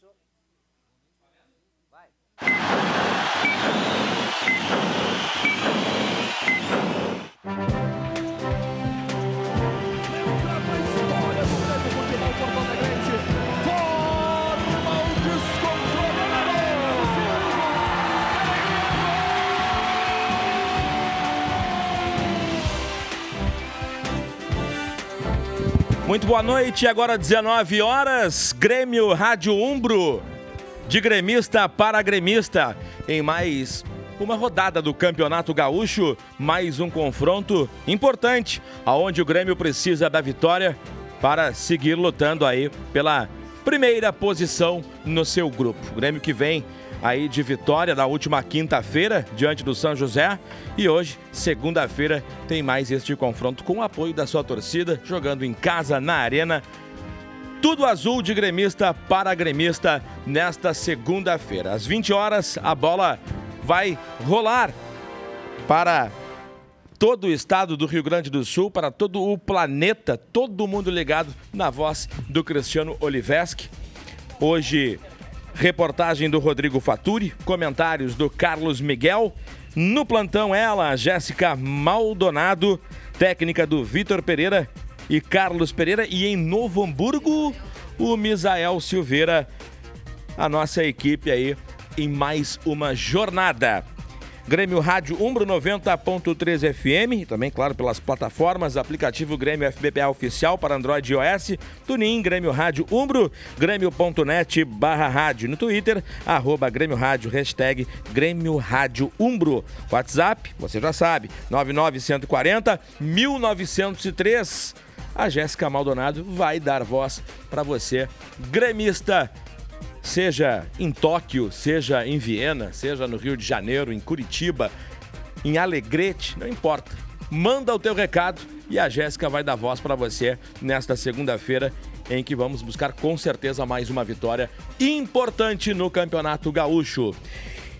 Fechou? Vai. Muito boa noite, agora 19 horas, Grêmio Rádio Umbro, de gremista para gremista, em mais uma rodada do Campeonato Gaúcho, mais um confronto importante, aonde o Grêmio precisa da vitória para seguir lutando aí pela primeira posição no seu grupo. O Grêmio que vem aí de vitória na última quinta-feira diante do São José e hoje, segunda-feira, tem mais este confronto com o apoio da sua torcida, jogando em casa na Arena. Tudo azul de gremista para gremista nesta segunda-feira. Às 20 horas, a bola vai rolar para todo o estado do Rio Grande do Sul, para todo o planeta, todo mundo ligado na voz do Cristiano Oliveski. Hoje, Reportagem do Rodrigo Faturi, comentários do Carlos Miguel. No plantão, ela, Jéssica Maldonado, técnica do Vitor Pereira e Carlos Pereira. E em Novo Hamburgo, o Misael Silveira, a nossa equipe aí em mais uma jornada. Grêmio Rádio Umbro 90.3 FM, também, claro, pelas plataformas, aplicativo Grêmio FBPA Oficial para Android e iOS, Tunin, Grêmio Rádio Umbro, Grêmio.net barra rádio no Twitter, arroba Grêmio Rádio, hashtag Grêmio Rádio Umbro. WhatsApp, você já sabe, 99140 1903. A Jéssica Maldonado vai dar voz para você, gremista seja em Tóquio, seja em Viena, seja no Rio de Janeiro, em Curitiba, em Alegrete, não importa. Manda o teu recado e a Jéssica vai dar voz para você nesta segunda-feira em que vamos buscar com certeza mais uma vitória importante no Campeonato Gaúcho.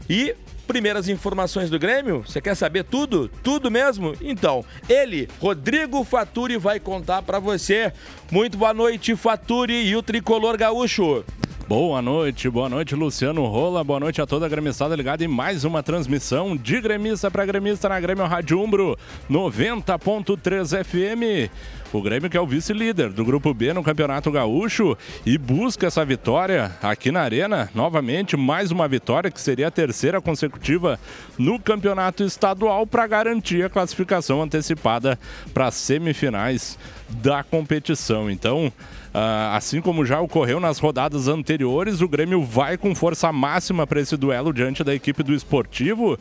E primeiras informações do Grêmio? Você quer saber tudo? Tudo mesmo? Então, ele, Rodrigo Faturi, vai contar para você. Muito boa noite, Faturi e o tricolor gaúcho. Boa noite, boa noite, Luciano Rola. Boa noite a toda a gremistada ligada em mais uma transmissão de gremista para gremista na Grêmio Rádio Umbro 90.3 FM. O Grêmio que é o vice-líder do Grupo B no Campeonato Gaúcho e busca essa vitória aqui na Arena. Novamente, mais uma vitória que seria a terceira consecutiva no Campeonato Estadual para garantir a classificação antecipada para as semifinais da competição. Então, Uh, assim como já ocorreu nas rodadas anteriores, o Grêmio vai com força máxima para esse duelo diante da equipe do Esportivo.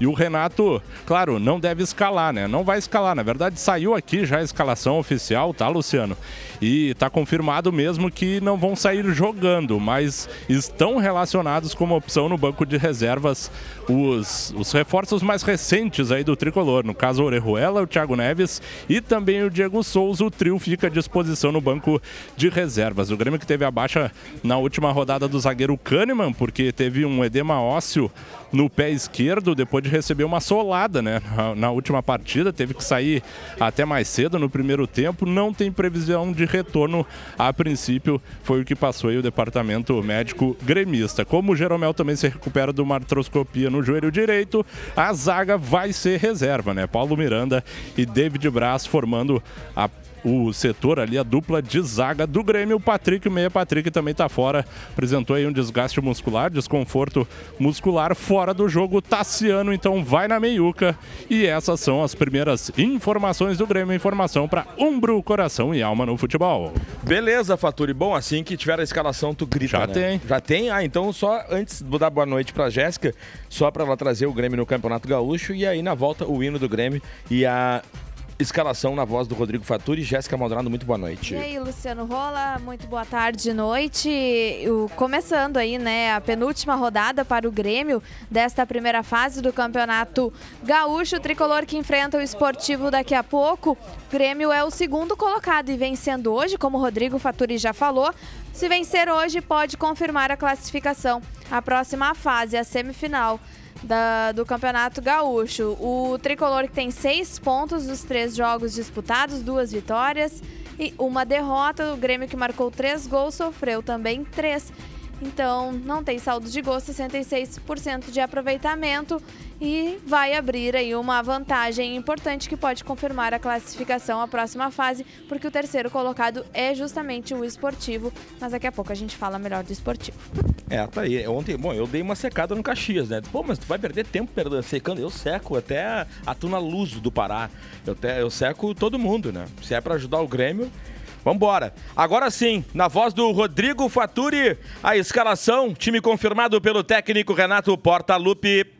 E o Renato, claro, não deve escalar, né? Não vai escalar. Na verdade, saiu aqui já a escalação oficial, tá, Luciano? E tá confirmado mesmo que não vão sair jogando, mas estão relacionados como opção no banco de reservas os, os reforços mais recentes aí do tricolor. No caso, o Orejuela, o Thiago Neves e também o Diego Souza. O trio fica à disposição no banco de reservas. O Grêmio que teve a baixa na última rodada do zagueiro Kahneman, porque teve um edema ósseo no pé esquerdo depois de receber uma solada, né? Na última partida, teve que sair até mais cedo no primeiro tempo. Não tem previsão de retorno a princípio, foi o que passou aí o departamento médico gremista. Como o Jeromel também se recupera de uma artroscopia no joelho direito, a zaga vai ser reserva, né? Paulo Miranda e David Braz formando a o setor ali, a dupla de zaga do Grêmio. O Patrick, o meia Patrick também está fora. Apresentou aí um desgaste muscular, desconforto muscular fora do jogo. Tassiano então vai na meiuca. E essas são as primeiras informações do Grêmio. Informação para Umbro, coração e alma no futebol. Beleza, Faturi. Bom, assim que tiver a escalação, tu grita. Já né? tem. Já tem? Ah, então só antes de dar boa noite para Jéssica, só para ela trazer o Grêmio no Campeonato Gaúcho e aí na volta o hino do Grêmio e a escalação na voz do Rodrigo Faturi. Jéssica Maldonado, muito boa noite. E aí, Luciano Rola, muito boa tarde noite. O, começando aí, né, a penúltima rodada para o Grêmio desta primeira fase do Campeonato Gaúcho. O tricolor que enfrenta o esportivo daqui a pouco. O Grêmio é o segundo colocado e vencendo hoje, como o Rodrigo Faturi já falou. Se vencer hoje, pode confirmar a classificação. A próxima fase, a semifinal da, do Campeonato Gaúcho. O tricolor que tem seis pontos dos três jogos disputados, duas vitórias e uma derrota. O Grêmio que marcou três gols sofreu também três. Então, não tem saldo de gol, 66% de aproveitamento e vai abrir aí uma vantagem importante que pode confirmar a classificação à próxima fase, porque o terceiro colocado é justamente o esportivo, mas daqui a pouco a gente fala melhor do esportivo. É, tá aí. Ontem, bom, eu dei uma secada no Caxias, né? Pô, mas tu vai perder tempo perdendo, secando. Eu seco até a Tuna Luz do Pará. Eu, até, eu seco todo mundo, né? Se é para ajudar o Grêmio, Vambora. Agora sim, na voz do Rodrigo Faturi, a escalação, time confirmado pelo técnico Renato Portaluppi.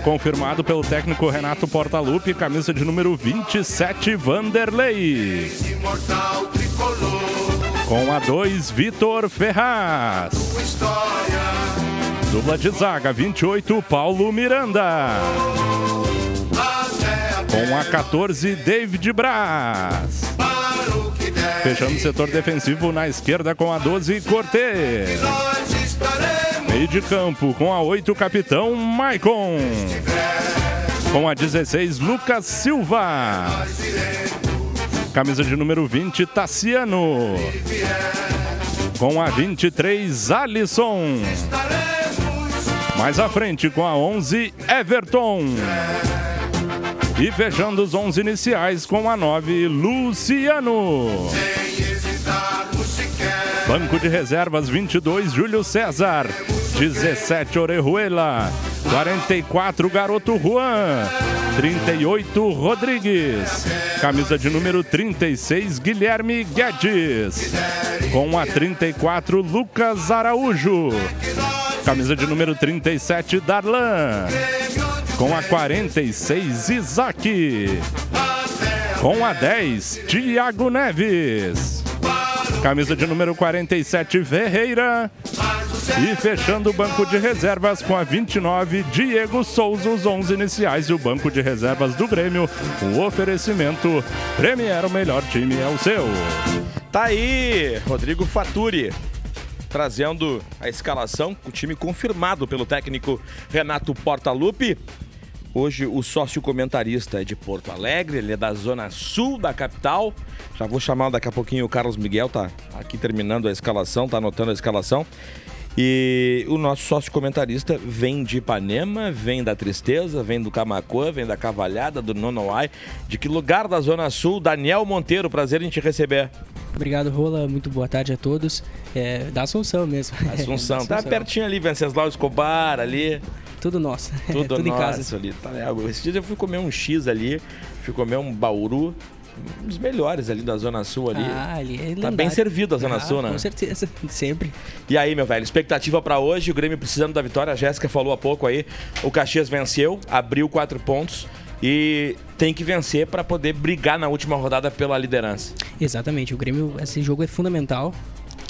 Grêmio confirmado pelo técnico Renato Portaluppi, camisa de número 27, Vanderlei. Com a 2, Vitor Ferraz. Dupla de zaga, 28, Paulo Miranda. Com a 14, David Braz. Fechando o setor defensivo na esquerda com a 12, Cortez. Meio de campo com a 8, capitão Maicon. Com a 16, Lucas Silva. Camisa de número 20, Tassiano. Com a 23, Alisson. Mais à frente com a 11, Everton. E fechando os 11 iniciais com a 9, Luciano. Banco de reservas 22, Júlio César. 17, Orejuela. 44, Garoto Juan. 38, Rodrigues. Camisa de número 36, Guilherme Guedes. Com a 34, Lucas Araújo. Camisa de número 37, Darlan. Com a 46, Isaac. Com a 10, Tiago Neves. Camisa de número 47, Ferreira. E fechando o banco de reservas com a 29, Diego Souza, os 11 iniciais e o banco de reservas do Grêmio. O oferecimento Premier, o melhor time é o seu. Tá aí, Rodrigo Faturi trazendo a escalação, o time confirmado pelo técnico Renato Portaluppi. Hoje o sócio comentarista é de Porto Alegre, ele é da zona sul da capital. Já vou chamar daqui a pouquinho o Carlos Miguel, tá aqui terminando a escalação, tá anotando a escalação. E o nosso sócio comentarista vem de Ipanema, vem da Tristeza, vem do Camacuã, vem da Cavalhada, do Nonoai. De que lugar da Zona Sul? Daniel Monteiro, prazer em te receber. Obrigado, Rola. Muito boa tarde a todos. É, da Assunção mesmo. Assunção. é, tá pertinho ali, Venceslau Escobar ali. Tudo nosso. Tudo, Tudo em casa. ali. Tá, é, Esse dia eu fui comer um X ali, fui comer um bauru. Um dos melhores ali da Zona Sul ali. Ah, ali é Tá bem servido a Zona ah, Sul, né? Com certeza, sempre. E aí, meu velho, expectativa para hoje, o Grêmio precisando da vitória, a Jéssica falou há pouco aí, o Caxias venceu, abriu quatro pontos e tem que vencer para poder brigar na última rodada pela liderança. Exatamente, o Grêmio, esse jogo é fundamental.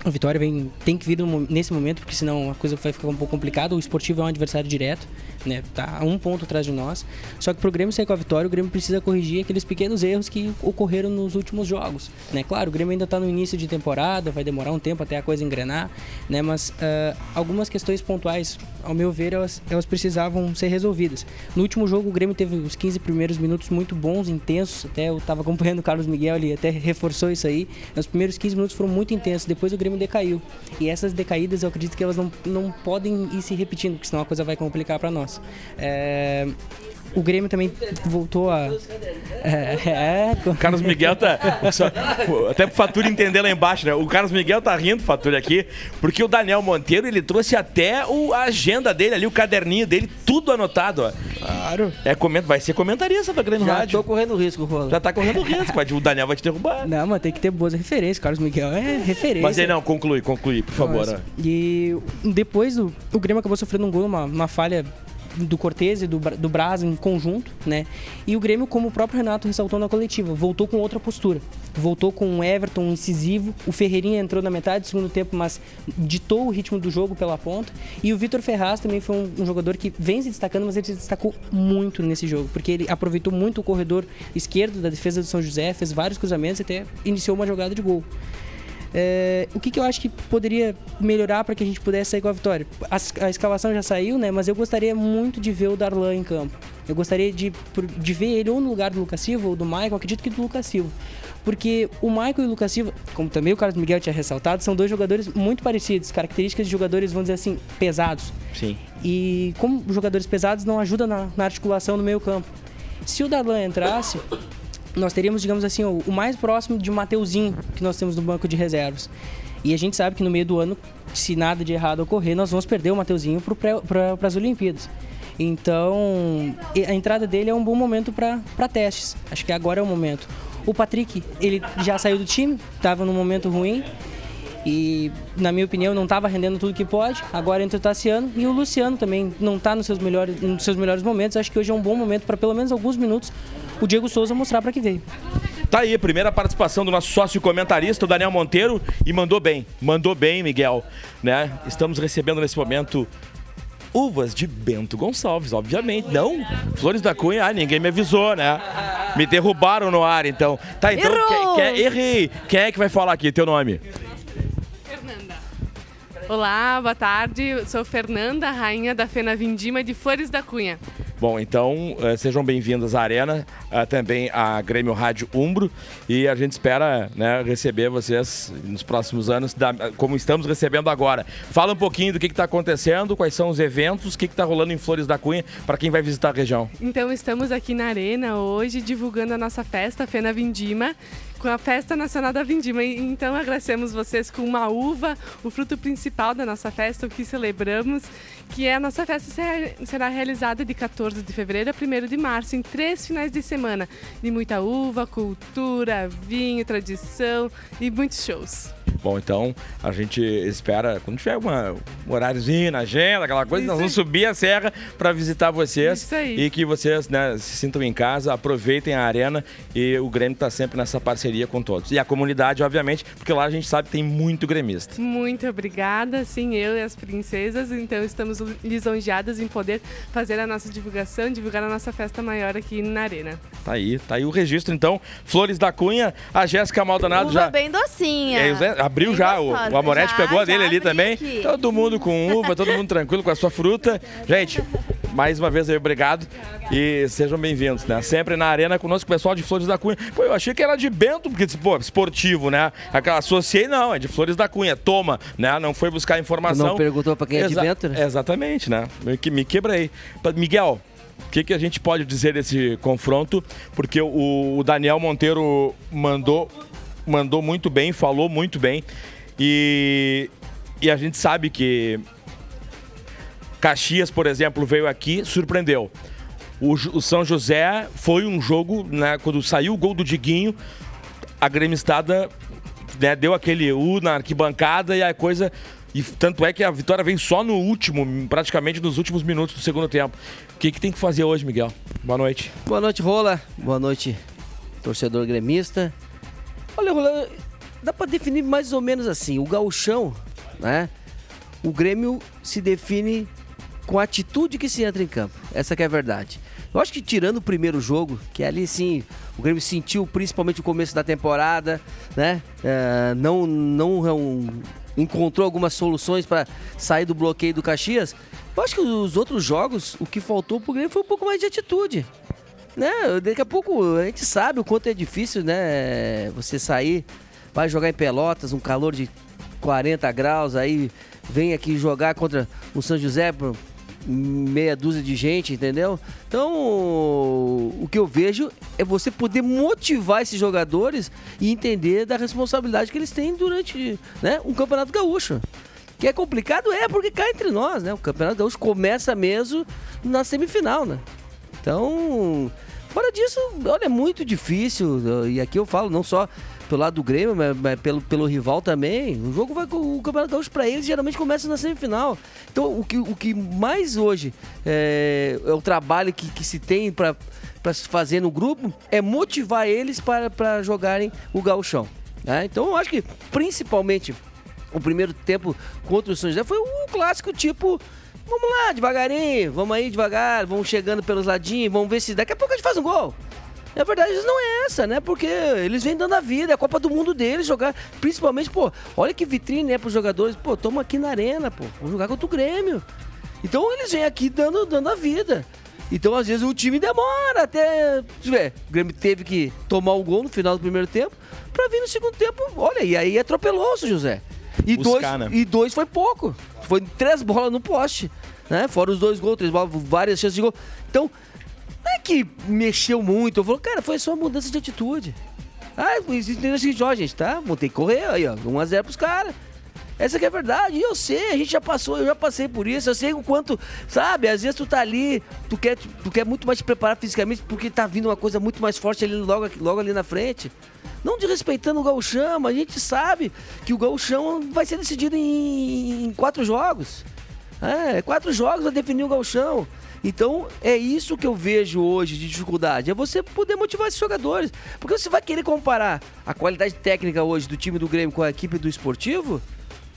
A vitória vem, tem que vir nesse momento, porque senão a coisa vai ficar um pouco complicada. O esportivo é um adversário direto, né? Tá um ponto atrás de nós. Só que para o Grêmio sair com a vitória, o Grêmio precisa corrigir aqueles pequenos erros que ocorreram nos últimos jogos. Né? Claro, o Grêmio ainda está no início de temporada, vai demorar um tempo até a coisa engrenar, né? Mas uh, algumas questões pontuais, ao meu ver, elas, elas precisavam ser resolvidas. No último jogo, o Grêmio teve os 15 primeiros minutos muito bons, intensos. Até eu estava acompanhando o Carlos Miguel, ele até reforçou isso aí. Os primeiros 15 minutos foram muito intensos. Depois o Grêmio decaiu. E essas decaídas eu acredito que elas não, não podem ir se repetindo, porque senão a coisa vai complicar para nós. É... o Grêmio também voltou a. É, é, Carlos Miguel tá. Até pro Fatura entender lá embaixo, né? O Carlos Miguel tá rindo, Fatura, aqui, porque o Daniel Monteiro ele trouxe até o, a agenda dele ali, o caderninho dele, tudo anotado, ó. Claro. É, comenta, vai ser comentarista da Grêmio Já Rádio. tô correndo risco, Rola. Já tá correndo risco, pode- o Daniel vai te derrubar. Não, mas tem que ter boas referências. Carlos Miguel é referência. Mas aí não, conclui, conclui, por favor. Nossa. E depois o, o Grêmio acabou sofrendo um gol, uma, uma falha do Cortez e do, do Braz em conjunto, né? E o Grêmio, como o próprio Renato ressaltou na coletiva, voltou com outra postura. Voltou com um Everton incisivo. O Ferreirinha entrou na metade do segundo tempo, mas ditou o ritmo do jogo pela ponta. E o Vitor Ferraz também foi um, um jogador que vem se destacando, mas ele se destacou muito nesse jogo, porque ele aproveitou muito o corredor esquerdo da defesa do São José, fez vários cruzamentos e até iniciou uma jogada de gol. É, o que, que eu acho que poderia melhorar para que a gente pudesse sair com a vitória? A, a escalação já saiu, né? Mas eu gostaria muito de ver o Darlan em campo. Eu gostaria de, de ver ele ou no lugar do Lucas Silva ou do Michael, acredito que do Lucas Silva. Porque o Michael e o Lucas Silva, como também o Carlos Miguel tinha ressaltado, são dois jogadores muito parecidos, características de jogadores, vamos dizer assim, pesados. Sim. E como jogadores pesados não ajudam na, na articulação no meio campo. Se o Darlan entrasse, nós teríamos, digamos assim, o, o mais próximo de um Mateuzinho que nós temos no banco de reservas. E a gente sabe que no meio do ano, se nada de errado ocorrer, nós vamos perder o Mateuzinho para as Olimpíadas. Então, a entrada dele é um bom momento para testes. Acho que agora é o momento. O Patrick, ele já saiu do time, estava num momento ruim. E, na minha opinião, não estava rendendo tudo que pode. Agora entra o Tassiano e o Luciano também não está nos seus melhores, nos seus melhores momentos. Acho que hoje é um bom momento para, pelo menos alguns minutos, o Diego Souza mostrar para que veio. Tá aí, primeira participação do nosso sócio comentarista, o Daniel Monteiro, e mandou bem, mandou bem, Miguel, né? Estamos recebendo nesse momento uvas de Bento Gonçalves, obviamente. Não, Flores da Cunha, ah, ninguém me avisou, né? Me derrubaram no ar, então. Tá, então, quem, quem- errei. Quem é que vai falar aqui, teu nome? Olá, boa tarde. Sou Fernanda, rainha da Fena Vindima de Flores da Cunha. Bom, então eh, sejam bem-vindos à Arena, eh, também à Grêmio Rádio Umbro e a gente espera né, receber vocês nos próximos anos, como estamos recebendo agora. Fala um pouquinho do que está acontecendo, quais são os eventos, o que está rolando em Flores da Cunha para quem vai visitar a região. Então estamos aqui na Arena hoje divulgando a nossa festa Fena Vindima, com a Festa Nacional da Vindima. Então agradecemos vocês com uma uva, o fruto principal da nossa festa, o que celebramos, que é a nossa festa ser- será realizada de 14 de fevereiro a 1 de março, em três finais de semana, de muita uva, cultura, vinho, tradição e muitos shows. Bom, então a gente espera, quando tiver uma, um horáriozinho na agenda, aquela coisa, nós Isso vamos subir a serra para visitar vocês Isso aí. e que vocês né, se sintam em casa, aproveitem a arena e o Grêmio está sempre nessa parceria com todos. E a comunidade, obviamente, porque lá a gente sabe que tem muito gremista. Muito obrigada, sim, eu e as princesas. Então estamos lisonjeadas em poder fazer a nossa divulgação, divulgar a nossa festa maior aqui na Arena. Tá aí, tá aí o registro então. Flores da Cunha, a Jéssica Maldonado Uva já. bem docinha. É, abriu já, o, gostosa. o Amoretti Já, pegou a dele ali também. aqui. Todo mundo com uva, todo mundo tranquilo com a sua fruta. Gente, mais uma vez aí, obrigado. E sejam bem-vindos, né? Sempre na arena conosco, o pessoal de Flores da Cunha. Pô, eu achei que era de Bento, porque, pô, esportivo, né? Aquela associei, não, é de Flores da Cunha. Toma, né? Não foi buscar informação. Não perguntou pra quem é de Exa- Bento, né? Exatamente, né? Me, que- me quebrei. Miguel, o que, que a gente pode dizer desse confronto? Porque o, o Daniel Monteiro mandou, mandou muito bem, falou muito bem. E, e a gente sabe que Caxias, por exemplo, veio aqui, surpreendeu. O, o São José foi um jogo, né, quando saiu o gol do Diguinho, a gremistada né, deu aquele U na arquibancada e a coisa. E tanto é que a vitória vem só no último, praticamente nos últimos minutos do segundo tempo. O que, que tem que fazer hoje, Miguel? Boa noite. Boa noite, Rola. Boa noite, torcedor gremista. Olha, Rola, dá pra definir mais ou menos assim. O gauchão, né? O Grêmio se define com a atitude que se entra em campo. Essa que é a verdade. Eu acho que tirando o primeiro jogo, que ali sim o Grêmio sentiu principalmente o começo da temporada, né? É, não, não, não encontrou algumas soluções para sair do bloqueio do Caxias. Eu acho que os outros jogos, o que faltou pro Grêmio foi um pouco mais de atitude. Né? Daqui a pouco a gente sabe o quanto é difícil, né? Você sair, vai jogar em Pelotas, um calor de 40 graus, aí vem aqui jogar contra o São José, meia dúzia de gente, entendeu? Então, o que eu vejo é você poder motivar esses jogadores e entender da responsabilidade que eles têm durante né, um campeonato gaúcho. Que é complicado, é, porque cai entre nós, né? O campeonato gaúcho começa mesmo na semifinal, né? Então, fora disso, olha, é muito difícil. E aqui eu falo não só pelo lado do Grêmio, mas, pelo, pelo rival também. O jogo vai o Campeonato Gaúcho para eles geralmente começa na semifinal. Então o que, o que mais hoje é, é o trabalho que, que se tem para se fazer no grupo é motivar eles para, para jogarem o gauchão. Né? Então eu acho que principalmente o primeiro tempo contra o São José foi um clássico tipo vamos lá devagarinho, vamos aí devagar, vamos chegando pelos ladinhos, vamos ver se daqui a pouco a gente faz um gol. E a verdade não é essa, né? Porque eles vêm dando a vida, é a Copa do Mundo deles, jogar. Principalmente, pô, olha que vitrine é pros jogadores. Pô, toma aqui na arena, pô, vamos jogar contra o Grêmio. Então eles vêm aqui dando, dando a vida. Então, às vezes, o time demora até. Ver, o Grêmio teve que tomar o gol no final do primeiro tempo pra vir no segundo tempo. Olha, e aí atropelou o José. E dois, né? e dois foi pouco. Foi três bolas no poste. Né? Fora os dois gols, três bolas, várias chances de gol. Então, não é que mexeu muito. Eu falo, cara, foi só uma mudança de atitude. Ah, entendeu assim, ó, gente, tá? Vamos ter que correr aí, ó. 1x0 pros caras. Essa que é a verdade. E eu sei, a gente já passou, eu já passei por isso. Eu sei o quanto, sabe? Às vezes tu tá ali, tu quer, tu quer muito mais te preparar fisicamente porque tá vindo uma coisa muito mais forte ali logo, logo ali na frente. Não desrespeitando o gauchão, a gente sabe que o gauchão vai ser decidido em, em quatro jogos. É, quatro jogos vai definir o gauchão. Então, é isso que eu vejo hoje de dificuldade. É você poder motivar esses jogadores. Porque você vai querer comparar a qualidade técnica hoje do time do Grêmio com a equipe do esportivo,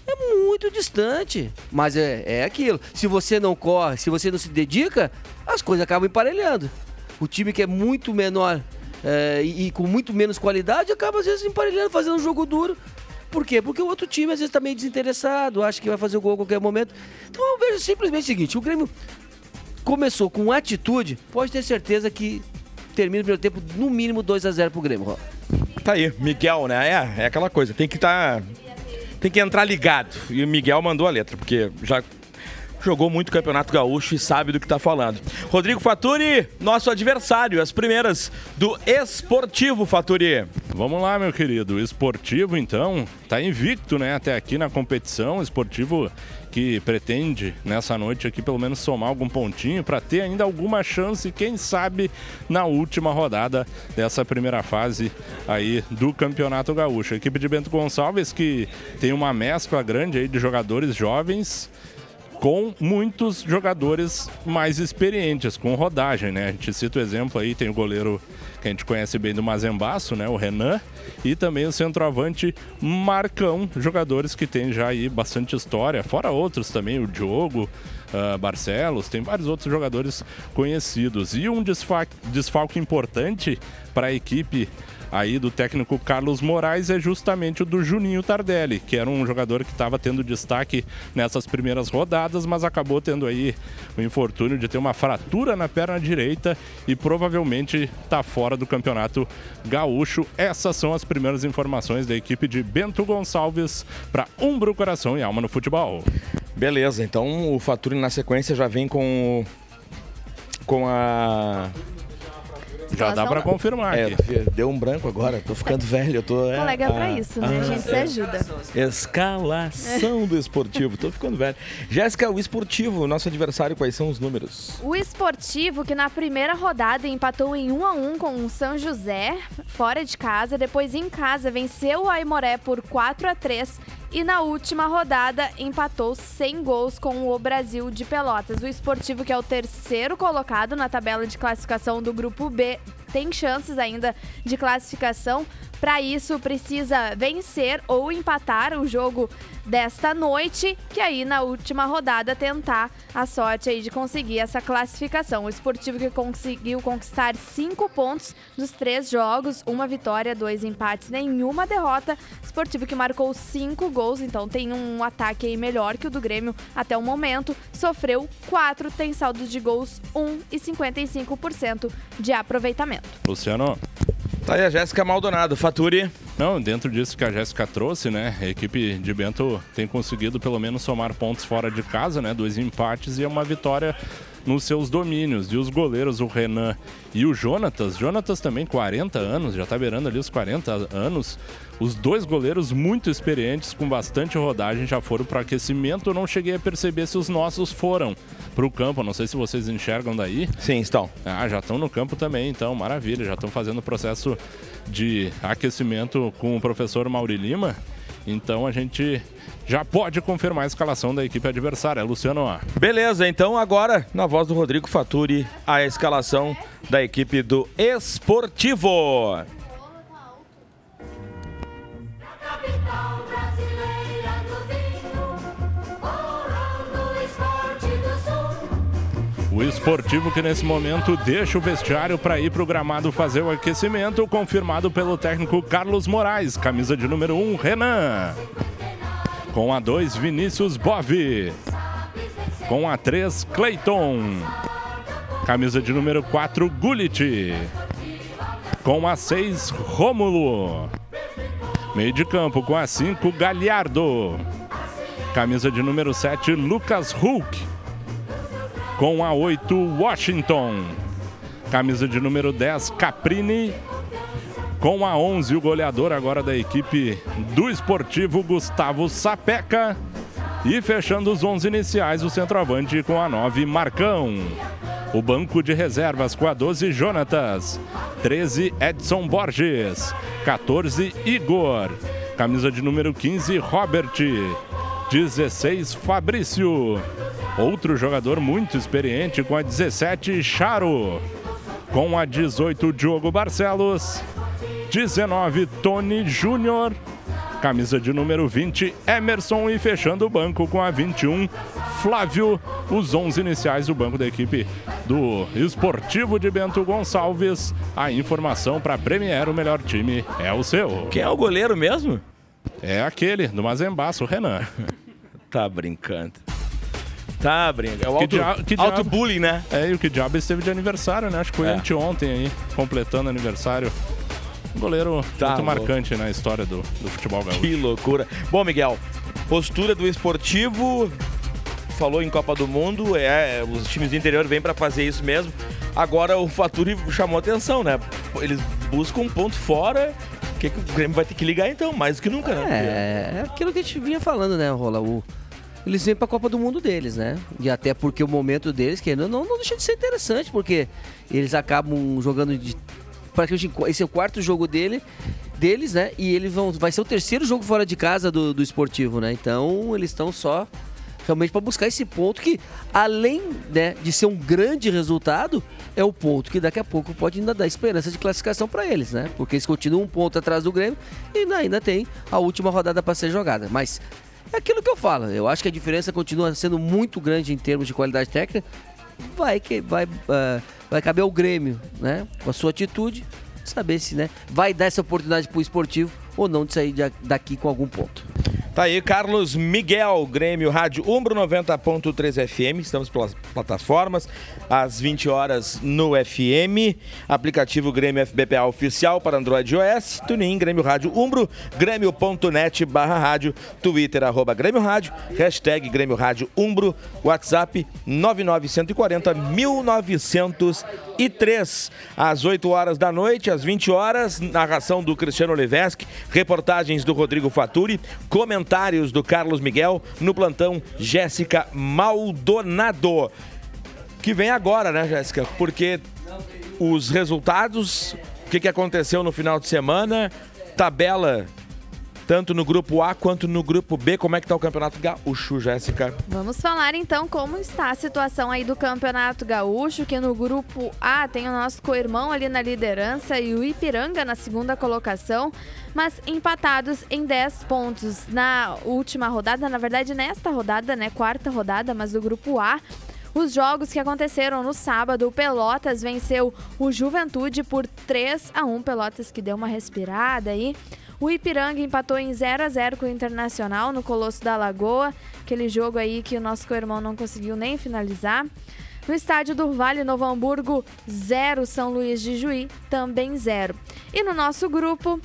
é muito distante. Mas é, é aquilo. Se você não corre, se você não se dedica, as coisas acabam emparelhando. O time que é muito menor é, e, e, com muito menos qualidade acaba às vezes emparelhando, fazendo um jogo duro. Por quê? Porque o outro time às vezes está meio desinteressado, acha que vai fazer o gol a qualquer momento. Então eu vejo simplesmente o seguinte: o Grêmio começou com atitude, pode ter certeza que termina o primeiro tempo no mínimo 2 a 0 pro Grêmio. Tá aí, Miguel, né? É, é aquela coisa, tem que estar. Tá, tem que entrar ligado. E o Miguel mandou a letra, porque já jogou muito Campeonato Gaúcho e sabe do que está falando. Rodrigo Faturi, nosso adversário, as primeiras do Esportivo Faturi. Vamos lá, meu querido. Esportivo, então, tá invicto, né, até aqui na competição. Esportivo que pretende nessa noite aqui pelo menos somar algum pontinho para ter ainda alguma chance, quem sabe, na última rodada dessa primeira fase aí do Campeonato Gaúcho. A equipe de Bento Gonçalves que tem uma mescla grande aí de jogadores jovens com muitos jogadores mais experientes, com rodagem, né? A gente cita o exemplo aí, tem o goleiro que a gente conhece bem do Mazembaço, né? O Renan, e também o centroavante Marcão, jogadores que tem já aí bastante história, fora outros também, o Diogo, uh, Barcelos, tem vários outros jogadores conhecidos. E um desfalque, desfalque importante para a equipe aí do técnico Carlos Moraes é justamente o do Juninho Tardelli, que era um jogador que estava tendo destaque nessas primeiras rodadas, mas acabou tendo aí o infortúnio de ter uma fratura na perna direita e provavelmente está fora do campeonato gaúcho. Essas são as primeiras informações da equipe de Bento Gonçalves para Umbro Coração e Alma no Futebol. Beleza, então o Faturi na sequência já vem com com a já dá pra confirmar é, Deu um branco agora, tô ficando velho. Eu tô, é, Colega é pra isso, né? A gente se ajuda. Escalação do esportivo, tô ficando velho. Jéssica, o esportivo, nosso adversário, quais são os números? O esportivo, que na primeira rodada empatou em 1 a 1 com o São José, fora de casa, depois em casa venceu o Aimoré por 4 a 3 e na última rodada empatou sem gols com o Brasil de Pelotas. O esportivo, que é o terceiro colocado na tabela de classificação do grupo B, tem chances ainda de classificação. Para isso, precisa vencer ou empatar o jogo desta noite, que aí na última rodada tentar a sorte aí de conseguir essa classificação. O esportivo que conseguiu conquistar cinco pontos nos três jogos, uma vitória, dois empates, nenhuma derrota. Esportivo que marcou cinco gols, então tem um ataque aí melhor que o do Grêmio até o momento. Sofreu quatro, tem saldos de gols 1 e 55% de aproveitamento. Luciano. Tá aí a Jéssica Maldonado, Faturi. Não, dentro disso que a Jéssica trouxe, né? A equipe de Bento tem conseguido pelo menos somar pontos fora de casa, né? Dois empates e uma vitória nos seus domínios. E os goleiros, o Renan e o Jonatas. Jonatas também, 40 anos, já tá beirando ali os 40 anos. Os dois goleiros muito experientes, com bastante rodagem, já foram para aquecimento. Eu não cheguei a perceber se os nossos foram para o campo. Não sei se vocês enxergam daí. Sim, estão. Ah, já estão no campo também, então, maravilha. Já estão fazendo o processo de aquecimento com o professor Mauri Lima. Então a gente já pode confirmar a escalação da equipe adversária. Luciano. Beleza, então agora, na voz do Rodrigo Faturi, a escalação da equipe do Esportivo. O esportivo que nesse momento deixa o vestiário para ir para o gramado fazer o aquecimento, confirmado pelo técnico Carlos Moraes, camisa de número 1, um, Renan. Com a 2, Vinícius Bove. Com a 3, Clayton. Camisa de número 4, Gullit. Com a 6, Rômulo. Meio de campo com a 5, Galhardo. Camisa de número 7, Lucas Hulk com a 8 Washington. Camisa de número 10 Caprini. Com a 11 o goleador agora da equipe do Esportivo Gustavo Sapeca. E fechando os 11 iniciais o centroavante com a 9 Marcão. O banco de reservas com a 12 Jonatas. 13 Edson Borges. 14 Igor. Camisa de número 15 Robert. 16 Fabrício. Outro jogador muito experiente com a 17, Charo. Com a 18, Diogo Barcelos. 19, Tony Júnior. Camisa de número 20, Emerson. E fechando o banco com a 21, Flávio. Os 11 iniciais do banco da equipe do Esportivo de Bento Gonçalves. A informação para Premier, o melhor time é o seu. Quem é o goleiro mesmo? É aquele, do Mazembaço, o Renan. tá brincando. Tá, brinca. É o Que auto, que auto bullying, né? É, e o que diabo esteve de aniversário, né? Acho que foi É. anteontem aí, completando aniversário. Um goleiro Tá muito louco. marcante na história do, do futebol gaúcho. Que loucura. Bom, Miguel, postura do esportivo. Falou em Copa do Mundo, é, os times do interior vêm pra fazer isso mesmo. Agora o Faturi chamou atenção, né? Eles buscam um ponto fora. O que, que o Grêmio vai ter que ligar então? Mais do que nunca, né? É, é aquilo que a gente vinha falando, né, Rola? O, eles vêm pra Copa do Mundo deles, né? E até porque o momento deles, que não, não deixa de ser interessante, porque eles acabam jogando de. Praticamente, esse é o quarto jogo dele, deles, né? E eles vão. Vai ser o terceiro jogo fora de casa do, do esportivo, né? Então eles estão só realmente para buscar esse ponto que, além né, de ser um grande resultado, é o ponto que daqui a pouco pode ainda dar esperança de classificação para eles, né? Porque eles continuam um ponto atrás do Grêmio e ainda, ainda tem a última rodada para ser jogada. Mas é aquilo que eu falo. Eu acho que a diferença continua sendo muito grande em termos de qualidade técnica. Vai que vai ah, vai caber ao Grêmio, né? Com a sua atitude, saber se, né, vai dar essa oportunidade pro esportivo ou não de sair daqui com algum ponto. Tá aí, Carlos Miguel, Grêmio Rádio Umbro 90.3 FM. Estamos pelas plataformas, às 20 horas no FM. Aplicativo Grêmio FBPA oficial para Android e iOS. TuneIn, Grêmio Rádio Umbro, grêmio.net barra rádio, Twitter, arroba Grêmio Rádio, hashtag Grêmio Rádio Umbro, WhatsApp 99140 1903. Às 8 horas da noite, às 20 horas, narração do Cristiano Levesque, reportagens do Rodrigo Faturi, comentários do Carlos Miguel, no plantão Jéssica Maldonado. Que vem agora, né, Jéssica? Porque os resultados, o que, que aconteceu no final de semana, tabela tanto no grupo A quanto no grupo B, como é que tá o Campeonato Gaúcho, Jéssica? Vamos falar então como está a situação aí do Campeonato Gaúcho, que no grupo A tem o nosso co-irmão ali na liderança e o Ipiranga na segunda colocação, mas empatados em 10 pontos na última rodada, na verdade nesta rodada, né, quarta rodada, mas do grupo A. Os jogos que aconteceram no sábado, o Pelotas venceu o Juventude por 3 a 1 Pelotas que deu uma respirada aí. O Ipiranga empatou em 0 a 0 com o Internacional no Colosso da Lagoa, aquele jogo aí que o nosso co-irmão não conseguiu nem finalizar. No estádio do Vale Novo Hamburgo, 0 São Luís de Juí, também 0. E no nosso grupo,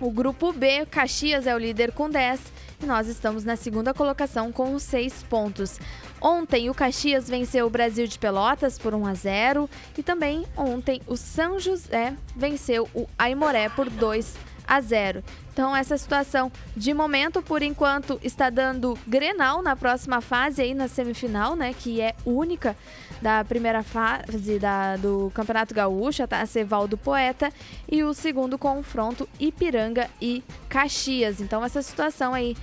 O grupo B, Caxias é o líder com 10 e nós estamos na segunda colocação com 6 pontos. Ontem o Caxias venceu o Brasil de Pelotas por 1 a 0 e também ontem o São José venceu o Aimoré por 2 a 0. Então essa situação de momento por enquanto está dando Grenal na próxima fase aí na semifinal, né, que é única da primeira fase da, do Campeonato Gaúcho, a Taça do Poeta, e o segundo confronto Ipiranga e Caxias. Então essa situação aí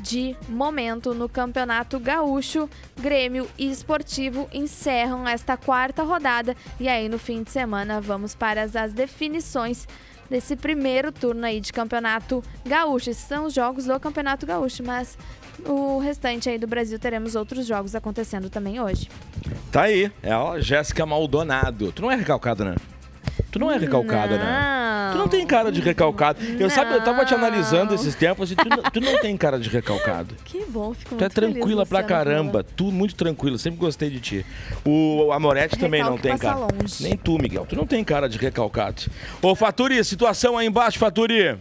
de momento no Campeonato Gaúcho, Grêmio e Esportivo encerram esta quarta rodada. E aí no fim de semana vamos para as, as definições desse primeiro turno aí de Campeonato Gaúcho. Esses são os jogos do Campeonato Gaúcho, mas o restante aí do Brasil teremos outros jogos acontecendo também hoje. Tá aí, é a Jéssica Maldonado. Tu não é recalcada, né? Tu não é recalcada, não. né? Tu não tem cara de recalcado. Eu sabe, eu tava te analisando esses tempos e tu, não- tu não tem cara de recalcado. Que bom, fico Tu é tranquila pra caramba. Tu muito tranquila, sempre gostei de ti. O Amorete também não tem cara. longe. Nem tu, Miguel. Tu não tem cara de recalcado. Ô, Faturi, situação aí embaixo, Faturi.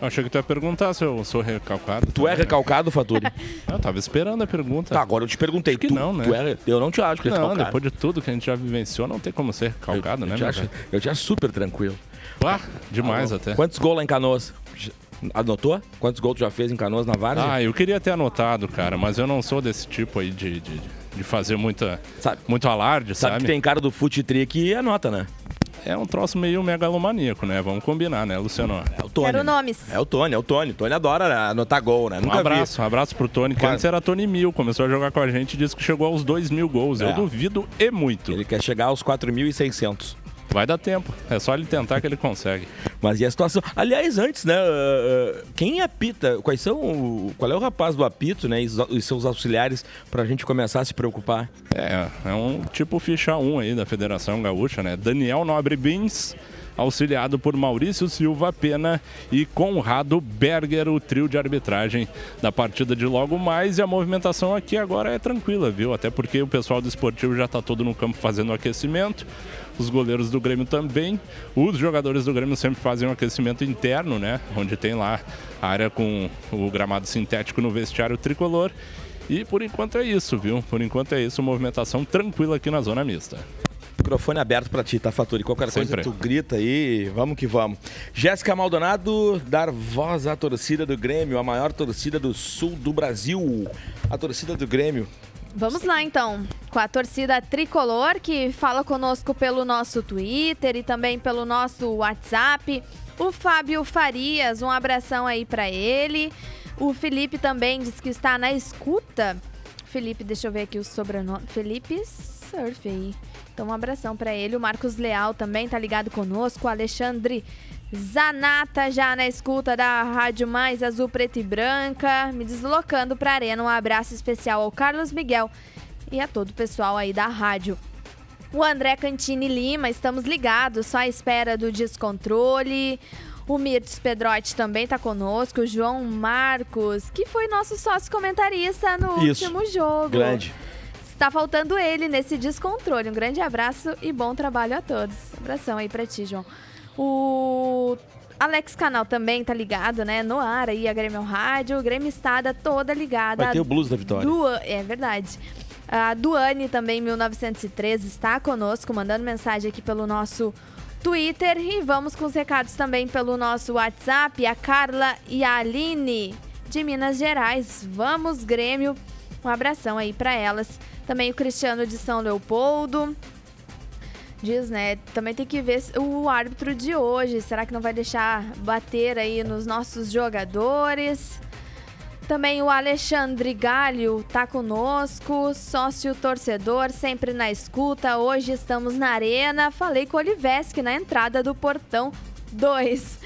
Eu achei que tu ia perguntar se eu sou recalcado. Tu é recalcado, Faturi? Eu tava esperando a pergunta. Tá, agora eu te perguntei. Acho que tu, não, né? tu é, eu não te acho Não, recalcado. depois de tudo que a gente já vivenciou, não tem como ser recalcado, eu, né, te meu acho, eu te acho super tranquilo. Ah, demais até. Quantos gols lá em Canoas? Anotou? Quantos gols tu já fez em Canoas na Várzea? Ah, eu queria ter anotado, cara, mas eu não sou desse tipo aí de, de, de fazer muita, Sabe- muito alarde, Sabe sabe? que tem cara do fute tri que anota, né? É um troço meio megalomaníaco, né? Vamos combinar, né, Luciano? É o Tony. Quero né? nomes. É o Tony, é o Tony. O Tony adora anotar gol, né? Um Nunca abraço, um abraço pro Tony, que Quase. antes era Tony Mil, começou a jogar com a gente e disse que chegou aos 2 mil gols. Eu É. duvido e muito. vi. Ele quer chegar aos 4.600. Vai dar tempo, é só ele tentar que ele consegue. Mas e a situação? Aliás, antes, né? uh, uh, quem apita? Quais são. o- Qual é o rapaz do apito, né? E seus auxiliares pra gente começar a se preocupar? É, é um tipo ficha 1 aí da Federação Gaúcha, né? Daniel Nobre Bins, auxiliado por Maurício Silva Pena e Conrado Berger, o trio de arbitragem da partida de logo mais. E a movimentação aqui agora é tranquila, viu? Até porque o pessoal do esportivo já tá todo no campo fazendo o aquecimento. Os goleiros do Grêmio também. Os jogadores do Grêmio sempre fazem um aquecimento interno, né? Onde tem lá a área com o gramado sintético no vestiário tricolor. E por enquanto é isso, viu? Por enquanto é isso, movimentação tranquila aqui na zona mista. Microfone aberto pra ti, tá, Faturi? Qualquer coisa Sempre. tu grita aí, vamos que vamos. Jéssica Maldonado, dar voz à torcida do Grêmio, a maior torcida do sul do Brasil. A torcida do Grêmio. Vamos lá então, com a torcida tricolor que fala conosco pelo nosso Twitter e também pelo nosso WhatsApp. O Fábio Farias, um abração aí pra ele. O Felipe também diz que está na escuta. Felipe, deixa eu ver aqui o sobrenome. Felipe Surf aí. Então um abração pra ele. O Marcos Leal também tá ligado conosco. O Alexandre Zanata já na escuta da Rádio Mais Azul Preta e Branca, me deslocando para a arena. Um abraço especial ao Carlos Miguel e a todo o pessoal aí da rádio. O André Cantini Lima, estamos ligados, só à espera do descontrole. O Mirtes Pedrotti também está conosco. O João Marcos, que foi nosso sócio comentarista no Isso. último jogo. Grande. Está faltando ele nesse descontrole. Um grande abraço e bom trabalho a todos. Abração aí pra ti, João. O Alex Canal também tá ligado, né? No ar aí, a Grêmio Rádio. Grêmio Estada toda ligada. Vai ter o blues da vitória. Dua- É verdade. A Duane também, 1913, está conosco, mandando mensagem aqui pelo nosso Twitter. E vamos com os recados também pelo nosso WhatsApp. A Carla e a Aline, de Minas Gerais. Vamos, Grêmio. Um abração aí para elas. Também o Cristiano de São Leopoldo. Diz, né? Também tem que ver o árbitro de hoje. Será que não vai deixar bater aí nos nossos jogadores? Também o Alexandre Galho tá conosco, sócio torcedor, sempre na escuta. Hoje estamos na arena. Falei com o Olivesque na entrada do portão 2.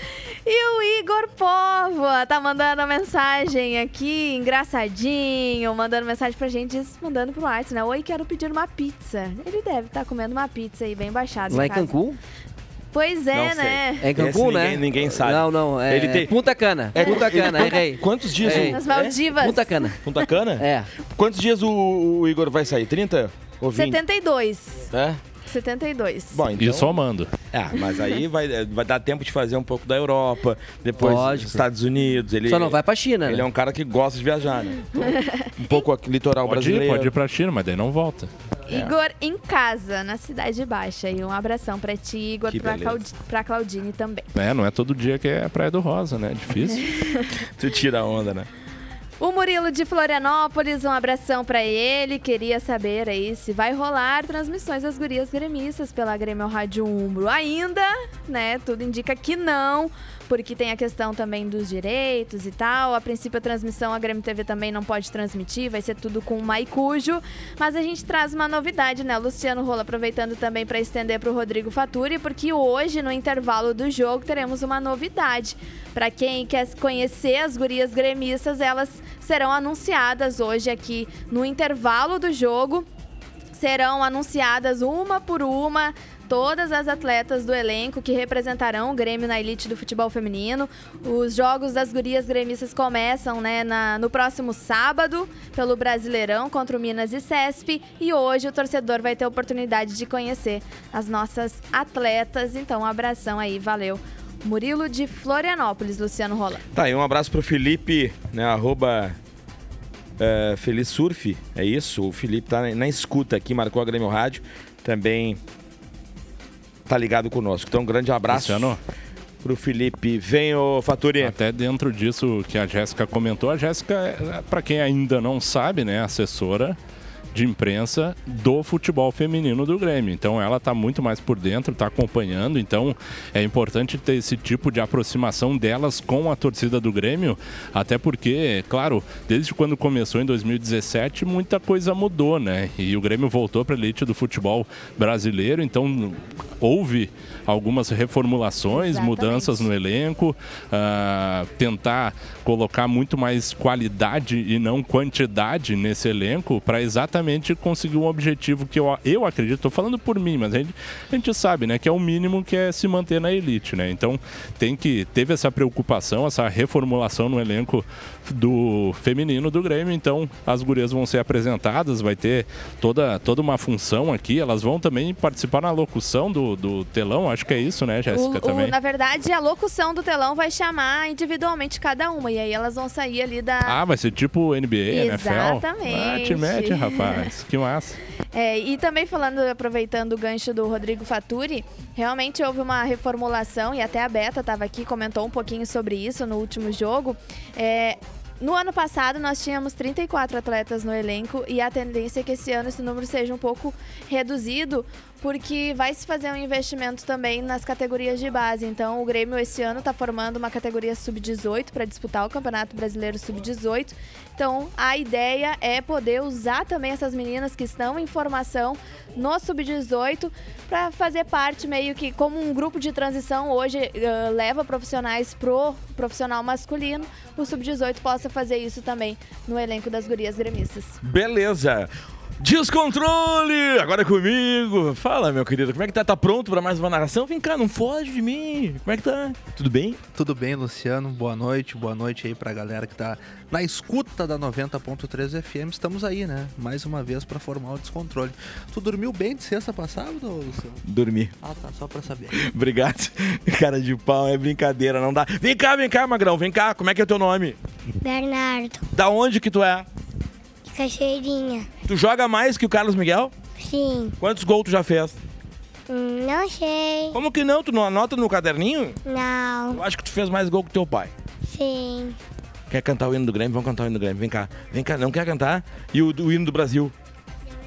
E o Igor Povo tá mandando mensagem aqui, engraçadinho, mandando mensagem pra gente, diz- mandando pro WhatsApp, né? Oi, quero pedir uma pizza. Ele deve estar comendo uma pizza aí bem baixada. Lá em. Cancún? Pois é, Não sei. né? É em Esse Cancún, ninguém- né? ninguém sabe. Não, não. É Ele tem- Punta Cana. Punta Cana, errei. Quantos dias Ei. o... Nas Maldivas. Punta Cana. Punta Cana? É. Quantos dias o, o Igor vai sair? 30 ou 20? 72. É? 72. Bom, então... E somando. É, mas aí vai, vai dar tempo de fazer um pouco da Europa, depois Lógico. dos Estados Unidos. Ele, Só não vai pra China, Ele né? é um cara que gosta de viajar, né? Um pouco aqui, litoral Pode ir, brasileiro. pode ir pra China, mas daí não volta. Igor em casa, na Cidade Baixa. E um abração pra ti, Igor, pra, pra Claudine também. É, não é todo dia que é Praia do Rosa, né? Difícil. Tu tira a onda, né? O Murilo de Florianópolis, um abração pra ele. Queria saber aí se vai rolar transmissões das gurias gremistas pela Grêmio Rádio Umbro. Ainda, né? Tudo indica que não, porque tem a questão também dos direitos e tal. A princípio, a transmissão a Grêmio TV também não pode transmitir, vai ser tudo com o Maicujo. Mas a gente traz uma novidade, né? O Luciano Rola aproveitando também para estender para o Rodrigo Faturi, porque hoje, no intervalo do jogo, teremos uma novidade. Para quem quer conhecer as gurias gremistas, elas serão anunciadas hoje aqui no intervalo do jogo. Serão anunciadas uma por uma todas as atletas do elenco que representarão o Grêmio na elite do futebol feminino. Os jogos das gurias gremistas começam né, na- no próximo sábado pelo Brasileirão contra o Minas e Cesp. E hoje o torcedor vai ter a oportunidade de conhecer as nossas atletas. Então, um abração aí, valeu. Murilo de Florianópolis, Luciano Rola. Tá, e um abraço pro Felipe, né? Arroba é, Feliz Surf, é isso. O Felipe tá na, na escuta aqui, marcou a Grêmio Rádio. Também tá ligado conosco. Então, um grande abraço Luciano, pro Felipe. Vem, ô Faturi. até dentro disso que a Jéssica comentou, a Jéssica, para quem ainda não sabe, né, assessora de imprensa do futebol feminino do Grêmio. Então ela está muito mais por dentro, está acompanhando. Então é importante ter esse tipo de aproximação delas com a torcida do Grêmio, até porque, claro, desde quando começou em 2017, muita coisa mudou, né? E o Grêmio voltou para a elite do futebol brasileiro, então houve algumas reformulações, Exatamente. mudanças no elenco, ah, tentar colocar muito mais qualidade e não quantidade nesse elenco para exatamente conseguir um objetivo que eu, eu acredito, estou falando por mim, mas a gente, a gente sabe, né, que é o mínimo que é se manter na elite, né? Então tem que teve essa preocupação, essa reformulação no elenco do feminino do Grêmio, então as gurias vão ser apresentadas, vai ter toda, toda uma função aqui, elas vão também participar na locução do, do telão, acho que é isso, né, Jéssica, O- o- também? na verdade, a locução do telão vai chamar individualmente cada uma. E aí elas vão sair ali da. Ah, vai ser tipo NBA, NFL? Ah, Exatamente. te mete, rapaz. Que massa. É, e também falando, aproveitando o gancho do Rodrigo Faturi, realmente houve uma reformulação e até a Beta estava aqui, comentou um pouquinho sobre isso no último jogo. É, no ano passado nós tínhamos 34 atletas no elenco e a tendência é que esse ano esse número seja um pouco reduzido, porque vai se fazer um investimento também nas categorias de base. Então o Grêmio esse ano está formando uma categoria sub-18 para disputar o Campeonato Brasileiro sub-18. Então a ideia é poder usar também essas meninas que estão em formação no sub-18 para fazer parte meio que como um grupo de transição hoje eh, leva profissionais pro profissional masculino, o sub-18 possa fazer isso também no elenco das gurias gremistas. Beleza. Descontrole! Agora é comigo. Fala, meu querido, como é que tá? Tá pronto pra mais uma narração? Vem cá, não foge de mim. Como é que tá? Tudo bem? Tudo bem, Luciano? Boa noite, boa noite aí pra galera que tá na escuta da 90.3 FM. Estamos aí, né? Mais uma vez pra formar o descontrole. Tu dormiu bem de sexta passada, Luciano? Dormi. Ah, tá, só pra saber. Obrigado. Cara de pau, é brincadeira, não dá. Vem cá, vem cá, Magrão, vem cá. Como é que é teu nome? Bernardo, Da onde que tu é? Cachoeirinha. Tu joga mais que o Carlos Miguel? Sim, Quantos gols tu já fez? hum, não sei. Como que não? Tu não anota no caderninho? Não, Eu acho que tu fez mais gol que teu pai. sim. Quer cantar o hino do Grêmio? Vamos cantar o hino do Grêmio. Vem cá. Vem cá. Não quer cantar? E o, o hino do Brasil?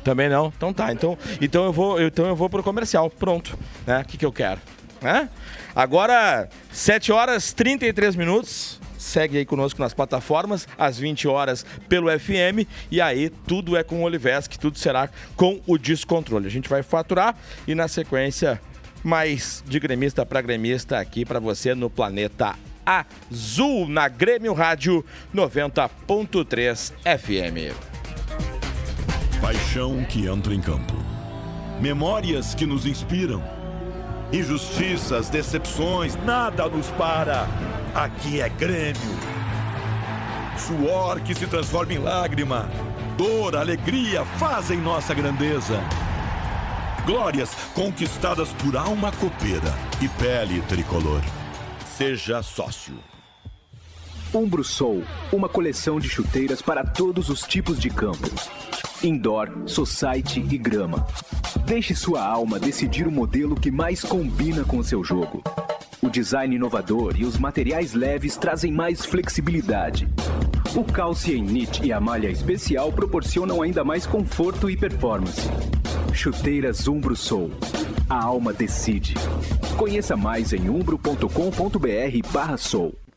Também não? Então tá. Então, então, eu, vou, então eu vou pro comercial. Pronto. Né? O que, que eu quero? Né? Agora, 7 horas 33 minutos. Segue aí conosco nas plataformas, às 20 horas pelo FM. E aí, tudo é com o Oliveski, tudo será com o Descontrole. A gente vai faturar e, na sequência, mais de gremista para gremista aqui para você no Planeta Azul, na Grêmio Rádio 90.3 FM. Paixão que entra em campo. Memórias que nos inspiram. Injustiças, decepções, nada nos para. Aqui é Grêmio. Suor que se transforma em lágrima. Dor, alegria fazem nossa grandeza. Glórias conquistadas por alma copeira e pele tricolor. Seja sócio. Umbro Soul, uma coleção de chuteiras para todos os tipos de campos. Indoor, society e grama. Deixe sua alma decidir o modelo que mais combina com seu jogo. O design inovador e os materiais leves trazem mais flexibilidade. O calce em knit e a malha especial proporcionam ainda mais conforto e performance. Chuteiras Umbro Soul. A alma decide. Conheça mais em umbro.com.br barra soul.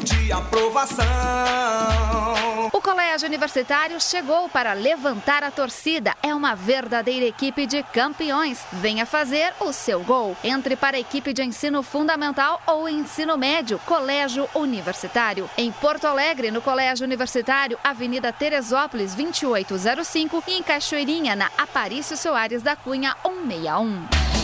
De aprovação. O Colégio Universitário chegou para levantar a torcida. É uma verdadeira equipe de campeões. Venha fazer o seu gol. Entre para a equipe de ensino fundamental ou ensino médio, Colégio Universitário. Em Porto Alegre, no Colégio Universitário, Avenida Teresópolis 2805 e em Cachoeirinha, na Aparício Soares da Cunha 161.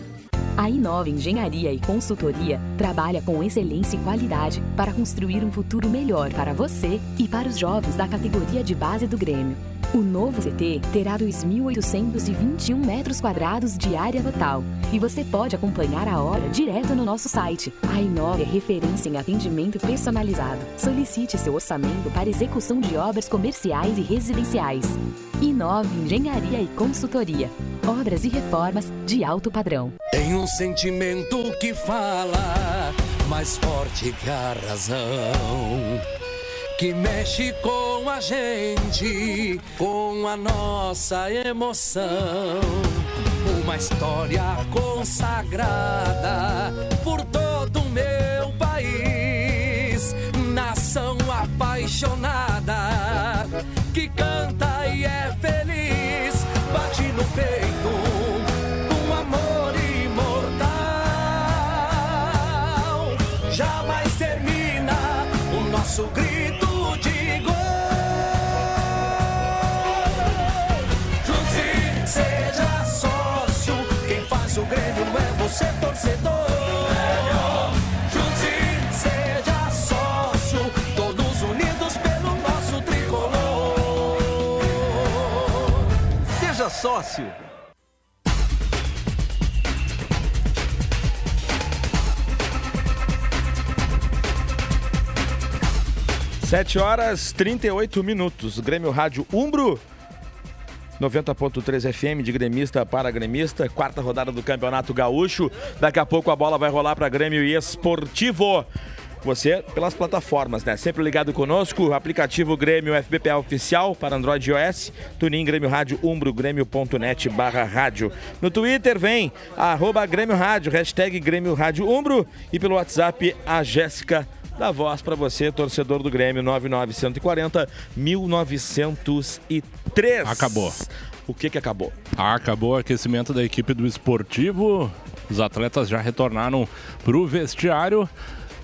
A Inova Engenharia e Consultoria trabalha com excelência e qualidade para construir um futuro melhor para você e para os jovens da categoria de base do Grêmio. O novo CT terá 2.821 metros quadrados de área total e você pode acompanhar a obra direto no nosso site. A Inova é referência em atendimento personalizado. Solicite seu orçamento para execução de obras comerciais e residenciais. Inova Engenharia e Consultoria. Obras e reformas de alto padrão. Tem um sentimento que fala mais forte que a razão. Que mexe com a gente, com a nossa emoção. Uma história consagrada por todo o meu país. Nação apaixonada que canta e é feliz. Bate no peito um amor imortal. Jamais termina o nosso grito Você, torcedor. Junte, seja sócio. Todos unidos pelo nosso tricolor. Seja sócio. Sete horas 38 minutos. Grêmio Rádio Umbro. 90.3 FM de gremista para gremista, quarta rodada do Campeonato Gaúcho. Daqui a pouco a bola vai rolar para Grêmio Esportivo. Você pelas plataformas, né? Sempre ligado conosco, aplicativo Grêmio FBPA Oficial para Android e iOS, Tunin Grêmio Rádio Umbro, grêmio.net barra rádio. No Twitter vem, arroba Grêmio Rádio, hashtag Grêmio Rádio Umbro e pelo WhatsApp a Jéssica da voz para você, torcedor do Grêmio 99140 1903. Acabou. O que que acabou? Acabou o aquecimento da equipe do esportivo. Os atletas já retornaram para o vestiário.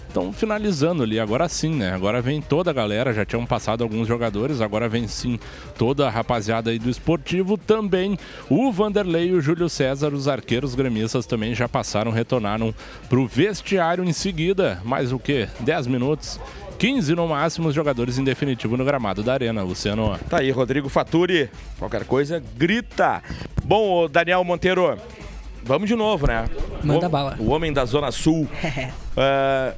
Estão finalizando ali, agora sim, né? Agora vem toda a galera, já tinham passado alguns jogadores, agora vem sim toda a rapaziada aí do esportivo. Também o Vanderlei e o Júlio César, os arqueiros gremistas também já passaram, retornaram pro vestiário em seguida. Mais o quê? 10 minutos. 15 no máximo os jogadores em definitivo no gramado da Arena, Luciano. Tá aí, Rodrigo Faturi. Qualquer coisa, grita. Bom, Daniel Monteiro, vamos de novo, né? Manda o, bala. O homem da Zona Sul. Ah,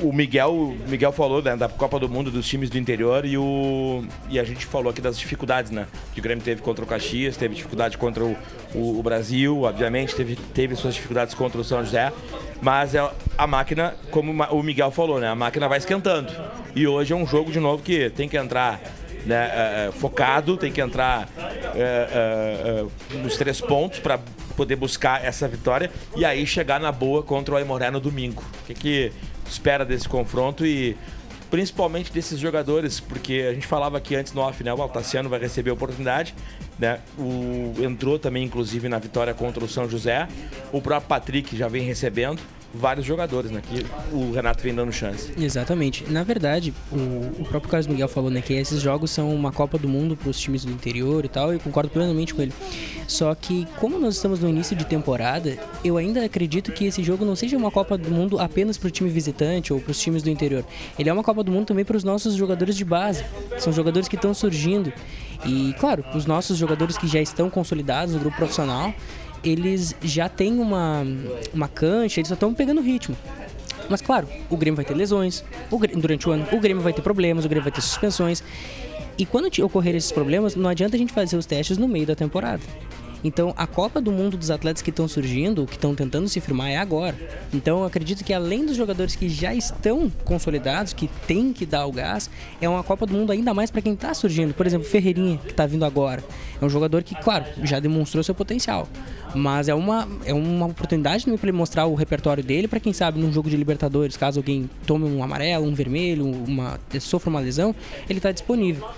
o Miguel, Miguel falou né, da Copa do Mundo dos times do interior e, o, e a gente falou aqui das dificuldades, né? Que o Grêmio teve contra o Caxias, teve dificuldade contra o, o, o Brasil, obviamente, teve, teve suas dificuldades contra o São José, mas é a máquina, como o Miguel falou, né? A máquina vai esquentando. E hoje é um jogo de novo que tem que entrar né, é, focado, tem que entrar é, é, nos três pontos para poder buscar essa vitória e aí chegar na boa contra o Aimoré no domingo. O que, que espera desse confronto e principalmente desses jogadores, porque a gente falava aqui antes no off, né? O Altaciano vai receber a oportunidade, né? O, entrou também, inclusive, na vitória contra o São José. O próprio Patrick já vem recebendo vários jogadores, né? Que o Renato vem dando chance. Exatamente. Na verdade, o, o próprio Carlos Miguel falou, né, que esses jogos são uma Copa do Mundo para os times do interior e tal, e concordo plenamente com ele. Só que, como nós estamos no início de temporada, eu ainda acredito que esse jogo não seja uma Copa do Mundo apenas para o time visitante ou para os times do interior. Ele é uma Copa do Mundo também para os nossos jogadores de base. São jogadores que estão surgindo. E, claro, os nossos jogadores que já estão consolidados no grupo profissional, eles já têm uma, uma cancha, eles só estão pegando ritmo. Mas claro, o Grêmio vai ter lesões o Grêmio, durante o ano, o Grêmio vai ter problemas, o Grêmio vai ter suspensões. E quando ocorrer esses problemas, não adianta a gente fazer os testes no meio da temporada. Então, a Copa do Mundo dos atletas que estão surgindo, que estão tentando se firmar, é agora. Então, eu acredito que além dos jogadores que já estão consolidados, que tem que dar o gás, é uma Copa do Mundo ainda mais para quem está surgindo. Por exemplo, Ferreirinha, que está vindo agora. É um jogador que, claro, já demonstrou seu potencial. Mas é uma, é uma oportunidade também para ele mostrar o repertório dele, para quem sabe, num jogo de Libertadores, caso alguém tome um amarelo, um vermelho, uma, sofra uma lesão, ele está disponível.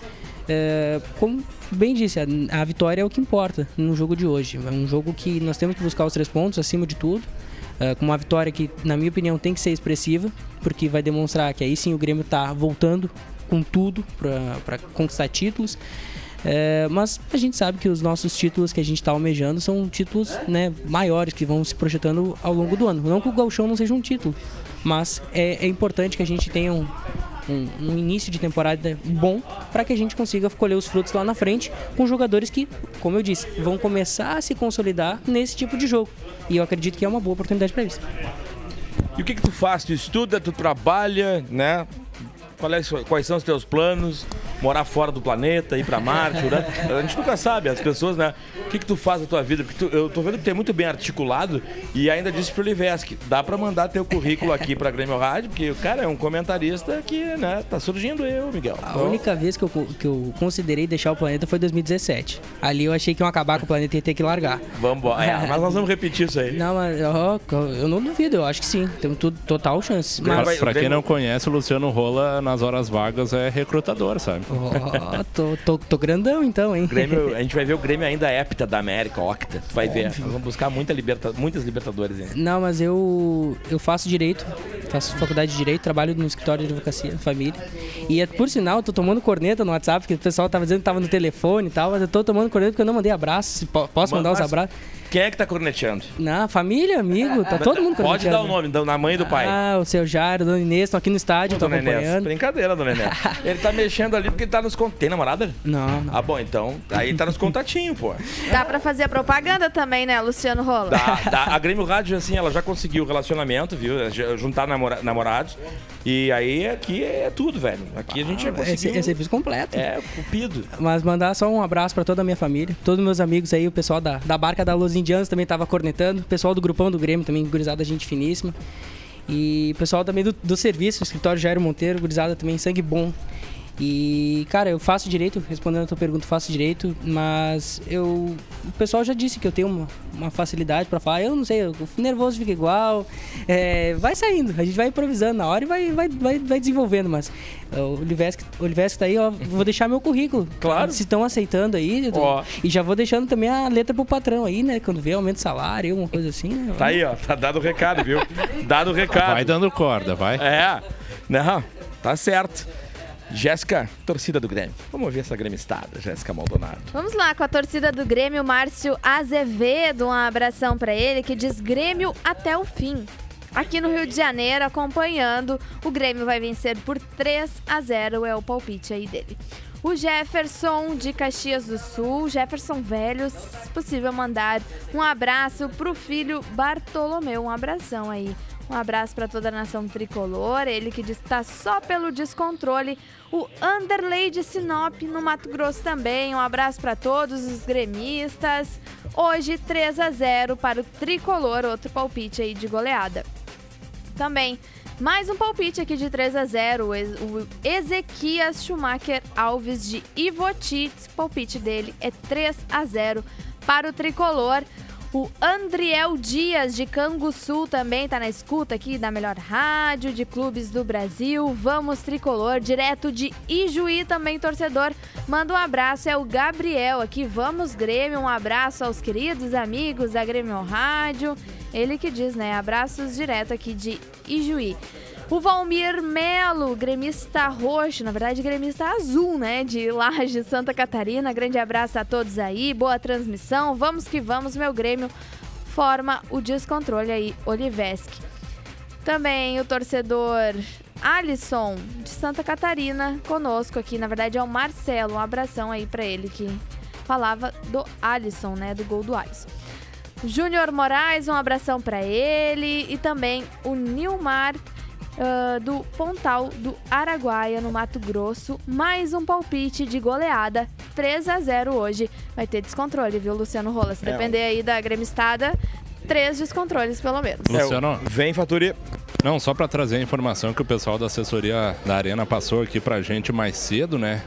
É, como bem disse, a, a, vitória é o que importa no jogo de hoje. É um jogo que nós temos que buscar os três pontos acima de tudo. É, com uma vitória que, na minha opinião, tem que ser expressiva, porque vai demonstrar que aí sim o Grêmio está voltando com tudo para conquistar títulos. É, mas a gente sabe que os nossos títulos que a gente está almejando são títulos né, maiores que vão se projetando ao longo do ano. Não que o Galchão não seja um título, mas é, é importante que a gente tenha um, um, um início de temporada bom para que a gente consiga colher os frutos lá na frente com jogadores que, como eu disse, vão começar a se consolidar nesse tipo de jogo. E eu acredito que é uma boa oportunidade para isso. E o que, que tu faz? Tu estuda, tu trabalha, né? Quais, quais são os teus planos? Morar fora do planeta, ir pra Marte, né? A gente nunca sabe, as pessoas, né? O que, que tu faz da tua vida? Porque tu, eu tô vendo que tu é muito bem articulado e ainda disse pro Livesque, dá pra mandar teu currículo aqui pra Grêmio Rádio, porque o cara é um comentarista que, né, tá surgindo eu, Miguel. A então... única vez que eu, que eu considerei deixar o planeta foi em 2017. Ali eu achei que iam acabar com o planeta e ia ter que largar. Vamos embora. É, mas nós vamos repetir isso aí. Não, mas ó, eu não duvido, eu acho que sim. Temos total chance. Mas... Pra, pra quem não conhece, o Luciano Rola nas horas vagas é recrutador, sabe? Oh, tô, tô, tô, grandão então, hein? Grêmio, a gente vai ver o Grêmio ainda hepta da América, octa. Tu vai Óbvio. ver. Nós vamos buscar muita liberta, muitas Libertadores ainda. Não, mas eu, eu faço direito, faço faculdade de direito, trabalho no escritório de advocacia família. E é, por sinal, tô tomando corneta no WhatsApp, porque o pessoal tava dizendo que tava no telefone e tal, mas eu tô tomando corneta porque eu não mandei abraço. Posso mandar mas, os abraços? Quem é que tá corneteando? Na família, amigo, tá todo mundo corneteando. Pode dar o nome, na mãe do pai. Ah, o seu Jairo, dona Inês, estão aqui no estádio, estão acompanhando. Brincadeira, dona Inês. ele tá mexendo ali porque ele tá nos contatinhos. Tem namorada? Não, não. Ah, bom, então, aí tá nos contatinhos, pô. Dá pra fazer a propaganda também, né, Luciano Rola? Dá, dá. A Grêmio Rádio, assim, ela já conseguiu relacionamento, viu? Juntar namora namorados. E aí aqui é tudo, velho. Aqui a gente já conseguiu. Esse serviço completo. É, cupido. Mas mandar só um abraço pra toda a minha família, todos meus amigos aí, o pessoal da, da Barca da Los Indianos também tava cornetando, o pessoal do grupão do Grêmio também, gurizada gente finíssima. E o pessoal também do, do serviço, o escritório Jairo Monteiro, gurizada também, sangue bom. E, cara, eu faço direito, respondendo a tua pergunta, faço direito, mas eu. O pessoal já disse que eu tenho uma, uma facilidade para falar, eu não sei, o nervoso fica igual. É, vai saindo, a gente vai improvisando na hora e vai, vai, vai, vai desenvolvendo, mas o Olivesque, o tá aí, ó, vou deixar meu currículo. Claro. Se estão aceitando aí. Ó. E já vou deixando também a letra pro patrão aí, né? Quando vê aumento de salário, alguma coisa assim, né? Tá aí, ó, tá dado o recado, viu? dado o recado. Vai dando corda, vai. É, não, tá certo. Jéssica, torcida do Grêmio. Vamos ouvir essa gremistada, Jéssica Maldonado. Vamos lá com a torcida do Grêmio, Márcio Azevedo. Um abração para ele que diz Grêmio até o fim. Aqui no Rio de Janeiro, acompanhando, o Grêmio vai vencer por 3 a 0, é o palpite aí dele. O Jefferson de Caxias do Sul, Jefferson Velhos, possível mandar um abraço pro filho Bartolomeu, um abração aí Um abraço para toda a nação tricolor. Ele que diz que tá só pelo descontrole. O Anderley de Sinop, no Mato Grosso também. Um abraço para todos os gremistas. Hoje 3 a 0 para o tricolor, outro palpite aí de goleada. Também mais um palpite aqui de 3 a 0 O Ezequias Schumacher Alves de Ivotits. O palpite dele é 3 a 0 para o tricolor. O Andriel Dias de Canguçu também está na escuta aqui da melhor rádio de clubes do Brasil. Vamos tricolor, direto de Ijuí também torcedor. Manda um abraço, é o Gabriel aqui. Vamos Grêmio, um abraço aos queridos amigos da Grêmio Rádio. Ele que diz, né? Abraços direto aqui de Ijuí. O Valmir Melo, gremista roxo, na verdade gremista azul, né? De Laje, Santa Catarina. Grande abraço a todos aí, boa transmissão. Vamos que vamos, meu Grêmio forma o descontrole aí, Oliveski. Também o torcedor Alisson, de Santa Catarina, conosco aqui. Na verdade é o Marcelo, um abração aí para ele que falava do Alisson, né? Do gol do Alisson. Júnior Moraes, um abração para ele. E também o Nilmar uh, do Pontal do Araguaia, no Mato Grosso. Mais um palpite de goleada. 3 a 0 hoje. Vai ter descontrole, viu, Luciano Rola? Se É, depender aí da gremistada, três descontroles pelo menos. Luciano. Vem, Faturi. Não, só para trazer a informação que o pessoal da assessoria da Arena passou aqui pra gente mais cedo, né?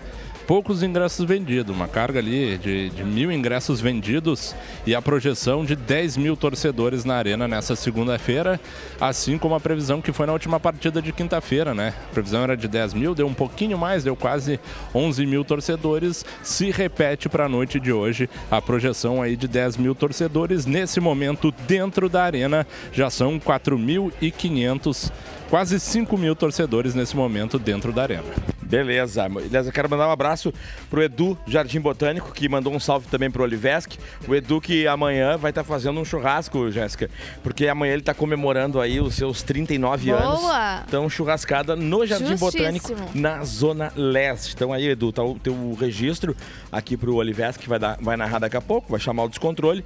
Poucos ingressos vendidos, uma carga ali de, de mil ingressos vendidos e a projeção de 10 mil torcedores na Arena nessa segunda-feira, assim como a previsão que foi na última partida de quinta-feira, né? A previsão era de 10 mil, deu um pouquinho mais, deu quase 11 mil torcedores. Se repete para a noite de hoje a projeção aí de 10 mil torcedores. Nesse momento, dentro da Arena, já são 4.500, quase 5 mil torcedores nesse momento dentro da Arena. Beleza. Eu quero mandar um abraço pro Edu Jardim Botânico, que mandou um salve também pro Oliveski. O Edu que amanhã vai estar fazendo um churrasco, Jéssica, porque amanhã ele tá comemorando aí os seus 39 Boa! anos. Então, churrascada no Jardim Justíssimo. Botânico, na Zona Leste. Então aí, Edu, tá o teu registro aqui pro Oliveski, que vai, dar, vai narrar daqui a pouco, vai chamar o descontrole.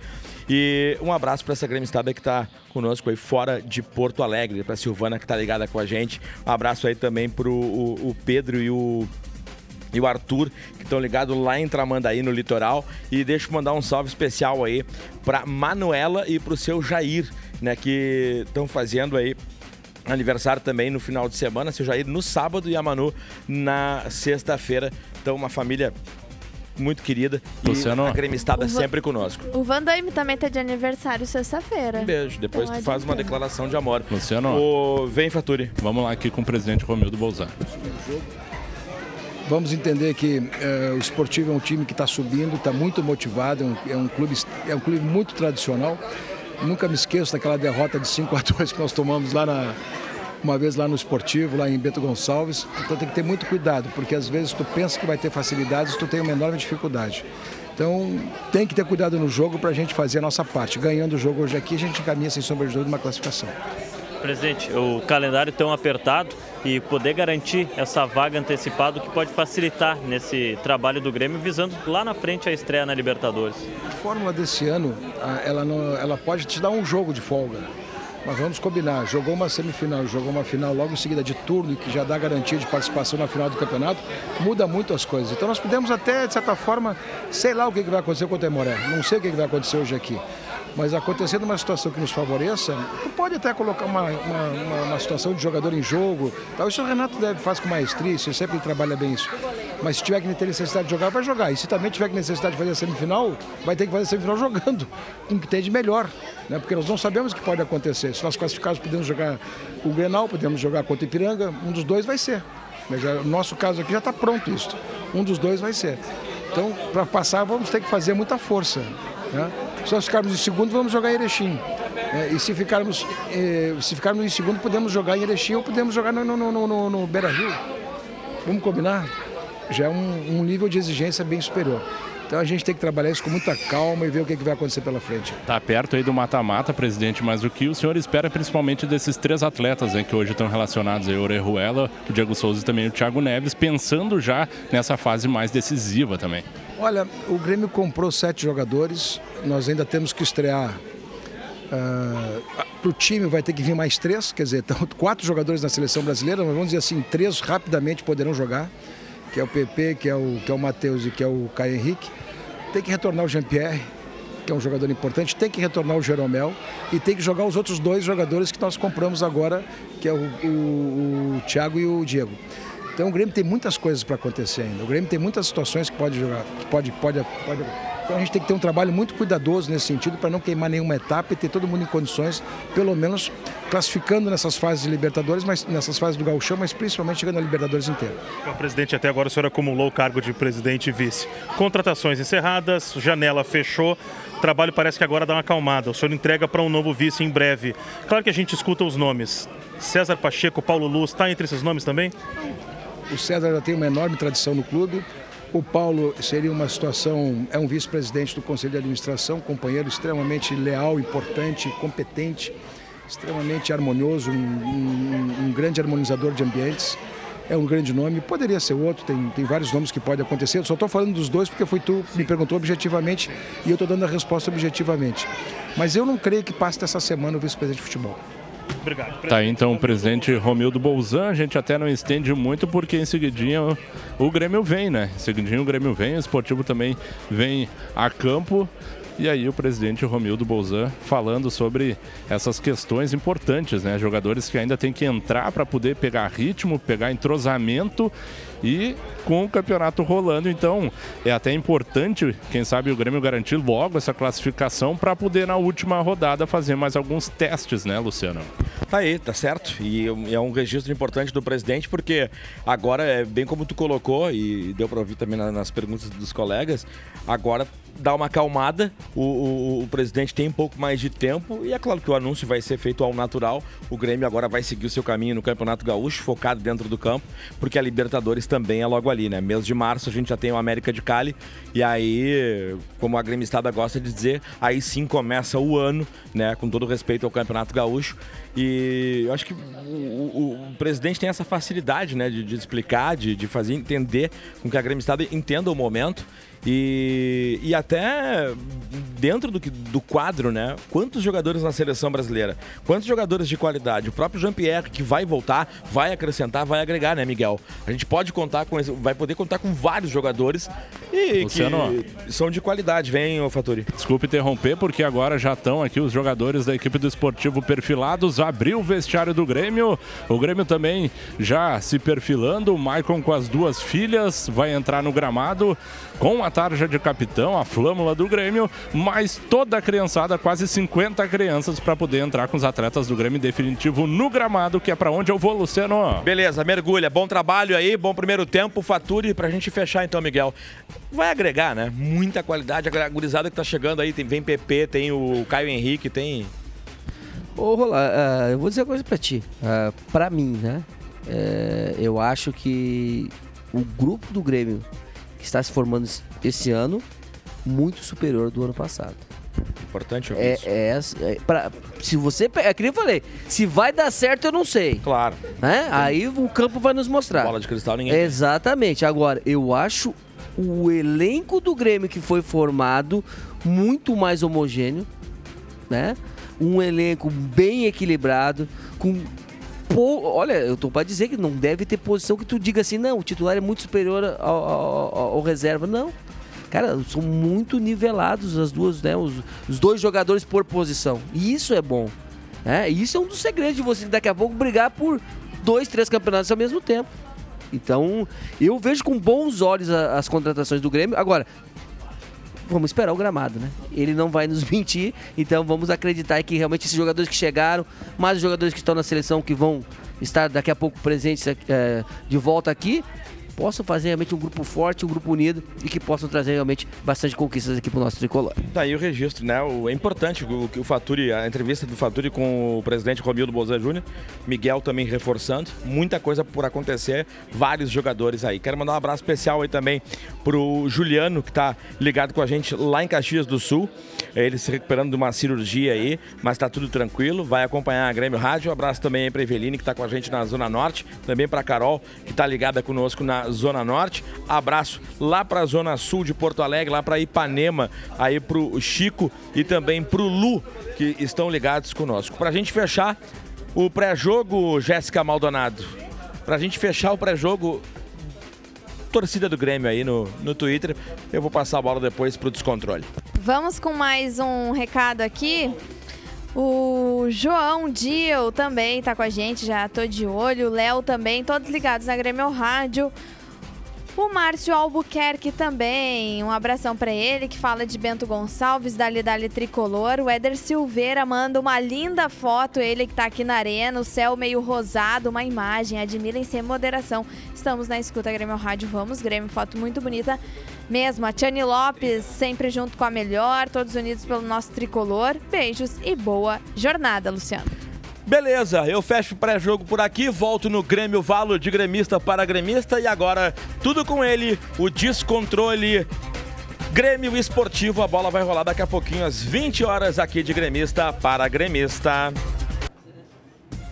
E um abraço para essa gremistada que tá conosco aí fora de Porto Alegre, pra Silvana que tá ligada com a gente. Um abraço aí também pro o, o Pedro e o e o Arthur, que estão ligados lá em Tramandaí, no litoral. E deixa eu mandar um salve especial aí pra Manuela e pro seu Jair, né, que estão fazendo aí aniversário também no final de semana. Seu Jair no sábado e a Manu na sexta-feira. Então, uma família muito querida. Luciano. E a gremistada O Va- sempre conosco. O Van Damme também tá de aniversário sexta-feira. Um beijo. Depois Então, tu faz uma declaração de amor. Luciano. O... Vem, Faturi. Vamos lá aqui com o presidente Romildo Bolzano. Vamos entender que eh, o Esportivo é um time que está subindo, está muito motivado, é um, é um clube, é um clube muito tradicional. Nunca me esqueço daquela derrota de 5 a 2 que nós tomamos lá na, uma vez lá no Esportivo, lá em Bento Gonçalves. Então tem que ter muito cuidado, porque às vezes tu pensa que vai ter facilidades, tu tem uma enorme dificuldade. Então tem que ter cuidado no jogo para a gente fazer a nossa parte. Ganhando o jogo hoje aqui, a gente caminha sem sombra de dúvida uma classificação. Presidente, o calendário tão apertado e poder garantir essa vaga antecipada que pode facilitar nesse trabalho do Grêmio, visando lá na frente a estreia na Libertadores. A fórmula desse ano, ela, não- ela pode te dar um jogo de folga. Mas vamos combinar, jogou uma semifinal, jogou uma final logo em seguida de turno que já dá garantia de participação na final do campeonato, muda muito as coisas. Então nós podemos até, de certa forma, sei lá o que vai acontecer com o Temoré. Não sei o que vai acontecer hoje aqui. Mas acontecendo uma situação que nos favoreça, pode até colocar uma, uma, uma- uma situação de jogador em jogo. Tal. Isso o Renato deve, faz com maestria, isso, sempre trabalha bem isso. Mas se tiver que ter necessidade de jogar, vai jogar. E se também tiver que necessidade de fazer a semifinal, vai ter que fazer a semifinal jogando, com o que tem de melhor. Né? Porque nós não sabemos o que pode acontecer. Se nós classificarmos, podemos jogar o Grenal, podemos jogar contra o Ipiranga, um dos dois vai ser. Mas no nosso caso aqui já está pronto isso. Um dos dois vai ser. Então, para passar, vamos ter que fazer muita força. Né? Se nós ficarmos em segundo, vamos jogar em Erechim. né? e se ficarmos, eh, se ficarmos em segundo, podemos jogar em Erechim ou podemos jogar no, no, no, no, no Beira Rio. Vamos combinar? Já é um, um nível de exigência bem superior. Então a gente tem que trabalhar isso com muita calma e ver o que, que vai acontecer pela frente. Tá perto aí do mata-mata, presidente, mas o que o senhor espera principalmente desses três atletas né, que hoje estão relacionados aí, o Orejuela, o Diego Souza e também o Thiago Neves, pensando já nessa fase mais decisiva também. Olha, o Grêmio comprou sete jogadores, nós ainda temos que estrear para o time vai ter que vir mais três, quer dizer, então, quatro jogadores na seleção brasileira, mas vamos dizer assim, três rapidamente poderão jogar, que é o PP, que é o, que é o Matheus e que é o Caio Henrique. Tem que retornar o Jean-Pierre, que é um jogador importante, tem que retornar o Jeromel e tem que jogar os outros dois jogadores que nós compramos agora, que é o, o, o Thiago e o Diego. Então o Grêmio tem muitas coisas para acontecer ainda. O Grêmio tem muitas situações que pode jogar, que pode, pode, pode. Então a gente tem que ter um trabalho muito cuidadoso nesse sentido para não queimar nenhuma etapa e ter todo mundo em condições, pelo menos classificando nessas fases de Libertadores, mas nessas fases do Gauchão, mas principalmente chegando na Libertadores inteira. Presidente, até agora o senhor acumulou o cargo de presidente e vice. Contratações encerradas, janela fechou, trabalho parece que agora dá uma acalmada. O senhor entrega para um novo vice em breve. Claro que a gente escuta os nomes. César Pacheco, Paulo Luz, está entre esses nomes também? O César já tem uma enorme tradição no clube. O Paulo seria uma situação, é um vice-presidente do Conselho de Administração, companheiro extremamente leal, importante, competente, extremamente harmonioso, um, um, um grande harmonizador de ambientes. É um grande nome, poderia ser outro, tem, tem vários nomes que pode acontecer. Eu só estou falando dos dois porque foi tu me perguntou objetivamente e eu estou dando a resposta objetivamente. Mas eu não creio que passe dessa semana o vice-presidente de futebol. Obrigado. Tá aí então o presidente Romildo Bolzan. A gente até não estende muito porque em seguidinha o, Grêmio vem, né? Em seguidinha o Grêmio vem, o esportivo também vem a campo. E aí o presidente Romildo Bolzan falando sobre essas questões importantes, né? Jogadores que ainda tem que entrar para poder pegar ritmo, pegar entrosamento e com o campeonato rolando, então é até importante, quem sabe o Grêmio garantir logo essa classificação para poder na última rodada fazer mais alguns testes, né, Luciano? Tá aí, tá certo. E é um registro importante do presidente, porque agora, é bem como tu colocou, e deu para ouvir também nas perguntas dos colegas, agora dá uma acalmada, o, o, o, presidente tem um pouco mais de tempo e é claro que o anúncio vai ser feito ao natural. O Grêmio agora vai seguir o seu caminho no Campeonato Gaúcho, focado dentro do campo, porque a Libertadores também é logo ali, né? Mês de março a gente já tem o América de Cali e aí, como a gremistada gosta de dizer, aí sim começa o ano, né? Com todo respeito ao Campeonato Gaúcho. E eu acho que o, o, o presidente tem essa facilidade, né? De, de explicar, de, de fazer entender com que a gremistada entenda o momento. E, e até dentro do, do quadro, né? Quantos jogadores na seleção brasileira? Quantos jogadores de qualidade? O próprio Jean-Pierre, que vai voltar, vai acrescentar, vai agregar, né, Miguel? A gente pode contar com vai poder contar com vários jogadores e Luciano. que são de qualidade. Vem, ô Faturi. Desculpe interromper, porque agora já estão aqui os jogadores da equipe do esportivo perfilados. Abriu o vestiário do Grêmio. O Grêmio também já se perfilando. O Maicon com as duas filhas vai entrar no gramado com a tarja de capitão, a flâmula do Grêmio, mas toda a criançada, quase 50 crianças, para poder entrar com os atletas do Grêmio definitivo no gramado, que é para onde eu vou, Luciano. Beleza, mergulha. Bom trabalho aí, bom primeiro tempo, fature pra gente fechar então, Miguel. Vai agregar, né? Muita qualidade, a gurizada que tá chegando aí, tem, vem PP, tem o Caio Henrique, tem... Ô, Rola, uh, eu vou dizer uma coisa pra ti. Uh, pra mim, né? Uh, eu acho que o grupo do Grêmio que está se formando esse ano muito superior do ano passado. Importante ouvir é, isso. É, é pra, se você. É que nem eu falei, se vai dar certo, eu não sei. Claro. Né? Aí o campo vai nos mostrar. Bola de cristal ninguém. Exatamente. Agora, eu acho o elenco do Grêmio que foi formado muito mais homogêneo, né? Um elenco bem equilibrado, com Pô, olha, eu tô para dizer que não deve ter posição que tu diga assim, não, o titular é muito superior ao, ao, ao reserva. Não. Cara, são muito nivelados as duas, né? Os, os dois jogadores por posição. E isso é bom. Né? E isso é um dos segredos de você daqui a pouco brigar por dois, três campeonatos ao mesmo tempo. Então, eu vejo com bons olhos as contratações do Grêmio. Agora, vamos esperar o gramado, né? Ele não vai nos mentir, então vamos acreditar que realmente esses jogadores que chegaram, mais os jogadores que estão na seleção que vão estar daqui a pouco presentes é, de volta aqui, possam fazer realmente um grupo forte, um grupo unido e que possam trazer realmente bastante conquistas aqui para o nosso tricolor. Tá aí o registro, né? O, é importante o, o Faturi, a entrevista do Faturi com o presidente Romildo Bolzan Júnior, Miguel também reforçando, muita coisa por acontecer, vários jogadores aí. Quero mandar um abraço especial aí também pro Juliano, que tá ligado com a gente lá em Caxias do Sul, ele se recuperando de uma cirurgia aí, mas tá tudo tranquilo, vai acompanhar a Grêmio Rádio. Um abraço também aí pra Eveline, que tá com a gente na Zona Norte, também pra Carol, que tá ligada conosco na na Zona Norte. Abraço lá para a Zona Sul de Porto Alegre, lá para Ipanema, aí pro Chico e também pro Lu, que estão ligados conosco. Pra gente fechar o pré-jogo, Jéssica Maldonado. Pra gente fechar o pré-jogo, torcida do Grêmio aí no, no Twitter. Eu vou passar a bola depois pro descontrole. Vamos com mais um recado aqui. O João Dio também tá com a gente, já tô de olho. O Léo também, todos ligados na Grêmio Rádio. O Márcio Albuquerque também, um abração para ele, que fala de Bento Gonçalves, Dali Dali Tricolor. O Éder Silveira manda uma linda foto, ele que tá aqui na arena, o céu meio rosado, uma imagem, admirem sem moderação. Estamos na escuta Grêmio Rádio, vamos Grêmio, foto muito bonita mesmo. A Tiane Lopes, sempre junto com a melhor, todos unidos pelo nosso tricolor. Beijos e boa jornada, Luciano. Beleza, eu fecho o pré-jogo por aqui, volto no Grêmio Valo de gremista para gremista e agora tudo com ele, o descontrole Grêmio Esportivo. A bola vai rolar daqui a pouquinho às 20 horas aqui de gremista para gremista.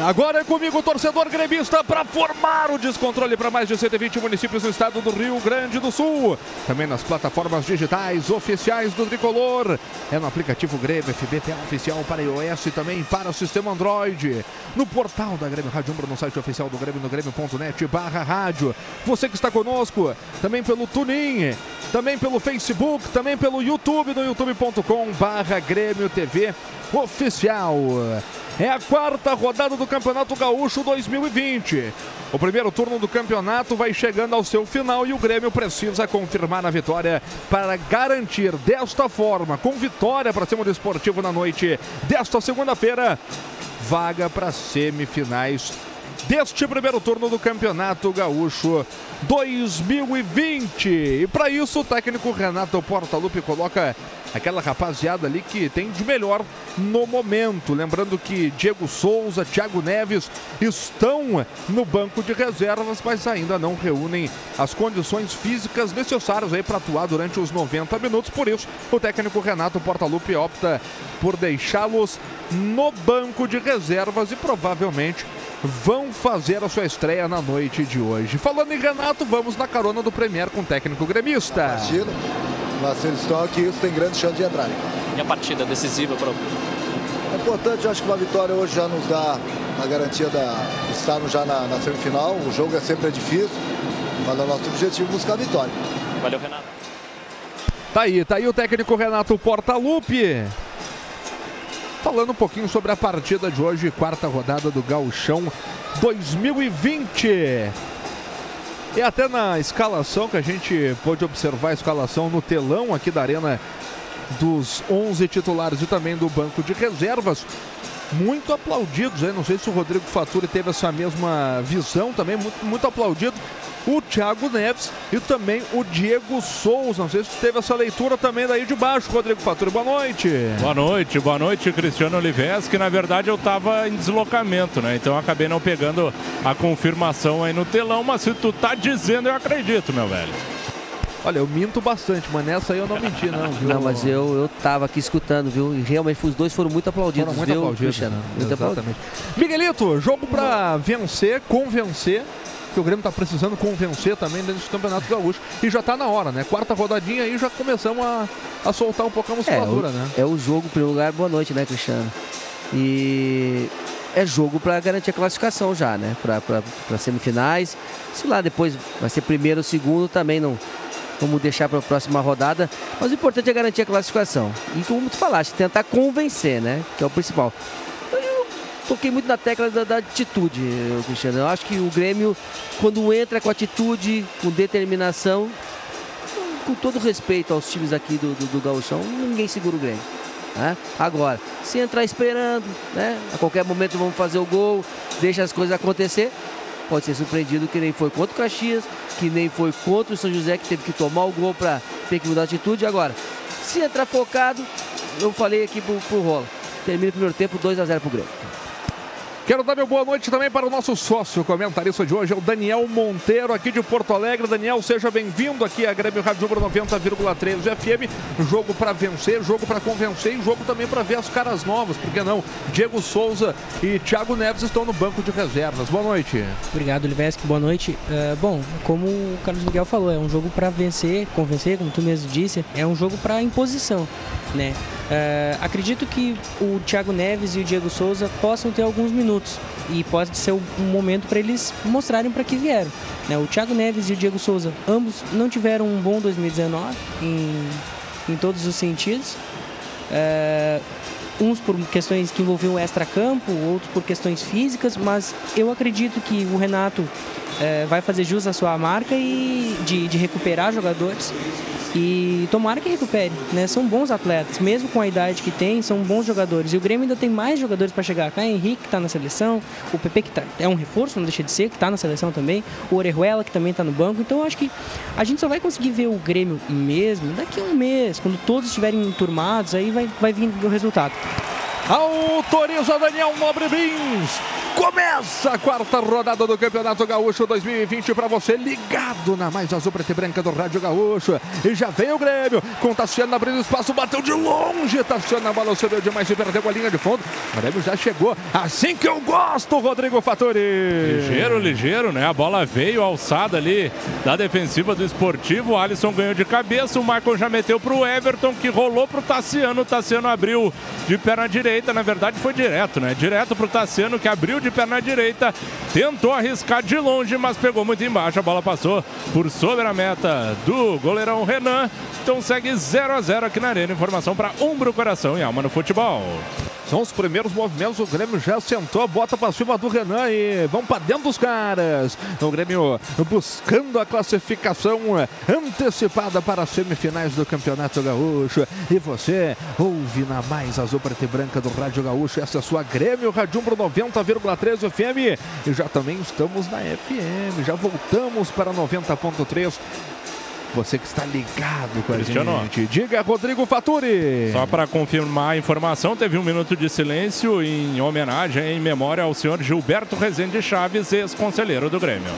Agora é comigo, torcedor gremista, para formar o descontrole para mais de 120 municípios no estado do Rio Grande do Sul. Também nas plataformas digitais oficiais do Tricolor. É no aplicativo Grêmio FBPA oficial para iOS e também para o sistema Android. No portal da Grêmio Rádio Umbro, no site oficial do Grêmio, no grêmio.net barra rádio. Você que está conosco, também pelo Tunin, também pelo Facebook, também pelo YouTube, no youtube.com barra Grêmio TV oficial. É a quarta rodada do Campeonato Gaúcho 2020. O primeiro turno do campeonato vai chegando ao seu final e o Grêmio precisa confirmar a vitória para garantir desta forma, com vitória para cima do esportivo na noite desta segunda-feira, vaga para semifinais deste primeiro turno do Campeonato Gaúcho 2020. E para isso o técnico Renato Portaluppi coloca aquela rapaziada ali que tem de melhor no momento. Lembrando que Diego Souza, Thiago Neves estão no banco de reservas, mas ainda não reúnem as condições físicas necessárias aí para atuar durante os 90 minutos. Por isso, o técnico Renato Portaluppi opta por deixá-los no banco de reservas e provavelmente vão fazer a sua estreia na noite de hoje. Falando em Renato, vamos na carona do Premier com o técnico gremista. Partida, mas eles estão aqui, isso tem grande chance de entrar. E a partida decisiva para o É importante, eu acho que uma vitória hoje já nos dá a garantia da, de estarmos já na, na semifinal. O jogo é sempre difícil, mas é o nosso objetivo é buscar a vitória. Valeu, Renato. Tá aí, tá aí o técnico Renato Portaluppi. Falando um pouquinho sobre a partida de hoje, quarta rodada do Gauchão 2020. E até na escalação que a gente pôde observar a escalação no telão aqui da arena dos 11 titulares e também do banco de reservas. Muito aplaudidos, não sei se o Rodrigo Faturi teve essa mesma visão também, muito, muito aplaudido. O Thiago Neves e também o Diego Souza. Não sei se teve essa leitura também daí de baixo, Rodrigo Faturi. Boa noite. Boa noite, boa noite, Cristiano Olives, que na verdade eu estava em deslocamento, né? Então acabei não pegando a confirmação aí no telão, mas se tu tá dizendo, eu acredito, meu velho. Olha, eu minto bastante, mas nessa aí eu não menti, não, viu? Não, mas eu, eu tava aqui escutando, viu? E realmente os dois foram muito aplaudidos, Foram muito viu, aplaudidos, Cristiano? né? Muito Exatamente. Miguelito, jogo pra vencer, convencer. Que o Grêmio tá precisando convencer também dentro do Campeonato Gaúcho. E já tá na hora, né? Quarta rodadinha aí já começamos a, a soltar um pouco a É, musculatura, o, né? é o jogo, em primeiro lugar, boa noite, né, Cristiano? E é jogo para garantir a classificação já, né? Para semifinais. Se lá depois vai ser primeiro ou segundo, também não vamos deixar para a próxima rodada. Mas o importante é garantir a classificação. E como tu falaste, tentar convencer, né? Que é o principal. Eu toquei muito na tecla da, da atitude, eh, Cristiano. Eu acho que o Grêmio, quando entra com atitude, com determinação, com todo respeito aos times aqui do, do, do ninguém segura o Grêmio. né? Agora, se entrar esperando, né? A qualquer momento vamos fazer o gol, deixa as coisas acontecer. Pode ser surpreendido que nem foi contra o Caxias, que nem foi contra o São José, que teve que tomar o gol para ter que mudar a atitude. Agora, se entrar focado, eu falei aqui pro, pro Rola, termina o primeiro tempo 2 a 0 pro Grêmio. Quero dar meu boa noite também para o nosso sócio comentarista de hoje, é o Daniel Monteiro, aqui de Porto Alegre. Daniel, seja bem-vindo aqui à Grêmio Rádio Número 90,3 FM. Jogo para vencer, jogo para convencer e jogo também para ver as caras novas, por que não? Diego Souza e Thiago Neves estão no banco de reservas. Boa noite. Obrigado, Livesque. Boa noite. Uh, bom, como o Carlos Miguel falou, é um jogo para vencer, convencer, como tu mesmo disse, é um jogo para imposição, né? Uh, acredito que o Thiago Neves e o Diego Souza possam ter alguns minutos e pode ser um momento para eles mostrarem para que vieram. Né? O Thiago Neves e o Diego Souza, ambos não tiveram um bom 2019 em, em todos os sentidos. Uh, uns por questões que envolviam extra-campo, outros por questões físicas, mas eu acredito que o Renato uh, vai fazer jus à sua marca e de, de recuperar jogadores e tomara que recupere, né? São bons atletas, mesmo com a idade que tem, são bons jogadores. E o Grêmio ainda tem mais jogadores para chegar. Caio Henrique, que está na seleção, o PP, que tá, é um reforço, não deixa de ser, que está na seleção também, o Orejuela, que também está no banco. Então eu acho que a gente só vai conseguir ver o Grêmio mesmo daqui a um mês, quando todos estiverem enturmados, aí vai, vai vir o resultado. Autoriza Daniel Nobre Bins. Começa a quarta rodada do Campeonato Gaúcho 2020 para você ligado na mais azul preta e branca do Rádio Gaúcho. E já vem o Grêmio com Tassiano abrindo espaço, bateu de longe. Tassiano na bola subiu demais e perdeu a linha de fundo. O Grêmio já chegou. Assim que eu gosto, Rodrigo Fattori. Ligeiro, ligeiro, né? A bola veio alçada ali da defensiva do esportivo. O Alisson ganhou de cabeça. O Michael já meteu para o Everton que rolou para o Tassiano. O Tassiano abriu de perna direita. Na verdade, foi direto, né? Direto para o Tassiano que abriu de perna direita, tentou arriscar de longe, mas pegou muito embaixo. A bola passou por sobre a meta do goleirão Renan. Então segue 0 a 0 aqui na Arena. Informação para Umbro Coração e Alma no Futebol. São os primeiros movimentos. O Grêmio já sentou, bota para cima do Renan e vão para dentro dos caras. O Grêmio buscando a classificação antecipada para as semifinais do Campeonato Gaúcho. E você ouve na mais azul preta e branca do Rádio Gaúcho. Essa é a sua Grêmio Rádio Umbro 90,3 FM. E já também estamos na FM. Já voltamos para 90.3. Você que está ligado com Cristiano. a gente. Diga, Rodrigo Faturi. Só para confirmar a informação, teve um minuto de silêncio em homenagem, em memória ao senhor Gilberto Rezende Chaves, ex-conselheiro do Grêmio.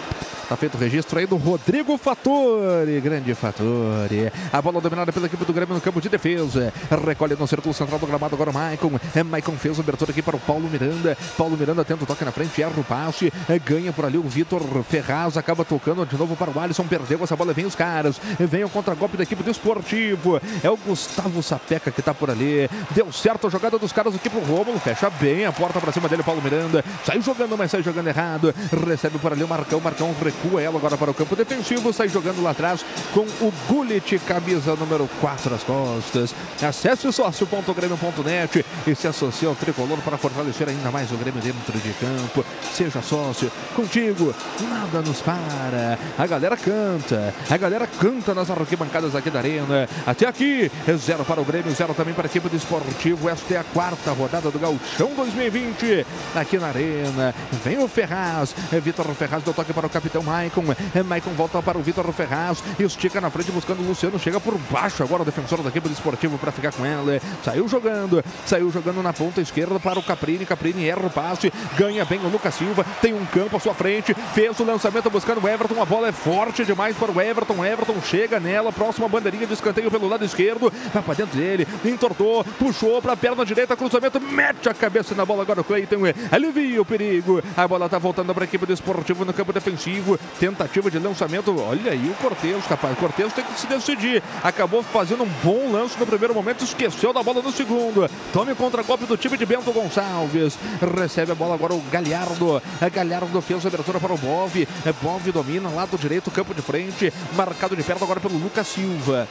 Tá feito o registro aí do Rodrigo Fattori. Grande Fattori. A bola dominada pela equipe do Grêmio no campo de defesa. Recolhe no círculo central do gramado agora o Maicon. É, Maicon fez o abertura aqui para o Paulo Miranda. Paulo Miranda tenta o toque na frente, erra o passe. É, ganha por ali o Vitor Ferraz. Acaba tocando de novo para o Alisson. Perdeu essa bola. Vem os caras. Vem o contra-golpe da equipe do Esportivo. É o Gustavo Sapeca que tá por ali. Deu certo a jogada dos caras aqui pro Rômulo. Fecha bem a porta para cima dele, Paulo Miranda. Sai jogando, mas sai jogando errado. Recebe por ali o Marcão. Marcão recua ela agora para o campo defensivo. Sai jogando lá atrás com o Gullit, camisa número 4 às costas. Acesse o sócio.grêmio.net e se associe ao tricolor para fortalecer ainda mais o Grêmio dentro de campo. Seja sócio. Contigo, nada nos para. A galera canta. A galera canta nas arquibancadas aqui da Arena. Até aqui, é zero para o Grêmio, zero também para a equipe do Esportivo. Esta é a quarta rodada do Gauchão 2020 aqui na Arena. Vem o Ferraz. É Vitor Ferraz deu toque para o capitão Maicon. É Maicon volta para o Vitor Ferraz. Estica na frente buscando o Luciano. Chega por baixo agora o defensor da equipe do Esportivo para ficar com ela. Saiu jogando. Saiu jogando na ponta esquerda para o Caprini. Caprini erra o passe. Ganha bem o Lucas Silva. Tem um campo à sua frente. Fez o lançamento buscando o Everton. A bola é forte demais para o Everton. Everton chega nela. Próxima bandeirinha de escanteio pelo lado esquerdo. Vai para dentro dele. Entortou. Puxou para a perna direita. Cruzamento. Mete a cabeça na bola agora o Cleiton. Alivia o perigo. A bola está voltando para a equipe do Esportivo no campo defensivo. Tentativa de lançamento. Olha aí o Cortez, capaz. Cortez tem que se decidir. Acabou fazendo um bom lance no primeiro momento. Esqueceu da bola no segundo. Tome o contra-golpe do time de Bento Gonçalves. Recebe a bola agora o Galhardo. A Galhardo fez a abertura para o Bove. Bove domina, lado direito, campo de frente. Marcado de perto agora pelo Lucas Silva.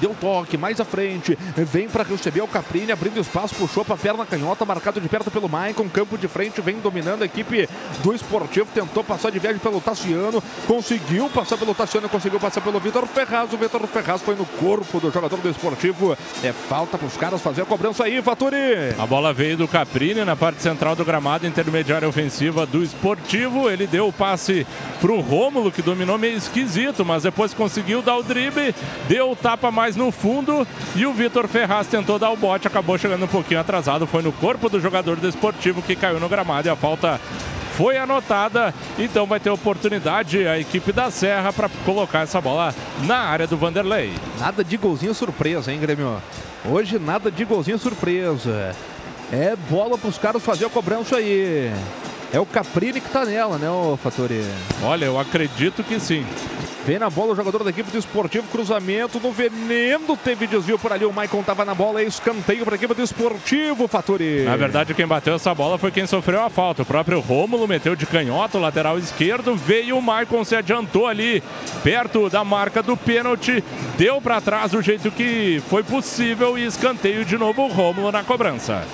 Deu toque, mais à frente, vem para receber o Caprini, abrindo espaço, puxou para a perna canhota, marcado de perto pelo Maicon, campo de frente, vem dominando a equipe do Esportivo, tentou passar de viagem pelo Tassiano, conseguiu passar pelo Tassiano, conseguiu passar pelo Vitor Ferraz, o Vitor Ferraz foi no corpo do jogador do Esportivo, é falta para os caras fazer a cobrança aí, Faturi. A bola veio do Caprini na parte central do gramado, intermediária ofensiva do Esportivo, ele deu o passe pro Rômulo, que dominou meio esquisito, mas depois conseguiu dar o drible, deu o tapa mais no fundo e o Vitor Ferraz tentou dar o bote, acabou chegando um pouquinho atrasado, foi no corpo do jogador do Esportivo que caiu no gramado e a falta foi anotada, então vai ter oportunidade a equipe da Serra para colocar essa bola na área do Vanderlei. Nada de golzinho surpresa, hein, Grêmio? Hoje nada de golzinho surpresa. É bola para os caras fazer a cobrança aí. É o Caprini que tá nela, né, o Fatori? Olha, eu acredito que sim. Vem na bola o jogador da equipe do Esportivo, cruzamento no veneno, teve desvio por ali, o Maicon tava na bola, é escanteio para a equipe do Esportivo, Fatori. Na verdade, quem bateu essa bola foi quem sofreu a falta. O próprio Rômulo meteu de canhota, o lateral esquerdo, veio o Maicon, se adiantou ali, perto da marca do pênalti, deu para trás do jeito que foi possível e escanteio de novo o Rômulo na cobrança.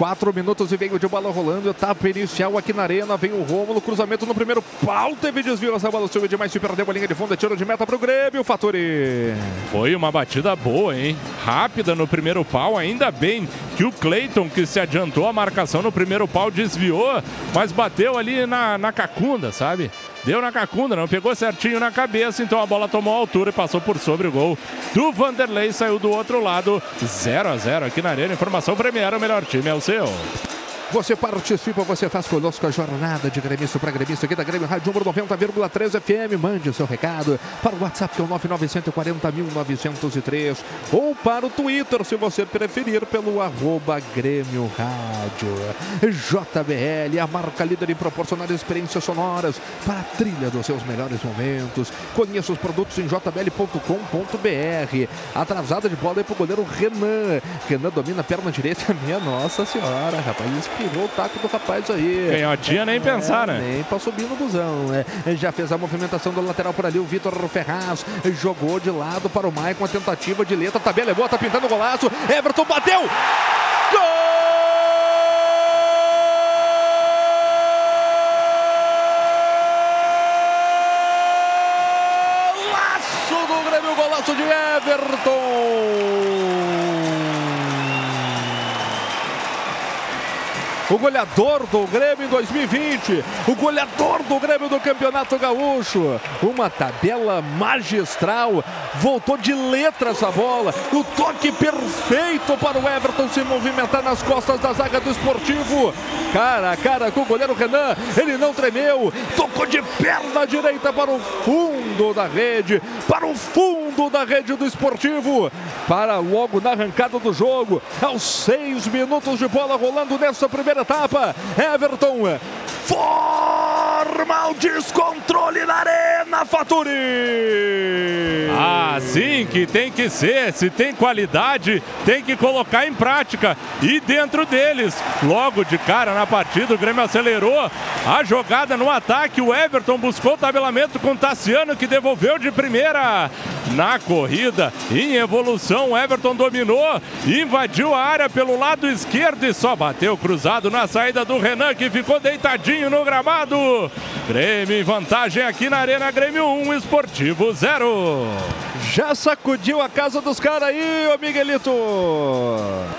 Quatro minutos e meio de bola rolando, etapa inicial aqui na arena, vem o Rômulo, cruzamento no primeiro pau, teve desvio, essa bola subiu demais, se perdeu a linha de fundo, é tiro de meta pro Grêmio, Faturi. Foi uma batida boa, hein? Rápida no primeiro pau, ainda bem que o Cleiton, que se adiantou a marcação no primeiro pau, desviou, mas bateu ali na, na cacunda, sabe? Deu na cacunda, não pegou certinho na cabeça, então a bola tomou altura e passou por sobre o gol do Vanderlei, saiu do outro lado, 0 a 0 aqui na arena. Informação Premier, o melhor time é o seu. Você participa, você faz conosco a jornada de gremista para gremista aqui da Grêmio Rádio Número 90,3 FM. Mande o seu recado para o WhatsApp que é o 99140.903 ou para o Twitter, se você preferir, pelo arroba Grêmio Rádio. JBL, a marca líder em proporcionar experiências sonoras para a trilha dos seus melhores momentos. Conheça os produtos em jbl.com.br. Atrasada de bola aí para o goleiro Renan. Renan domina a perna direita. Minha nossa senhora, rapaz espirrou o taco do rapaz aí. Canhotinha nem pensar, né? Nem pra subir no busão, né? Já fez a movimentação do lateral por ali, o Vitor Ferraz jogou de lado para o Maicon, a tentativa de letra, tabela é boa, tá pintando o golaço, Everton bateu! Golaço do Grêmio, golaço de Everton! O goleador do Grêmio em 2020, o goleador do Grêmio do Campeonato Gaúcho. Uma tabela magistral, voltou de letra essa bola, o toque perfeito para o Everton se movimentar nas costas da zaga do esportivo. Cara a cara com o goleiro Renan, ele não tremeu, tocou de perna direita para o fundo da rede, para o fundo da rede do esportivo, para logo na arrancada do jogo, aos seis minutos de bola rolando nessa primeira etapa. Everton forma o descontrole na arena, Faturi. Assim que tem que ser, se tem qualidade, tem que colocar em prática. E dentro deles, logo de cara na partida, o Grêmio acelerou a jogada no ataque. O Everton buscou o tabelamento com o Tassiano, que devolveu de primeira na corrida. Em evolução, o Everton dominou, invadiu a área pelo lado esquerdo e só bateu cruzado na saída do Renan, que ficou deitadinho no gramado. Grêmio em vantagem aqui na Arena Grêmio 1, Esportivo 0. Já sacudiu a casa dos caras aí, ô Miguelito.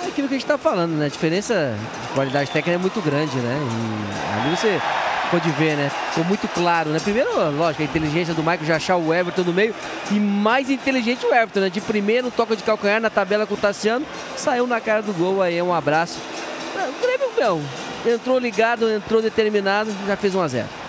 É aquilo que a gente tá falando, né? A diferença de qualidade técnica é muito grande, né? E ali você pode ver, né? Ficou muito claro, né? Primeiro, lógico, a inteligência do Michael já achar o Everton no meio e mais inteligente o Everton, né? De primeiro, toca de calcanhar na tabela com o Tassiano, saiu na cara do gol, aí é um abraço. O Grêmio, não, entrou ligado, entrou determinado, já fez 1 a 0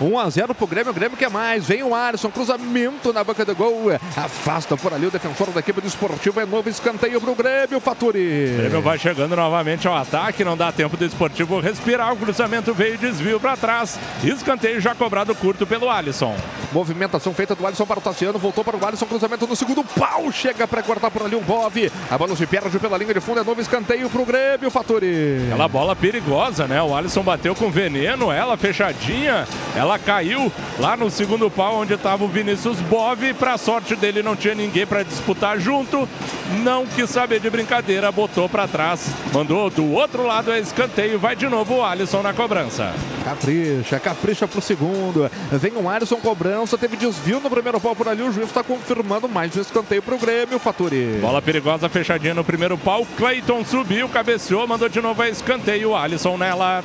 1 a 0 pro Grêmio, o Grêmio quer mais. Vem o Alisson, cruzamento na boca do gol. Afasta por ali o defensor da equipe do esportivo. É novo escanteio pro Grêmio, Faturi. O Grêmio vai chegando novamente ao ataque. Não dá tempo do esportivo respirar. O cruzamento veio desvio para trás. Escanteio já cobrado curto pelo Alisson. Movimentação feita do Alisson para o Tassiano. Voltou para o Alisson. Cruzamento no segundo pau. Chega para cortar por ali o Bove. A bola se perde pela linha de fundo. É novo escanteio pro Grêmio, Faturi. Aquela bola perigosa, né? O Alisson bateu com veneno. Ela fechadinha. Ela Ela caiu lá no segundo pau, onde estava o Vinícius Bove. Para sorte dele, não tinha ninguém para disputar junto. Não quis saber de brincadeira, botou para trás, mandou do outro lado é escanteio. Vai de novo o Alisson na cobrança. Capricha, capricha pro segundo. Vem o Alisson cobrança, teve desvio no primeiro pau por ali. O juiz está confirmando mais um escanteio pro Grêmio, Faturi. Bola perigosa, fechadinha no primeiro pau. Cleiton subiu, cabeceou, mandou de novo a escanteio. Alisson nela.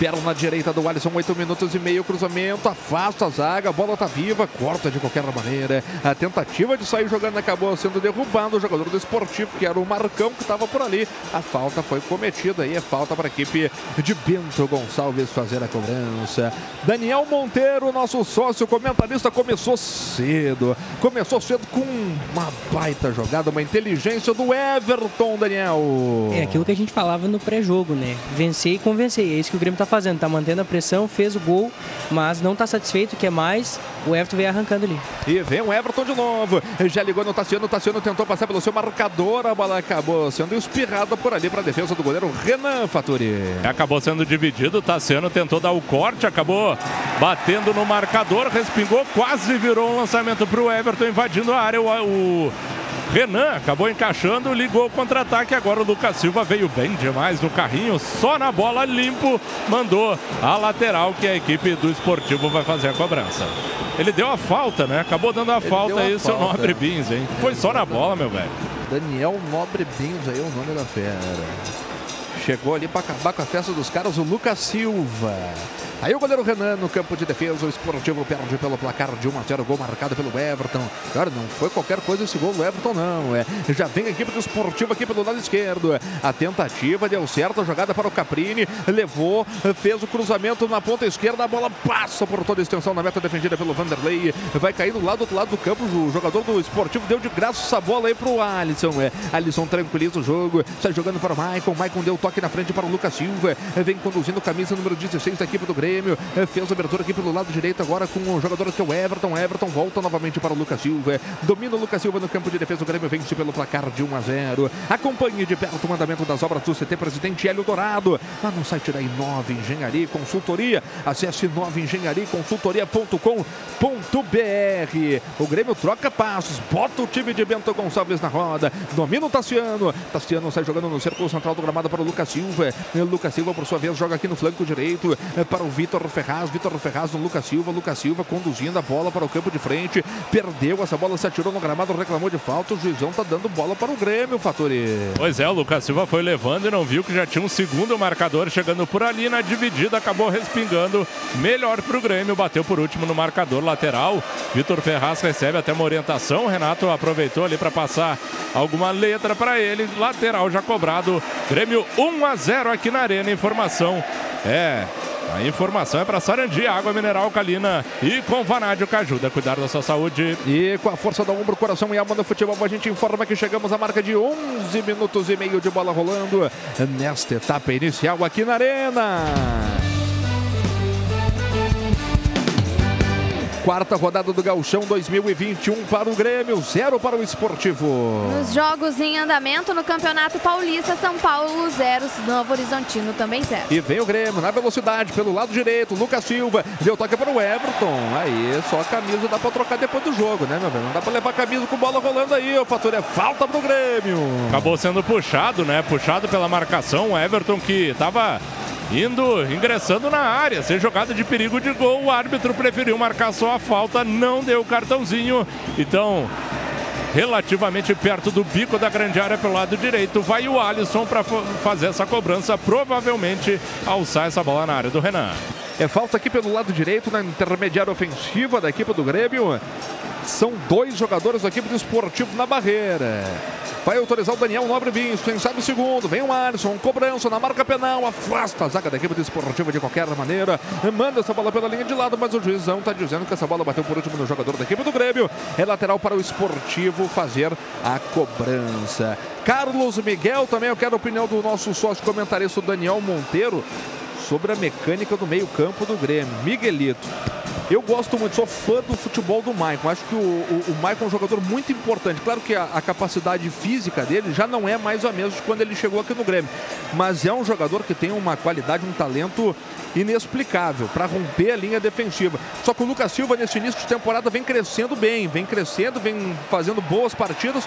Perna direita do Alisson, 8 minutos e meio, cruzamento, afasta a zaga, a bola tá viva, corta de qualquer maneira. A tentativa de sair jogando acabou sendo derrubado o jogador do esportivo, que era o Marcão, que estava por ali. A falta foi cometida e é falta para a equipe de Bento Gonçalves fazer a cobrança. Daniel Monteiro, nosso sócio comentarista, começou cedo. Começou cedo com uma baita jogada, uma inteligência do Everton, Daniel. É aquilo que a gente falava no pré-jogo, né? Vencer e convencer. É isso que o Grêmio tá fazendo, tá mantendo a pressão, fez o gol, mas não tá satisfeito, quer mais. O Everton vem arrancando ali. E vem o Everton de novo. Já ligou no Tassiano, o Tassiano tentou passar pelo seu marcador, a bola acabou sendo espirrada por ali para a defesa do goleiro Renan Faturi. Acabou sendo dividido, o Tassiano tentou dar o corte, acabou batendo no marcador, respingou, quase virou um lançamento para o Everton invadindo a área. O, o Renan acabou encaixando, ligou o contra-ataque. Agora o Lucas Silva veio bem demais no carrinho, só na bola limpo, mandou a lateral que a equipe do esportivo vai fazer a cobrança. Ele deu a falta, né? Acabou dando a Ele falta aí, seu falta. Nobre Bins, hein? Foi só na bola, meu velho. Daniel Nobre Bins aí é o nome da fera. Chegou ali para acabar com a festa dos caras o Lucas Silva. Aí o goleiro Renan no campo de defesa, o esportivo perde pelo placar de 1 a 0, gol marcado pelo Everton. Cara, não foi qualquer coisa esse gol do Everton, não. É, já vem a equipe do esportivo aqui pelo lado esquerdo. A tentativa deu certo, a jogada para o Caprini, levou, fez o cruzamento na ponta esquerda, a bola passa por toda a extensão na meta defendida pelo Vanderlei. Vai cair do lado do outro lado do campo, o jogador do esportivo deu de graça essa bola aí pro Alisson. É, Alisson tranquiliza o jogo, sai jogando para o Maicon, Maicon deu toque na frente para o Lucas Silva, vem conduzindo camisa número 16 da equipe do Grêmio, É, fez a abertura aqui pelo lado direito agora com o jogador que é o Everton, Everton volta novamente para o Lucas Silva, domina o Lucas Silva no campo de defesa, o Grêmio vence pelo placar de 1 a 0. Acompanhe de perto o mandamento das obras do CT Presidente Hélio Dourado, lá no site da Inova Engenharia e Consultoria, acesse inovaengenharia.com.br. O Grêmio troca passos, bota o time de Bento Gonçalves na roda, domina o Tassiano, Tassiano sai jogando no círculo central do gramado para o Lucas Silva, Lucas Silva por sua vez joga aqui no flanco direito eh, para o Vitor Ferraz, Vitor Ferraz no Lucas Silva, Lucas Silva conduzindo a bola para o campo de frente, perdeu essa bola, se atirou no gramado, reclamou de falta, o juizão tá dando bola para o Grêmio, Faturi. Pois é, o Lucas Silva foi levando e não viu que já tinha um segundo marcador chegando por ali na dividida, acabou respingando. Melhor pro Grêmio, bateu por último no marcador lateral. Vitor Ferraz recebe até uma orientação. Renato aproveitou ali para passar alguma letra para ele. Lateral já cobrado. Grêmio 1 a 0 aqui na Arena. Informação é a informação é para Sarandi, água mineral alcalina e com Vanádio que ajuda a cuidar da sua saúde. E com a força da ombro, coração e alma do futebol, a gente informa que chegamos à marca de 11 minutos e meio de bola rolando nesta etapa inicial aqui na Arena. Quarta rodada do Gauchão 2021 para o Grêmio, zero para o Esportivo. Nos jogos em andamento no Campeonato Paulista, São Paulo 0, Novo Horizontino também 0. E vem o Grêmio na velocidade pelo lado direito. Lucas Silva deu toque para o Everton. Aí só a camisa dá para trocar depois do jogo, né, meu velho? Não dá para levar a camisa com bola rolando aí. O fator é falta pro Grêmio. Acabou sendo puxado, né? Puxado pela marcação. O Everton que estava indo, ingressando na área, sem jogada de perigo de gol. O árbitro preferiu marcar só a falta, não deu o cartãozinho. Então, relativamente perto do bico da grande área pelo lado direito, vai o Alisson para fazer essa cobrança, provavelmente alçar essa bola na área do Renan. É falta aqui pelo lado direito, na intermediária ofensiva da equipe do Grêmio. São dois jogadores da equipe do Esportivo na barreira. Vai autorizar o Daniel Nobre Bins, quem sabe o segundo. Vem o Alisson, cobrança na marca penal, afasta a zaga da equipe do Esportivo de qualquer maneira. Manda essa bola pela linha de lado, mas o juizão está dizendo que essa bola bateu por último no jogador da equipe do Grêmio. É lateral para o Esportivo fazer a cobrança. Carlos Miguel, também eu quero a opinião do nosso sócio comentarista Daniel Monteiro sobre a mecânica do meio-campo do Grêmio. Miguelito. Eu gosto muito, sou fã do futebol do Maicon. Acho que o, o, o Maicon é um jogador muito importante. Claro que a, a, capacidade física dele já não é mais a mesma de quando ele chegou aqui no Grêmio. Mas é um jogador que tem uma qualidade, um talento inexplicável para romper a linha defensiva. Só que o Lucas Silva, nesse início de temporada, vem crescendo bem, vem crescendo, vem fazendo boas partidas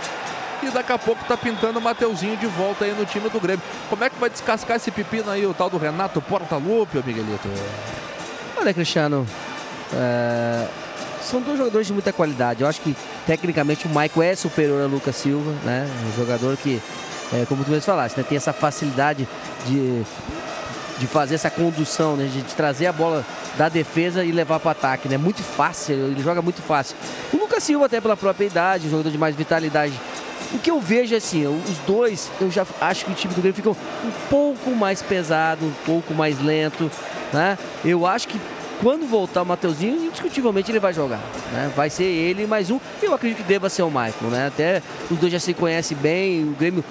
e daqui a pouco tá pintando o Mateuzinho de volta aí no time do Grêmio. Como é que vai descascar esse pepino aí, o tal do Renato Portaluppi, Miguelito? Olha, Cristiano, é... são dois jogadores de muita qualidade. Eu acho que tecnicamente o Michael é superior ao Lucas Silva, né? Um jogador que, é, como tu mesmo falaste, né? tem essa facilidade de, de fazer essa condução, né? de, trazer a bola da defesa e levar para o ataque. Né? Muito fácil, ele joga muito fácil. O Lucas Silva, até pela própria idade, jogador de mais vitalidade. O que eu vejo é assim, os dois, eu já acho que o time do Grêmio fica um pouco mais pesado, um pouco mais lento, né? Eu acho que quando voltar o Mateuzinho, indiscutivelmente ele vai jogar. Né? Vai ser ele mais um. Eu acredito que deva ser o Michael. Né? Até os dois já se conhecem bem. O Grêmio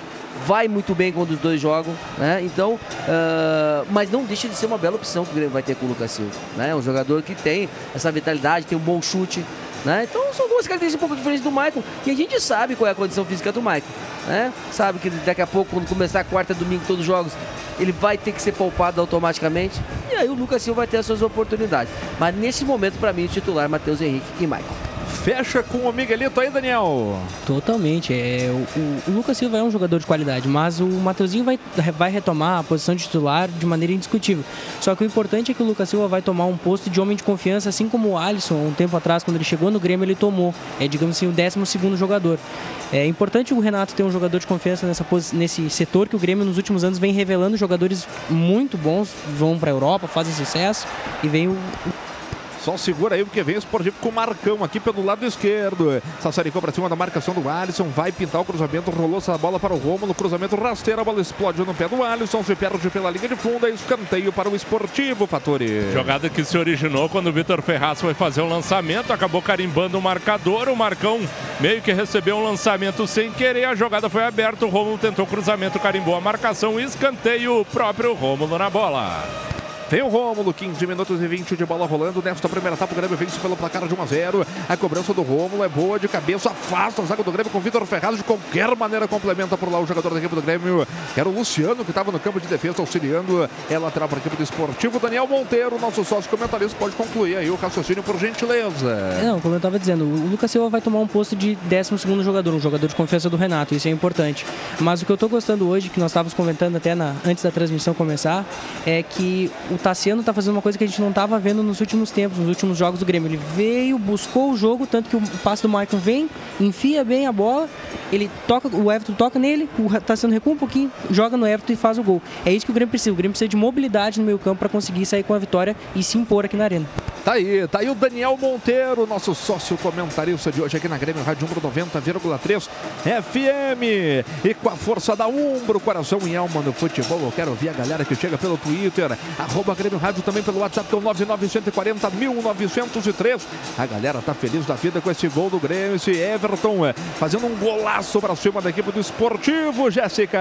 vai muito bem quando os dois jogam. Né? Então, uh, mas não deixa de ser uma bela opção que o Grêmio vai ter com o Lucas Silva. Né? Um jogador que tem essa vitalidade, tem um bom chute. Né? Então são duas características um pouco diferentes do Michael. E a gente sabe qual é a condição física do Michael. Né? Sabe que daqui a pouco, quando começar a quarta domingo, todos os jogos, ele vai ter que ser poupado automaticamente. E aí o Lucas Silva vai ter as suas oportunidades. Mas nesse momento, para mim, o titular Matheus Henrique e Michael. Fecha com o Miguelito aí, Daniel. Totalmente. É, o, o, Lucas Silva é um jogador de qualidade, mas o Mateuzinho vai, vai retomar a posição de titular de maneira indiscutível. Só que o importante é que o Lucas Silva vai tomar um posto de homem de confiança, assim como o Alisson, um tempo atrás, quando ele chegou no Grêmio, ele tomou. É, digamos assim, o 12 jogador. É importante o Renato ter um jogador de confiança nessa, nesse setor que o Grêmio nos últimos anos vem revelando jogadores muito bons, vão para a Europa, fazem sucesso e vem o, só segura aí porque vem o Esportivo com o Marcão aqui pelo lado esquerdo. Sassaricou para cima da marcação do Alisson. Vai pintar o cruzamento. Rolou essa bola para o Romulo. Cruzamento rasteiro. A bola explode no pé do Alisson. Se perde pela linha de fundo. É escanteio para o Esportivo, Fatori. Jogada que se originou quando o Vitor Ferraz foi fazer o um lançamento. Acabou carimbando o marcador. O Marcão meio que recebeu um lançamento sem querer. A jogada foi aberta. O Romulo tentou cruzamento, carimbou a marcação. Escanteio próprio Romulo na bola. Tem o Rômulo, 15 minutos e 20 de bola rolando. Nesta primeira etapa, o Grêmio vence pelo placar de 1 a 0. A cobrança do Rômulo é boa de cabeça, afasta a zaga do Grêmio com Vitor Ferraz. De qualquer maneira, complementa por lá o jogador da equipe do Grêmio, que era o Luciano, que estava no campo de defesa auxiliando. É lateral para a equipe do esportivo. Daniel Monteiro, nosso sócio comentarista, pode concluir aí o raciocínio por gentileza. Não, como eu estava dizendo, o Lucas Silva vai tomar um posto de 12 jogador, um jogador de confiança do Renato, isso é importante. Mas o que eu estou gostando hoje, que nós estávamos comentando até na, antes da transmissão começar, é que o Tassiano está fazendo uma coisa que a gente não estava vendo nos últimos tempos, nos últimos jogos do Grêmio. Ele veio, buscou o jogo, tanto que o passe do Maicon vem, enfia bem a bola, ele toca, o Everton toca nele, o Tassiano recua um pouquinho, joga no Everton e faz o gol. É isso que o Grêmio precisa. O Grêmio precisa de mobilidade no meio campo para conseguir sair com a vitória e se impor aqui na arena. Tá aí, tá aí o Daniel Monteiro, nosso sócio comentarista de hoje aqui na Grêmio Rádio Umbro 90,3 FM. E com a força da Umbro, coração e alma no futebol, eu quero ver a galera que chega pelo Twitter, arroba Grêmio Rádio também pelo WhatsApp, que é o 99140 1903. A galera tá feliz da vida com esse gol do Grêmio, esse Everton é, fazendo um golaço para cima da equipe do Esportivo, Jéssica.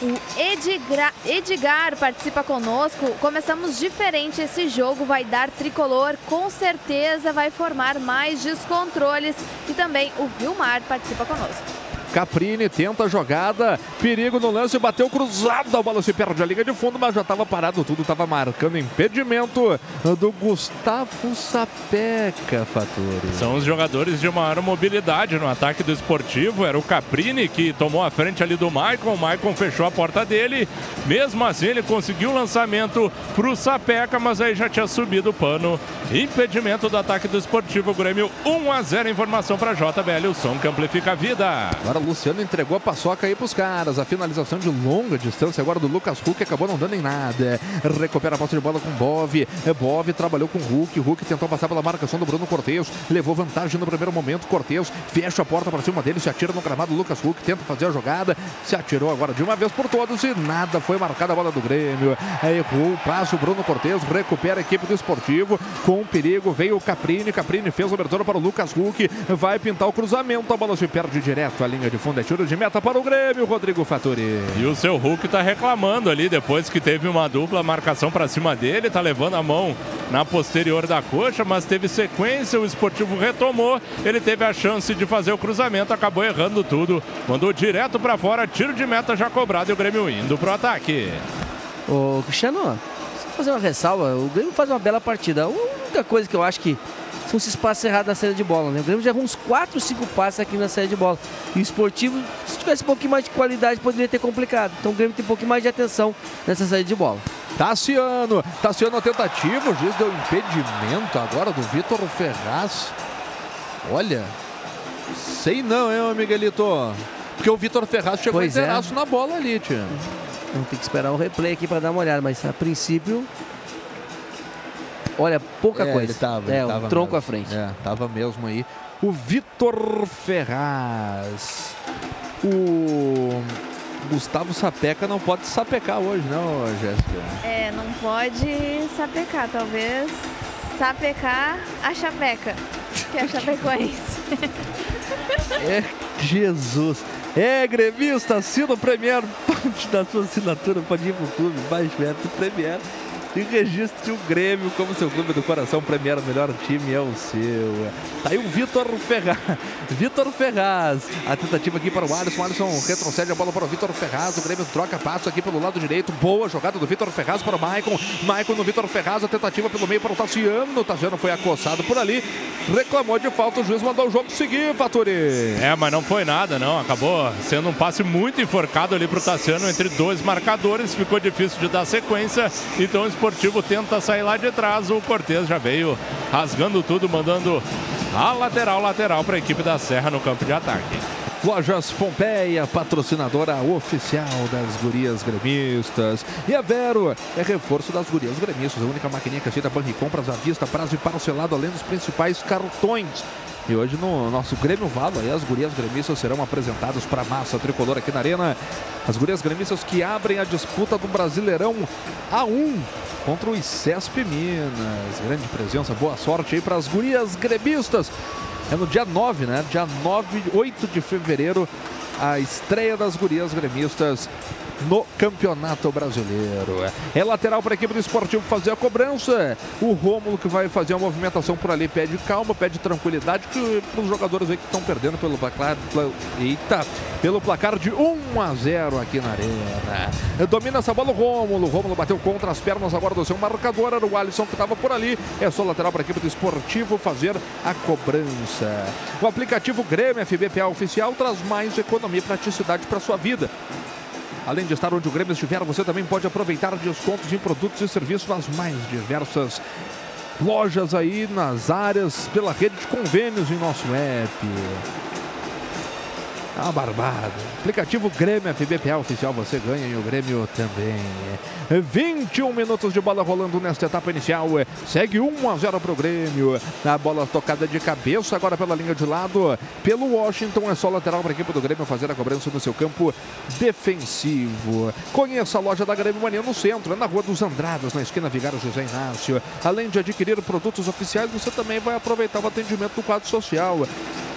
O Edgar, Edgar participa conosco. Começamos diferente esse jogo, vai dar tricolor, com certeza vai formar mais descontroles. E também o Vilmar participa conosco. Caprini tenta a jogada, perigo no lance, bateu cruzado, a bola se perde a liga de fundo, mas já estava parado tudo, estava marcando impedimento do Gustavo Sapeca, Faturi. São os jogadores de maior mobilidade no ataque do esportivo, era o Caprini que tomou a frente ali do Maicon, o Maicon fechou a porta dele, mesmo assim ele conseguiu o lançamento para o Sapeca, mas aí já tinha subido o pano, impedimento do ataque do esportivo, Grêmio 1 a 0, informação para JBL, o som que amplifica a vida. Agora Agora Luciano entregou a paçoca aí pros caras. A finalização de longa distância agora do Lucas Huck acabou não dando em nada. Recupera a posse de bola com Bove. Bove trabalhou com Huck. Huck tentou passar pela marcação do Bruno Cortez. Levou vantagem no primeiro momento. Cortez fecha a porta para cima dele. Se atira no gramado. Lucas Huck tenta fazer a jogada. Se atirou agora de uma vez por todas e nada. Foi marcada a bola do Grêmio. Errou o passo. Bruno Cortez recupera a equipe do esportivo. Com perigo veio o Caprini. Caprini fez a abertura para o Lucas Huck. Vai pintar o cruzamento. A bola se perde direto à linha de fundo é tiro de meta para o Grêmio, Rodrigo Faturi. E o seu Hulk tá reclamando ali depois que teve uma dupla marcação para cima dele, tá levando a mão na posterior da coxa, mas teve sequência, o esportivo retomou, ele teve a chance de fazer o cruzamento, acabou errando tudo, mandou direto para fora, tiro de meta já cobrado e o Grêmio indo pro ataque. Ô, Cristiano, só fazer uma ressalva, o Grêmio faz uma bela partida. A única coisa que eu acho que são esses passes errados na saída de bola, né? O Grêmio já errou uns 4, 5 passes aqui na saída de bola. E o esportivo, se tivesse um pouquinho mais de qualidade, poderia ter complicado. Então o Grêmio tem um pouquinho mais de atenção nessa saída de bola. Tassiano, Tassiano a tentativa, o juiz deu impedimento agora do Vitor Ferraz. Olha, sei não, hein, Miguelito? Porque o Vitor Ferraz chegou Pois é. inteiraço na bola ali, tia. Vamos ter que esperar o replay aqui para dar uma olhada, mas a princípio. Olha, pouca É, coisa. ele tava, é, ele um tava tronco mesmo. à frente. É, tava mesmo aí. O Vitor Ferraz. O Gustavo Sapeca não pode sapecar hoje, não, Jéssica? É, não pode sapecar, talvez sapecar a chapeca, que é a chapecoense. É Jesus. É, gremista, assina o Premier. Parte da sua assinatura pode ir pro clube mais perto do Premier. E registre o Grêmio como seu clube do coração. Premier, o melhor time é o seu. Tá aí o Vitor Ferraz. Vitor Ferraz. A tentativa aqui para o Alisson. O Alisson retrocede a bola para o Vitor Ferraz. O Grêmio troca passo aqui pelo lado direito. Boa jogada do Vitor Ferraz para o Maicon. Maicon no Vitor Ferraz. A tentativa pelo meio para o Tassiano. O Tassiano foi acossado por ali. Reclamou de falta. O juiz mandou o jogo seguir, Faturi. É, mas não foi nada, não. Acabou sendo um passe muito enforcado ali pro Tassiano entre dois marcadores. Ficou difícil de dar sequência. Então o esportivo tenta sair lá de trás. O Cortez já veio rasgando tudo, mandando a lateral, lateral para a equipe da Serra no campo de ataque. Lojas Pompeia, patrocinadora oficial das gurias gremistas. E a Vero é reforço das gurias gremistas, a única maquininha que aceita banco e compras à vista, prazo e parcelado, além dos principais cartões. E hoje no nosso Grêmio Valo, aí as gurias gremistas serão apresentadas para a massa tricolor aqui na Arena. As gurias gremistas que abrem a disputa do Brasileirão A1 contra o ICESP Minas. Grande presença, boa sorte aí para as gurias gremistas. É no dia 9, né? Dia 9, 8 de fevereiro, a estreia das gurias gremistas no Campeonato Brasileiro. É lateral para a equipe do esportivo fazer a cobrança. O Rômulo que vai fazer a movimentação por ali pede calma, pede tranquilidade para os jogadores aí que estão perdendo pelo placar. Eita, pelo placar de 1 a 0 aqui na arena. Domina essa bola o Rômulo. Rômulo bateu contra as pernas agora do seu marcador. Era o Alisson que estava por ali. É só lateral para a equipe do esportivo fazer a cobrança. O aplicativo Grêmio FBPA oficial traz mais economia e praticidade para sua vida. Além de estar onde o Grêmio estiver, você também pode aproveitar descontos em produtos e serviços nas mais diversas lojas aí nas áreas pela rede de convênios em nosso app. É uma barbada. Aplicativo Grêmio FBPA oficial, você ganha e o Grêmio também. 21 minutos de bola rolando nesta etapa inicial. Segue 1 a 0 para o Grêmio. A bola tocada de cabeça agora pela linha de lado. Pelo Washington é só lateral para a equipe do Grêmio fazer a cobrança no seu campo defensivo. Conheça a loja da Grêmio Mania no centro, é na Rua dos Andradas, na esquina Vigário José Inácio. Além de adquirir produtos oficiais, você também vai aproveitar o atendimento do quadro social.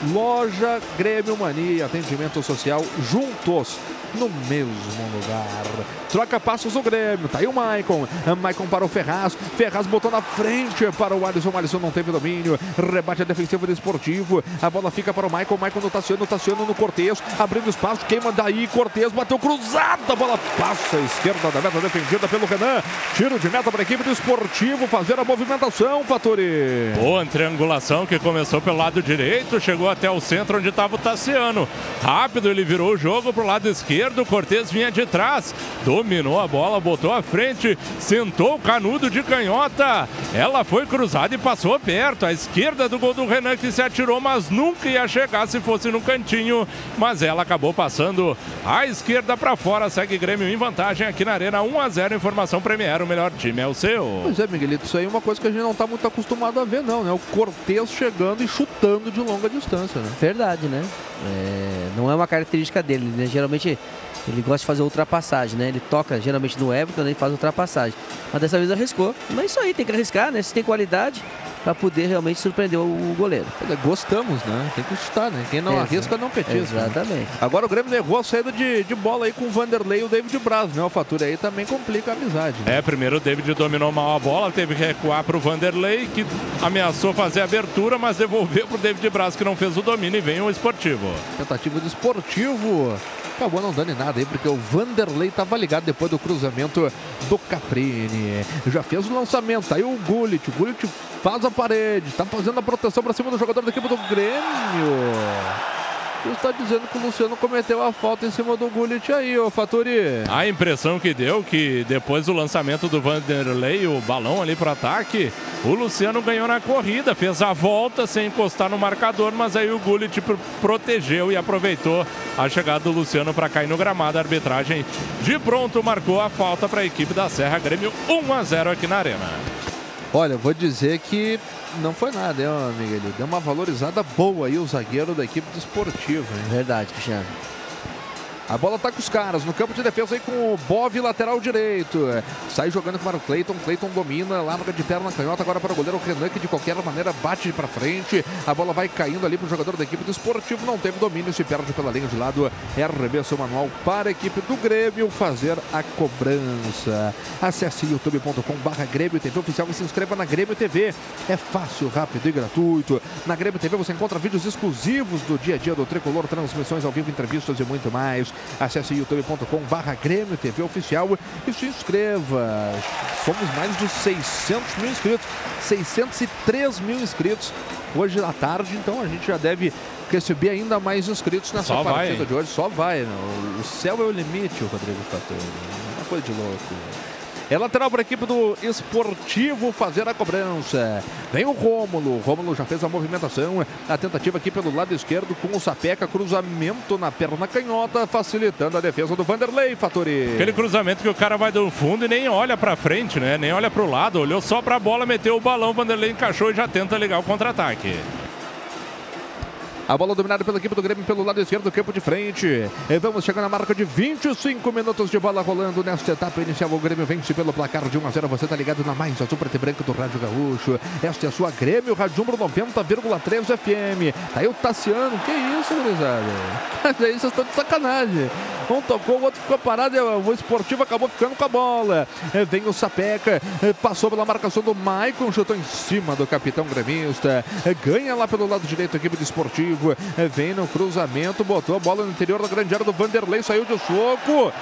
Loja Grêmio Mania, atendimento social juntos no mesmo lugar. Troca passos o Grêmio, tá aí o Maicon. Maicon para o Ferraz. Ferraz botou na frente para o Alisson. O Alisson não teve domínio. Rebate a defensiva do esportivo. A bola fica para o Maicon. Maicon no Tassiano. Tassiano no Cortez. Abrindo espaço. Queima daí. Cortez bateu cruzado. A bola passa à esquerda da meta defendida pelo Renan. Tiro de meta para a equipe do esportivo fazer a movimentação, Fatori. Boa triangulação que começou pelo lado direito, chegou até o centro onde estava o Tassiano. Rápido ele virou o jogo pro lado esquerdo, o Cortez vinha de trás, dominou a bola, botou à frente, sentou o canudo de canhota. Ela foi cruzada e passou perto, à esquerda do gol do Renan que se atirou, mas nunca ia chegar se fosse no cantinho. Mas ela acabou passando à esquerda para fora, segue Grêmio em vantagem aqui na Arena 1 a 0. Informação Premier, o melhor time é o seu. Pois é, Miguelito, isso aí é uma coisa que a gente não está muito acostumado a ver, não, né? O Cortez chegando e chutando de longa distância, né? Verdade, né? É, não é uma característica dele, né? Geralmente ele gosta de fazer ultrapassagem, né? Ele toca geralmente no Everton né? e faz ultrapassagem. Mas dessa vez arriscou. Mas isso aí, tem que arriscar, né? Se tem qualidade, para poder realmente surpreender o goleiro. Gostamos, né? Tem que chutar, né? Quem não Exato. arrisca não petisca. né? Exatamente. Agora o Grêmio errou a saída de, de bola aí com o Vanderlei e o David Braz, né? O fatura aí também complica a amizade. Né? É, primeiro o David dominou mal a bola, teve que recuar para o Vanderlei, que ameaçou fazer a abertura, mas devolveu para o David Braz, que não fez o domínio, e vem o esportivo. Tentativa de esportivo. Acabou não dando em nada aí, porque o Vanderlei estava ligado depois do cruzamento do Caprini. Já fez o lançamento. Aí o Gullit. O Gullit faz a parede. Está fazendo a proteção para cima do jogador da equipe do Grêmio. Está dizendo que o Luciano cometeu a falta em cima do Gullit aí, ô Faturi. A impressão que deu que depois do lançamento do Vanderlei, o balão ali para ataque, o Luciano ganhou na corrida, fez a volta sem encostar no marcador, mas aí o Gullit pro- protegeu e aproveitou a chegada do Luciano para cair no gramado. A arbitragem de pronto marcou a falta para a equipe da Serra Grêmio 1 a 0 aqui na Arena. Olha, vou dizer que não foi nada, hein, ó, Miguel? Deu uma valorizada boa aí o zagueiro da equipe do Esportivo, hein? Verdade, Cristiano. A bola tá com os caras no campo de defesa aí com o Bove, lateral direito. Sai jogando para o Cleiton. Cleiton domina, larga de perna canhota agora para o goleiro Renan, que de qualquer maneira bate para frente. A bola vai caindo ali para o jogador da equipe do Esportivo. Não teve domínio, se perde pela linha de lado. É arremesso manual para a equipe do Grêmio fazer a cobrança. Acesse youtube.com/barra Grêmio TV oficial e se inscreva na Grêmio TV. É fácil, rápido e gratuito. Na Grêmio TV você encontra vídeos exclusivos do dia a dia do tricolor, transmissões ao vivo, entrevistas e muito mais. Acesse youtube.com/barra Grêmio TV oficial e se inscreva. Somos mais de 600 mil inscritos, 603 mil inscritos hoje à tarde, então a gente já deve receber ainda mais inscritos nessa Só vai, partida hein? de hoje. Só vai, né? O- O céu é o limite, o Rodrigo Fator. Uma coisa de louco. É lateral para a equipe do Esportivo fazer a cobrança. Vem o Rômulo. O Rômulo já fez a movimentação. A tentativa aqui pelo lado esquerdo com o Sapeca. Cruzamento na perna canhota, facilitando a defesa do Vanderlei, Fatori. Aquele cruzamento que o cara vai do fundo e nem olha pra frente, né? Nem olha pro lado, olhou só pra bola, meteu o balão, Vanderlei encaixou e já tenta ligar o contra-ataque. A bola dominada pela equipe do Grêmio pelo lado esquerdo do campo de frente. E vamos chegar na marca de 25 minutos de bola rolando nesta etapa inicial. O Grêmio vence pelo placar de 1 a 0. Você está ligado na mais azul preta e branca do Rádio Gaúcho. Esta é a sua Grêmio Rádio Umbro 90,3 FM. Tá aí o Tassiano. Que isso, gurizada? Aí vocês estão de sacanagem. Um tocou, o outro ficou parado e o esportivo acabou ficando com a bola. É, Vem o Sapeca, é, passou pela marcação do Maicon, chutou em cima do capitão gremista. É, Ganha lá pelo lado direito a equipe do esportivo. É, Vem no cruzamento, botou a bola no interior da grande área do Vanderlei, saiu de soco.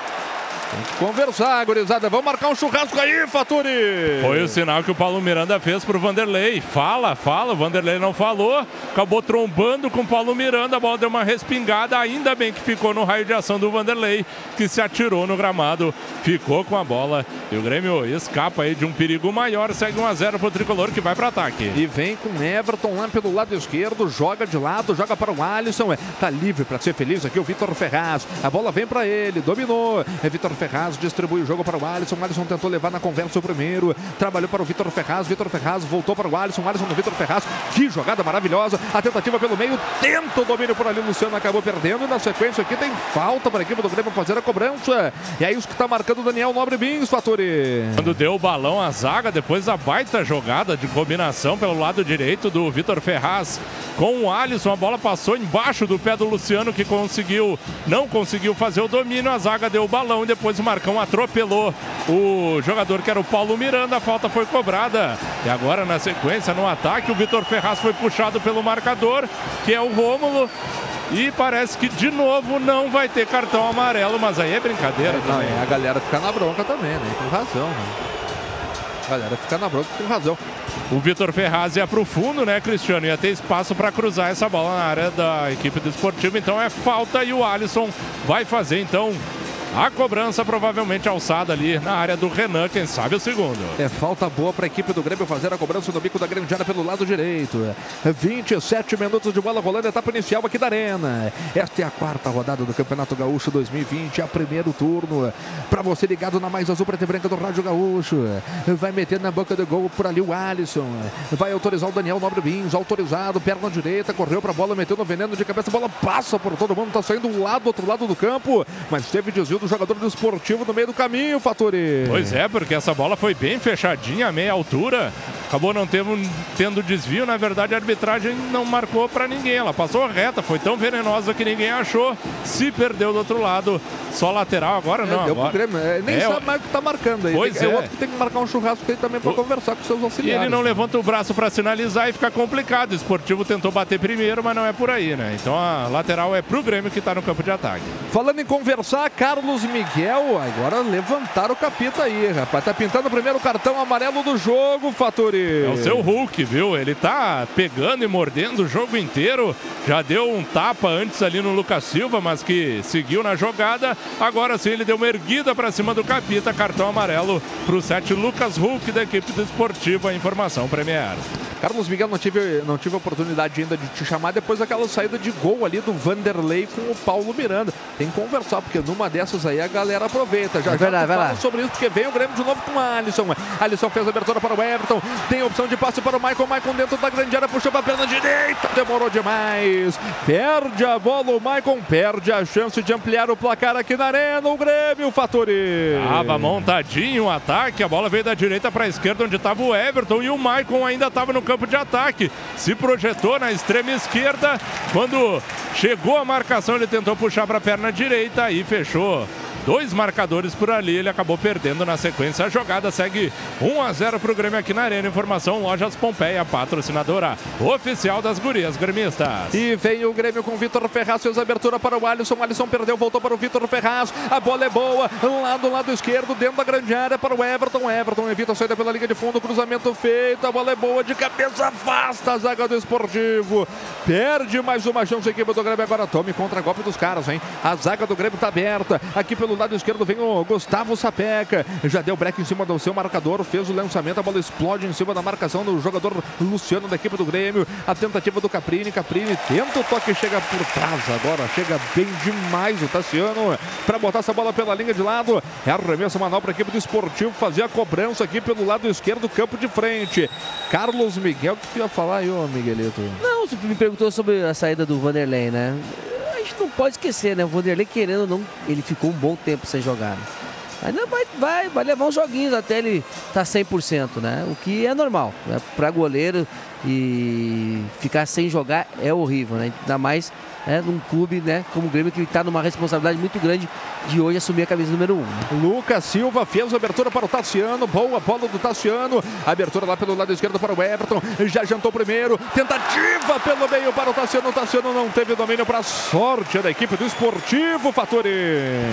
Tem que conversar, gurizada. Vamos marcar um churrasco aí, Faturi. Foi o sinal que o Paulo Miranda fez pro Vanderlei. Fala, fala, o Vanderlei não falou. Acabou trombando com o Paulo Miranda, a bola deu uma respingada. Ainda bem que ficou no raio de ação do Vanderlei, que se atirou no gramado, ficou com a bola. E o Grêmio escapa aí de um perigo maior, segue 1 a 0 pro tricolor que vai pro ataque. E vem com Everton lá pelo lado esquerdo, joga de lado, joga para o Alisson, é, tá livre para ser feliz aqui o Vitor Ferraz. A bola vem para ele, dominou. É Vitor Ferraz distribui o jogo para o Alisson. O Alisson tentou levar na conversa o primeiro, trabalhou para o Vitor Ferraz. Vitor Ferraz voltou para o Alisson. Alisson no Vitor Ferraz. Que jogada maravilhosa. A tentativa pelo meio, tenta o domínio por ali. Luciano acabou perdendo. E na sequência aqui tem falta para a equipe do Grêmio fazer a cobrança. E é isso que está marcando o Daniel Nobre Bins, Faturi. Quando deu o balão à zaga, depois a baita jogada de combinação pelo lado direito do Vitor Ferraz com o Alisson. A bola passou embaixo do pé do Luciano, que conseguiu, não conseguiu fazer o domínio. A zaga deu o balão e depois o Marcão atropelou o jogador que era o Paulo Miranda. A falta foi cobrada. E agora, na sequência, no ataque, o Vitor Ferraz foi puxado pelo marcador, que é o Rômulo. E parece que de novo não vai ter cartão amarelo, mas aí é brincadeira Não, também. é, a galera fica na bronca também, né? Com razão, né? A galera fica na bronca com razão. O Vitor Ferraz ia para o fundo, né, Cristiano? Ia ter espaço para cruzar essa bola na área da equipe do esportivo. Então é falta e o Alisson vai fazer, então, a cobrança provavelmente alçada ali na área do Renan, quem sabe o segundo. É falta boa para a equipe do Grêmio fazer a cobrança do bico da grande área pelo lado direito. 27 minutos de bola rolando, etapa inicial aqui da Arena. Esta é a quarta rodada do Campeonato Gaúcho 2020, é o primeiro turno. Para você ligado na mais azul preta e branca do Rádio Gaúcho. Vai meter na boca do gol por ali o Alisson. Vai autorizar o Daniel Nobre Bins, autorizado, perna direita, correu para a bola, meteu no veneno de cabeça, a bola passa por todo mundo, tá saindo um lado, outro lado do campo, mas teve desvio do jogador do esportivo no meio do caminho, Faturi. Pois é, porque essa bola foi bem fechadinha, a meia altura. Acabou não tendo, tendo desvio. Na verdade, a arbitragem não marcou para ninguém. Ela passou reta, foi tão venenosa que ninguém achou. Se perdeu do outro lado, só lateral agora não. É, pro agora. Grêmio. É, nem É, sabe mais o que tá marcando aí. Pois Tem- é. outro que tem que marcar um churrasco aí também pra conversar com seus E auxiliares. ele não levanta o braço para sinalizar e fica complicado. O esportivo tentou bater primeiro, mas não é por aí, né? Então a lateral é pro Grêmio que tá no campo de ataque. Falando em conversar, Carlos Miguel, agora levantaram o capita aí, rapaz. Tá pintando o primeiro cartão amarelo do jogo, Faturi. É o seu Hulk, viu? Ele tá pegando e mordendo o jogo inteiro. Já deu um tapa antes ali no Lucas Silva, mas que seguiu na jogada. Agora sim ele deu uma erguida para cima do Capita. Cartão amarelo pro 7 Lucas Hulk da equipe do Esportivo. A informação Premier. Carlos Miguel, não tive, não tive oportunidade ainda de te chamar depois daquela saída de gol ali do Vanderlei com o Paulo Miranda. Tem que conversar, porque numa dessas aí a galera aproveita. Já É verdade, já vai fala lá. sobre isso, porque vem o Grêmio de novo com o Alisson. Alisson fez a abertura para o Everton. Tem opção de passe para o Michael. Michael dentro da grande área, puxou para a perna direita. Demorou demais. Perde a bola o Michael. Perde a chance de ampliar o placar aqui na Arena. O Grêmio, Fatori. Tava montadinho o ataque, a bola veio da direita para a esquerda, onde estava o Everton, e o Maicon ainda estava no campo de ataque. Se projetou na extrema esquerda. Quando chegou a marcação, ele tentou puxar para a perna direita e fechou. Dois marcadores por ali, ele acabou perdendo na sequência. A jogada segue 1 a 0 para o Grêmio aqui na Arena. Informação Lojas Pompeia, patrocinadora oficial das gurias gremistas. E vem o Grêmio com o Vitor Ferraz, fez abertura para o Alisson. O Alisson perdeu, voltou para o Vitor Ferraz. A bola é boa, lá do lado esquerdo, dentro da grande área para o Everton. Everton evita a saída pela linha de fundo, cruzamento feito. A bola é boa, de cabeça afasta a zaga do esportivo. Perde mais uma chance equipe do Grêmio. Agora tome contra-golpe dos caras, hein? A zaga do Grêmio está aberta. Aqui pelo lado esquerdo vem o Gustavo Sapeca. Já deu break em cima do seu marcador, fez o lançamento. A bola explode em cima da marcação do jogador Luciano da equipe do Grêmio. A tentativa do Caprini. Caprini tenta o toque, chega por trás agora. Chega bem demais o Tassiano para botar essa bola pela linha de lado. É arremesso manual para a equipe do Esportivo fazer a cobrança aqui pelo lado esquerdo do campo de frente. Carlos Miguel, o que tu ia falar aí, ô Miguelito? Não, você me perguntou sobre a saída do Vanderlei, né? Gente não pode esquecer, né? O Vanderlei, querendo ou não, ele ficou um bom tempo sem jogar. né? Ainda vai, vai, vai levar uns joguinhos até ele tá 100%, né? O que é normal. Né? Para goleiro e ficar sem jogar é horrível, né? Ainda mais né, num clube né, como o Grêmio que está numa responsabilidade muito grande de hoje assumir a camisa número 1. Um, né? Lucas Silva fez a abertura para o Tassiano. Boa bola do Tassiano. Abertura lá pelo lado esquerdo para o Everton. Já jantou primeiro. Tentativa pelo meio para o Tassiano. O Tassiano não teve domínio para a sorte da equipe do Esportivo Fatori.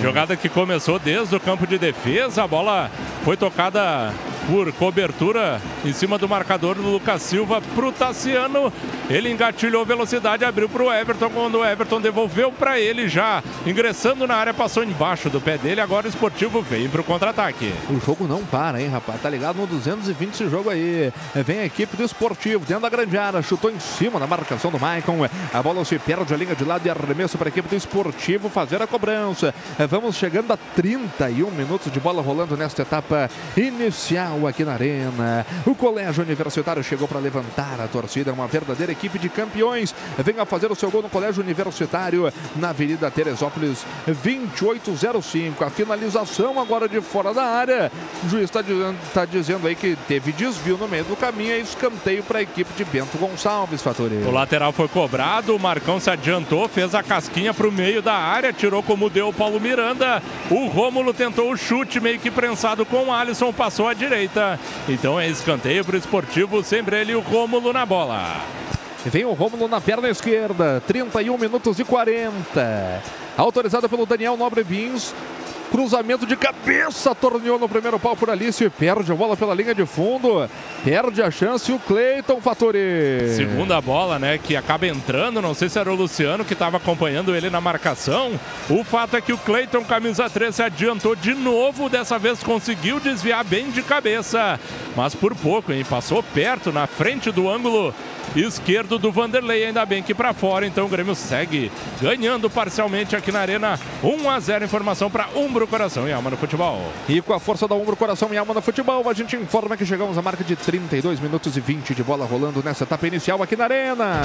Jogada que começou desde o campo de defesa, a bola foi tocada por cobertura em cima do marcador do Lucas Silva pro Tassiano. Ele engatilhou velocidade, abriu pro Everton quando o Everton devolveu para ele já ingressando na área, passou embaixo do pé dele. Agora o esportivo veio pro contra-ataque. O jogo não para, hein, rapaz? Tá ligado no 220 esse jogo aí. Vem a equipe do Esportivo dentro da grande área, chutou em cima da marcação do Maicon. A bola se perde a linha de lado e arremesso para a equipe do Esportivo fazer a cobrança. Vamos chegando a 31 minutos de bola rolando nesta etapa inicial aqui na Arena. O Colégio Universitário chegou para levantar a torcida, uma verdadeira equipe de campeões. Venha fazer o seu gol no Colégio Universitário na Avenida Teresópolis 2805. A finalização agora de fora da área. O juiz está dizendo, tá dizendo aí que teve desvio no meio do caminho. É escanteio para a equipe de Bento Gonçalves, Fatori. O lateral foi cobrado, o Marcão se adiantou, fez a casquinha para o meio da área, tirou como deu o Paulo Miranda. O Rômulo tentou o chute meio que prensado com o Alisson, passou à direita. Então é escanteio para o esportivo, sempre ele e o Rômulo na bola. Vem o Rômulo na perna esquerda, 31 minutos e 40. Autorizado pelo Daniel Nobre Bins. Cruzamento de cabeça, torneou no primeiro pau por Alice, perde a bola pela linha de fundo, perde a chance o Cleiton Fatori. Segunda bola, né, que acaba entrando, não sei se era o Luciano que estava acompanhando ele na marcação. O fato é que o Cleiton, camisa 3, se adiantou de novo, dessa vez conseguiu desviar bem de cabeça, mas por pouco, hein, passou perto, na frente do ângulo esquerdo do Vanderlei, ainda bem que para fora, então o Grêmio segue ganhando parcialmente aqui na Arena, 1 a 0 informação para Umbro Coração e Alma no Futebol. E com a força da Umbro Coração e Alma no Futebol, a gente informa que chegamos à marca de 32 minutos e 20 de bola rolando nessa etapa inicial aqui na Arena.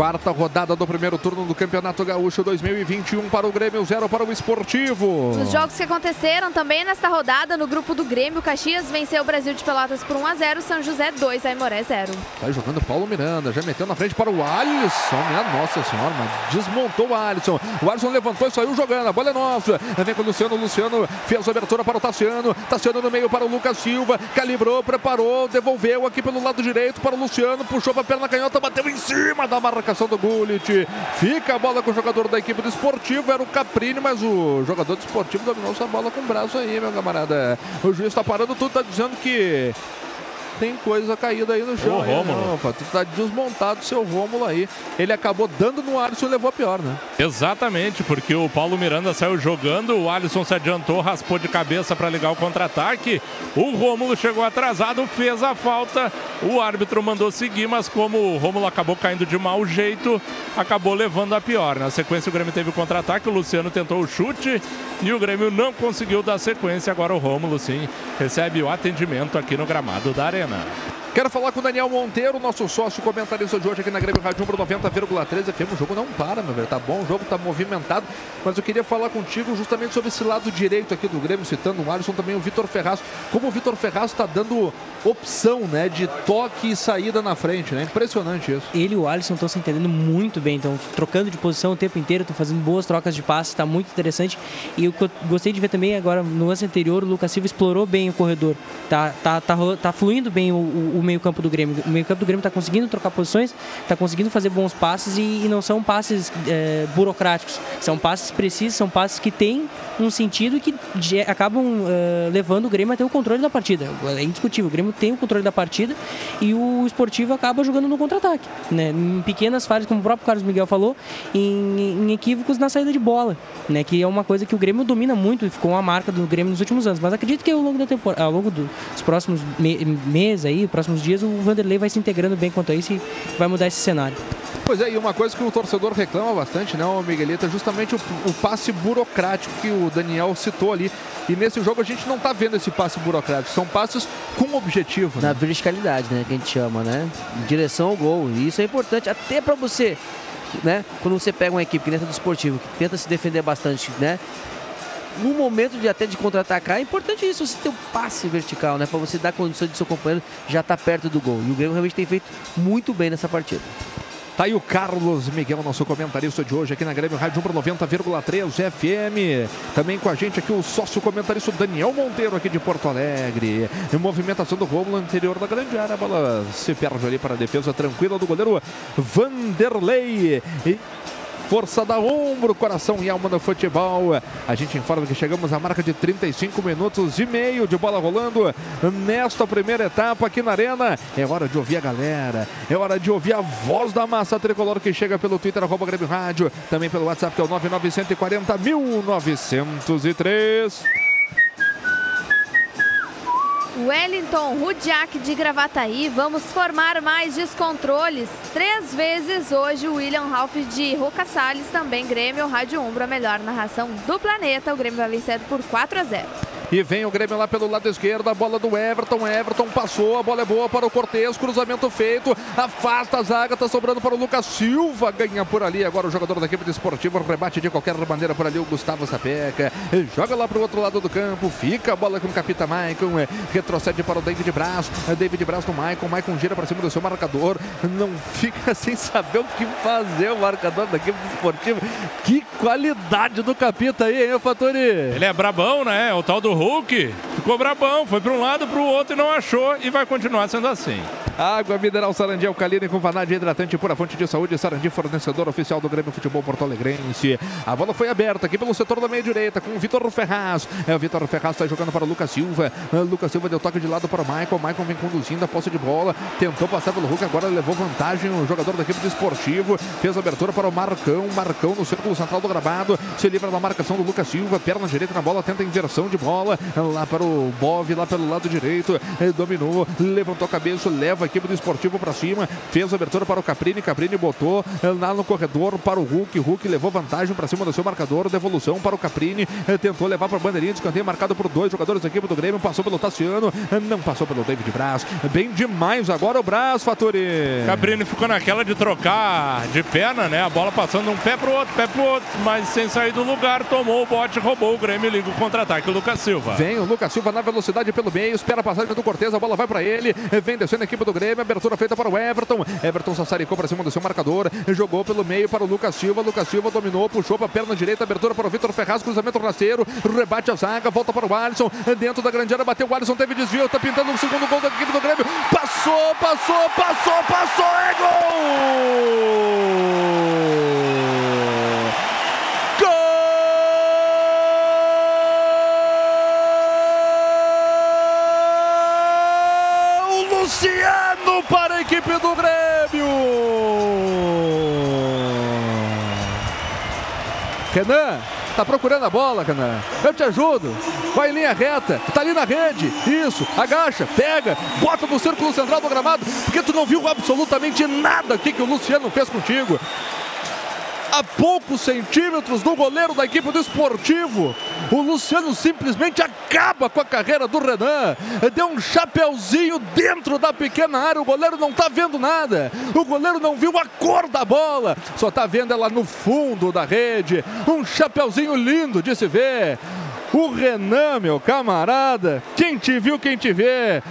Quarta rodada do primeiro turno do Campeonato Gaúcho 2021 para o Grêmio, zero para o Esportivo. Os jogos que aconteceram também nesta rodada, no grupo do Grêmio, Caxias venceu o Brasil de Pelotas por 1 a 0 São José 2, Aimoré 0. Vai jogando Paulo Miranda, já meteu na frente para o Alisson. Minha nossa senhora, mas desmontou o Alisson. O Alisson levantou e saiu jogando. A bola é nossa. Vem com o Luciano. O Luciano fez a abertura para o Tassiano. Tassiano no meio para o Lucas Silva. Calibrou, preparou, devolveu aqui pelo lado direito para o Luciano. Puxou para a perna canhota, bateu em cima da marcação do Gullit. Fica a bola com o jogador da equipe do esportivo. Era o Caprini, mas o jogador do esportivo dominou essa bola com o braço aí, meu camarada. O juiz está parando tudo, está dizendo que tem coisa caída aí no chão. Ô, aí, Rômulo. não, pá. tu tá desmontado o seu Rômulo aí. Ele acabou dando no Alisson e levou a pior, né? Exatamente, porque o Paulo Miranda saiu jogando, o Alisson se adiantou, raspou de cabeça para ligar o contra-ataque. O Rômulo chegou atrasado, fez a falta. O árbitro mandou seguir, mas como o Rômulo acabou caindo de mau jeito, acabou levando a pior. Na sequência, o Grêmio teve o contra-ataque, o Luciano tentou o chute e o Grêmio não conseguiu dar sequência. Agora o Rômulo, sim, recebe o atendimento aqui no gramado da Arena. Alabama. Quero falar com o Daniel Monteiro, nosso sócio comentarista de hoje aqui na Grêmio Rádio Umbro 90,3 FM. O jogo não para, meu velho. Tá bom, o jogo tá movimentado. Mas eu queria falar contigo justamente sobre esse lado direito aqui do Grêmio, citando o Alisson também o Vitor Ferraz. Como o Vitor Ferraz tá dando opção, né, de toque e saída na frente, né? Impressionante isso. Ele e o Alisson estão se entendendo muito bem, estão trocando de posição o tempo inteiro, estão fazendo boas trocas de passes, está muito interessante. E o que eu gostei de ver também agora, no lance anterior, o Lucas Silva explorou bem o corredor. Tá, tá, tá, tá fluindo bem o, o- o meio-campo do Grêmio. O meio-campo do Grêmio está conseguindo trocar posições, está conseguindo fazer bons passes e, e não são passes é, burocráticos. São passes precisos, são passes que têm um sentido e que acabam é, levando o Grêmio a ter o controle da partida. É indiscutível, o Grêmio tem o controle da partida e o esportivo acaba jogando no contra-ataque. Né? Em pequenas falhas, como o próprio Carlos Miguel falou, em, em equívocos na saída de bola, né? que é uma coisa que o Grêmio domina muito e ficou uma marca do Grêmio nos últimos anos. Mas acredito que ao longo, da temporada, ao longo dos próximos me- meses, aí, próximos dias, o Vanderlei vai se integrando bem quanto a isso e vai mudar esse cenário. Pois é, e uma coisa que o torcedor reclama bastante, né, o Miguelito, é justamente o, o passe burocrático que o Daniel citou ali. E nesse jogo a gente não tá vendo esse passe burocrático, são passes com objetivo. Na Né? verticalidade, né? Que a gente chama, né? Em direção ao gol. E isso é importante até para você, né? Quando você pega uma equipe que nem essa do esportivo, que tenta se defender bastante, né? No momento de até de contra-atacar, é importante isso, você ter um passe vertical, né? Para você dar condições de seu companheiro já estar perto do gol. E o Grêmio realmente tem feito muito bem nessa partida. Tá aí o Carlos Miguel, nosso comentarista de hoje aqui na Grêmio Rádio Umbro 90,3 FM. Também com a gente aqui o sócio comentarista Daniel Monteiro aqui de Porto Alegre. E movimentação do Romulo anterior da grande área. A bola se perde ali para a defesa tranquila do goleiro Vanderlei. E Força da ombro, coração e alma do futebol. A gente informa que chegamos à marca de 35 minutos e meio de bola rolando nesta primeira etapa aqui na Arena. É hora de ouvir a galera, é hora de ouvir a voz da massa tricolor que chega pelo Twitter, arroba Grêmio Rádio, também pelo WhatsApp que é o 99140 1903. Wellington Rudiak de Gravataí, vamos formar mais descontroles. Três vezes hoje o William Ralph de Roca Salles, também Grêmio, Rádio Umbro, a melhor narração do planeta. O Grêmio vai vencendo por 4 a 0. E vem o Grêmio lá pelo lado esquerdo, a bola do Everton. Everton passou, a bola é boa para o Cortez, cruzamento feito, afasta a zaga, tá sobrando para o Lucas Silva, ganha por ali. Agora o jogador da equipe do esportivo rebate de qualquer maneira por ali o Gustavo Sapeca, joga lá para o outro lado do campo, fica a bola com o Capita Maicon, retrocede para o David Braz, David Braz no Maicon, Maicon gira para cima do seu marcador, não fica sem saber o que fazer o marcador da equipe do esportivo. Que qualidade do Capita aí, hein, Fatori? Ele é brabão, né? O tal do Hulk. Ficou brabão, foi para um lado, para o outro e não achou e vai continuar sendo assim. Água mineral Sarandi alcalina com vanagem hidratante pura fonte de saúde. Sarandi, fornecedor oficial do Grêmio Futebol Porto Alegrense. A bola foi aberta aqui pelo setor da meia direita com o Vitor Ferraz. É, o Vitor Ferraz está jogando para o Lucas Silva. É, O Lucas Silva deu toque de lado para o Michael. Michael vem conduzindo a posse de bola. Tentou passar pelo Hulk, agora levou vantagem o jogador da equipe do esportivo. Fez a abertura para o Marcão. Marcão no círculo central do gramado. Se livra da marcação do Lucas Silva. Perna direita na bola, tenta inversão de bola. Lá para o Bove, lá pelo lado direito. É, Dominou, levantou a cabeça, leva equipe do esportivo para cima. Fez a abertura para o Caprini. Caprini botou eh, lá no corredor para o Hulk. Hulk levou vantagem para cima do seu marcador. Devolução para o Caprini. Eh, Tentou levar para a bandeirinha de escanteio marcado por dois jogadores da equipe do Grêmio. Passou pelo Tassiano. eh, Não passou pelo David Braz. Bem demais agora o Braz, Faturi. Cabrini ficou naquela de trocar de perna, né? A bola passando um pé pro outro, pé pro outro, mas sem sair do lugar, tomou o bote, roubou o Grêmio liga o contra-ataque. O Lucas Silva. Vem o Lucas Silva na velocidade pelo meio, espera a passagem do Cortez, a bola vai para ele, vem descendo a equipe do Grêmio, abertura feita para o Everton. Everton sassaricou para cima do seu marcador, jogou pelo meio para o Lucas Silva. Lucas Silva dominou, puxou para a perna direita, abertura para o Vitor Ferraz, cruzamento rasteiro, rebate a zaga, volta para o Alisson, dentro da grande área, bateu o Alisson, teve desvio, tá pintando o segundo gol da equipe do Grêmio. Passou, passou, passou, passou, é gol! Luciano para a equipe do Grêmio! Renan, tá procurando a bola, Renan. Eu te ajudo. Vai em linha reta, tá ali na rede. Isso, agacha, pega, bota no círculo central do gramado, porque tu não viu absolutamente nada aqui que o Luciano fez contigo a poucos centímetros do goleiro da equipe do esportivo. O Luciano simplesmente acaba com a carreira do Renan. Deu um chapeuzinho dentro da pequena área. O goleiro não tá vendo nada. O goleiro não viu a cor da bola. Só tá vendo ela no fundo da rede. Um chapeuzinho lindo de se ver. O Renan, meu camarada. Quem te viu, quem te vê.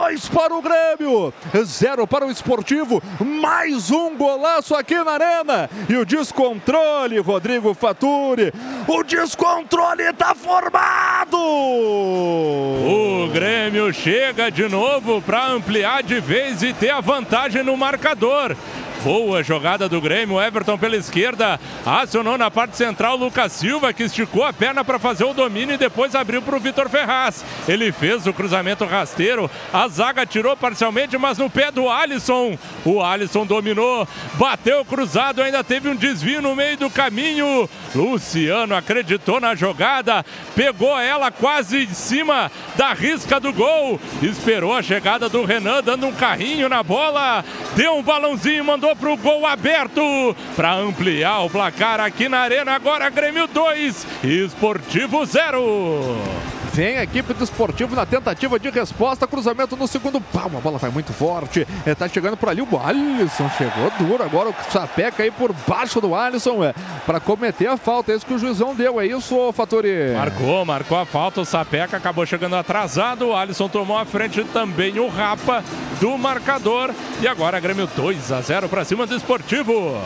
Dois para o Grêmio, zero para o Esportivo. Mais um golaço aqui na Arena. E o descontrole, Rodrigo Faturi. O descontrole está formado. O Grêmio chega de novo para ampliar de vez e ter a vantagem no marcador. Boa jogada do Grêmio, Everton pela esquerda, acionou na parte central Lucas Silva, que esticou a perna para fazer o domínio e depois abriu para o Vitor Ferraz. Ele fez o cruzamento rasteiro, a zaga tirou parcialmente, mas no pé do Alisson. O Alisson dominou, bateu cruzado, ainda teve um desvio no meio do caminho. Luciano acreditou na jogada, pegou ela quase em cima da risca do gol, esperou a chegada do Renan, dando um carrinho na bola, deu um balãozinho, mandou para o gol aberto para ampliar o placar aqui na Arena. Agora Grêmio 2, Esportivo 0. Vem a equipe do Esportivo na tentativa de resposta. Cruzamento no segundo pau. A bola vai muito forte. É, tá chegando por ali o Alisson. Chegou duro. Agora o Sapeca aí por baixo do Alisson. É, para cometer a falta. É isso que o juizão deu. É isso, Fatori? Marcou, marcou a falta. O Sapeca acabou chegando atrasado. O Alisson tomou a frente também o Rapa do marcador. E agora Grêmio 2 a 0 para cima do Esportivo.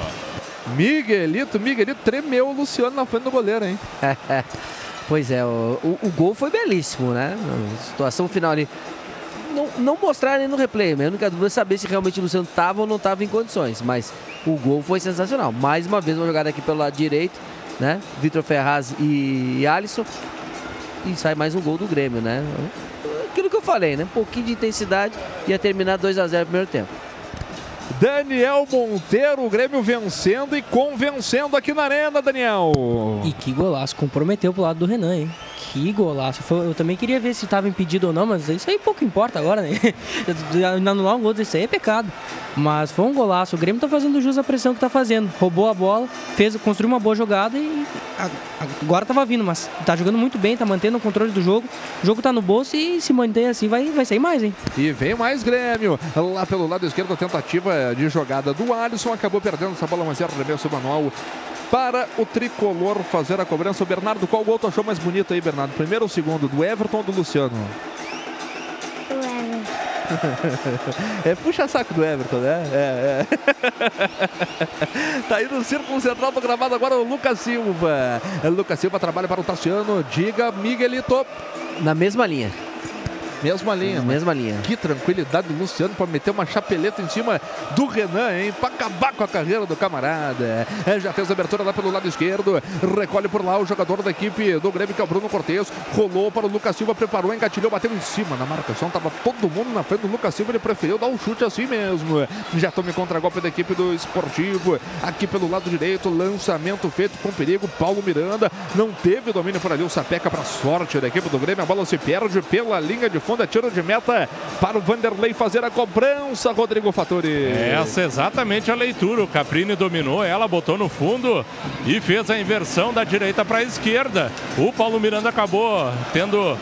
Miguelito, Miguelito tremeu o Luciano na frente do goleiro, hein? Pois é, o, o, o gol foi belíssimo, né? A situação final ali. Não, não mostraram nem no replay, a única dúvida é saber se realmente o Luciano estava ou não estava em condições. Mas o gol foi sensacional. Mais uma vez, uma jogada aqui pelo lado direito, né? Vitor Ferraz e, e Alisson. E sai mais um gol do Grêmio, né? Aquilo que eu falei, né? Um pouquinho de intensidade ia terminar 2 a 0 no primeiro tempo. Daniel Monteiro, o Grêmio vencendo e convencendo aqui na Arena, Daniel. E que golaço, comprometeu pro lado do Renan, hein? Que golaço. Eu também queria ver se estava impedido ou não, mas isso aí pouco importa agora, né? Anular um gol desse aí é pecado. Mas foi um golaço. O Grêmio tá fazendo jus à pressão que tá fazendo. Roubou a bola, fez, construiu uma boa jogada e agora tava vindo, mas tá jogando muito bem, tá mantendo o controle do jogo. O jogo tá no bolso e se manter assim vai, vai sair mais, hein? E vem mais Grêmio. Lá pelo lado esquerdo, a tentativa de jogada do Alisson. Acabou perdendo essa bola, mas é arremesso manual para o tricolor fazer a cobrança. O Bernardo, qual gol tu achou mais bonito aí, Bernardo? Primeiro ou segundo? Do Everton ou do Luciano? É puxa saco do Everton, né? É, é. tá aí no círculo central do gramado agora o Lucas Silva. Lucas Silva trabalha para o Tassiano. Diga, Miguelito. Na mesma linha. Mesma linha. Na mesma linha. Que tranquilidade do Luciano para meter uma chapeleta em cima do Renan, hein? Para acabar com a carreira do camarada. É, já fez a abertura lá pelo lado esquerdo. Recolhe por lá o jogador da equipe do Grêmio, que é o Bruno Cortes. Rolou para o Lucas Silva, preparou, engatilhou, bateu em cima na marcação. Tava todo mundo na frente do Lucas Silva. Ele preferiu dar um chute assim mesmo. Já tome contra-golpe da equipe do Esportivo. Aqui pelo lado direito, lançamento feito com perigo. Paulo Miranda não teve domínio por ali. O Sapeca para sorte da equipe do Grêmio. A bola se perde pela linha de fundo é tiro de meta para o Vanderlei fazer a cobrança, Rodrigo Fattori. Essa é exatamente a leitura. O Caprini dominou ela, botou no fundo e fez a inversão da direita para a esquerda. O Paulo Miranda acabou tendo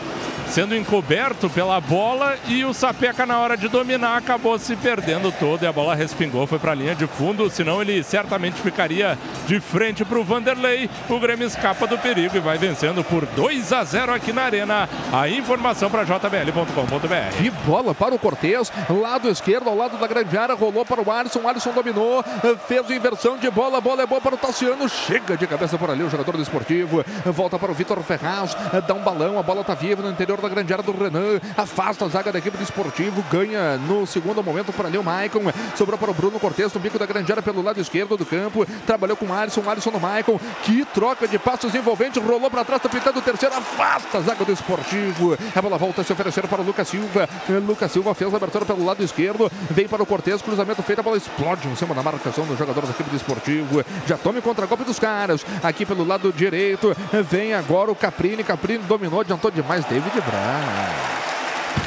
sendo encoberto pela bola e o Sapeca na hora de dominar acabou se perdendo todo e a bola respingou, foi para a linha de fundo, senão ele certamente ficaria de frente para o Vanderlei. O Grêmio escapa do perigo e vai vencendo por 2 a 0 aqui na Arena. A informação para jbl.com.br. Que bola para o Cortez, lado esquerdo, ao lado da grande área, rolou para o Alisson, Alisson dominou, fez inversão de bola, a bola é boa para o Tassiano, chega de cabeça por ali o jogador do esportivo, volta para o Vitor Ferraz, dá um balão, a bola está viva no interior da grande área do Renan, afasta a zaga da equipe do esportivo, ganha no segundo momento por ali o Maicon, sobrou para o Bruno Cortes no bico da grande área pelo lado esquerdo do campo, trabalhou com o Alisson, Alisson no Maicon, que troca de passos envolvente, rolou para trás, tá pintando o terceiro, afasta a zaga do esportivo, a bola volta a se oferecer para o Lucas Silva, Lucas Silva fez a abertura pelo lado esquerdo, vem para o Cortes, cruzamento feito, a bola explode em cima da marcação do jogador da equipe do esportivo, já tome contra-golpe dos caras, aqui pelo lado direito, vem agora o Caprini, Caprini dominou, adiantou demais, David Braz.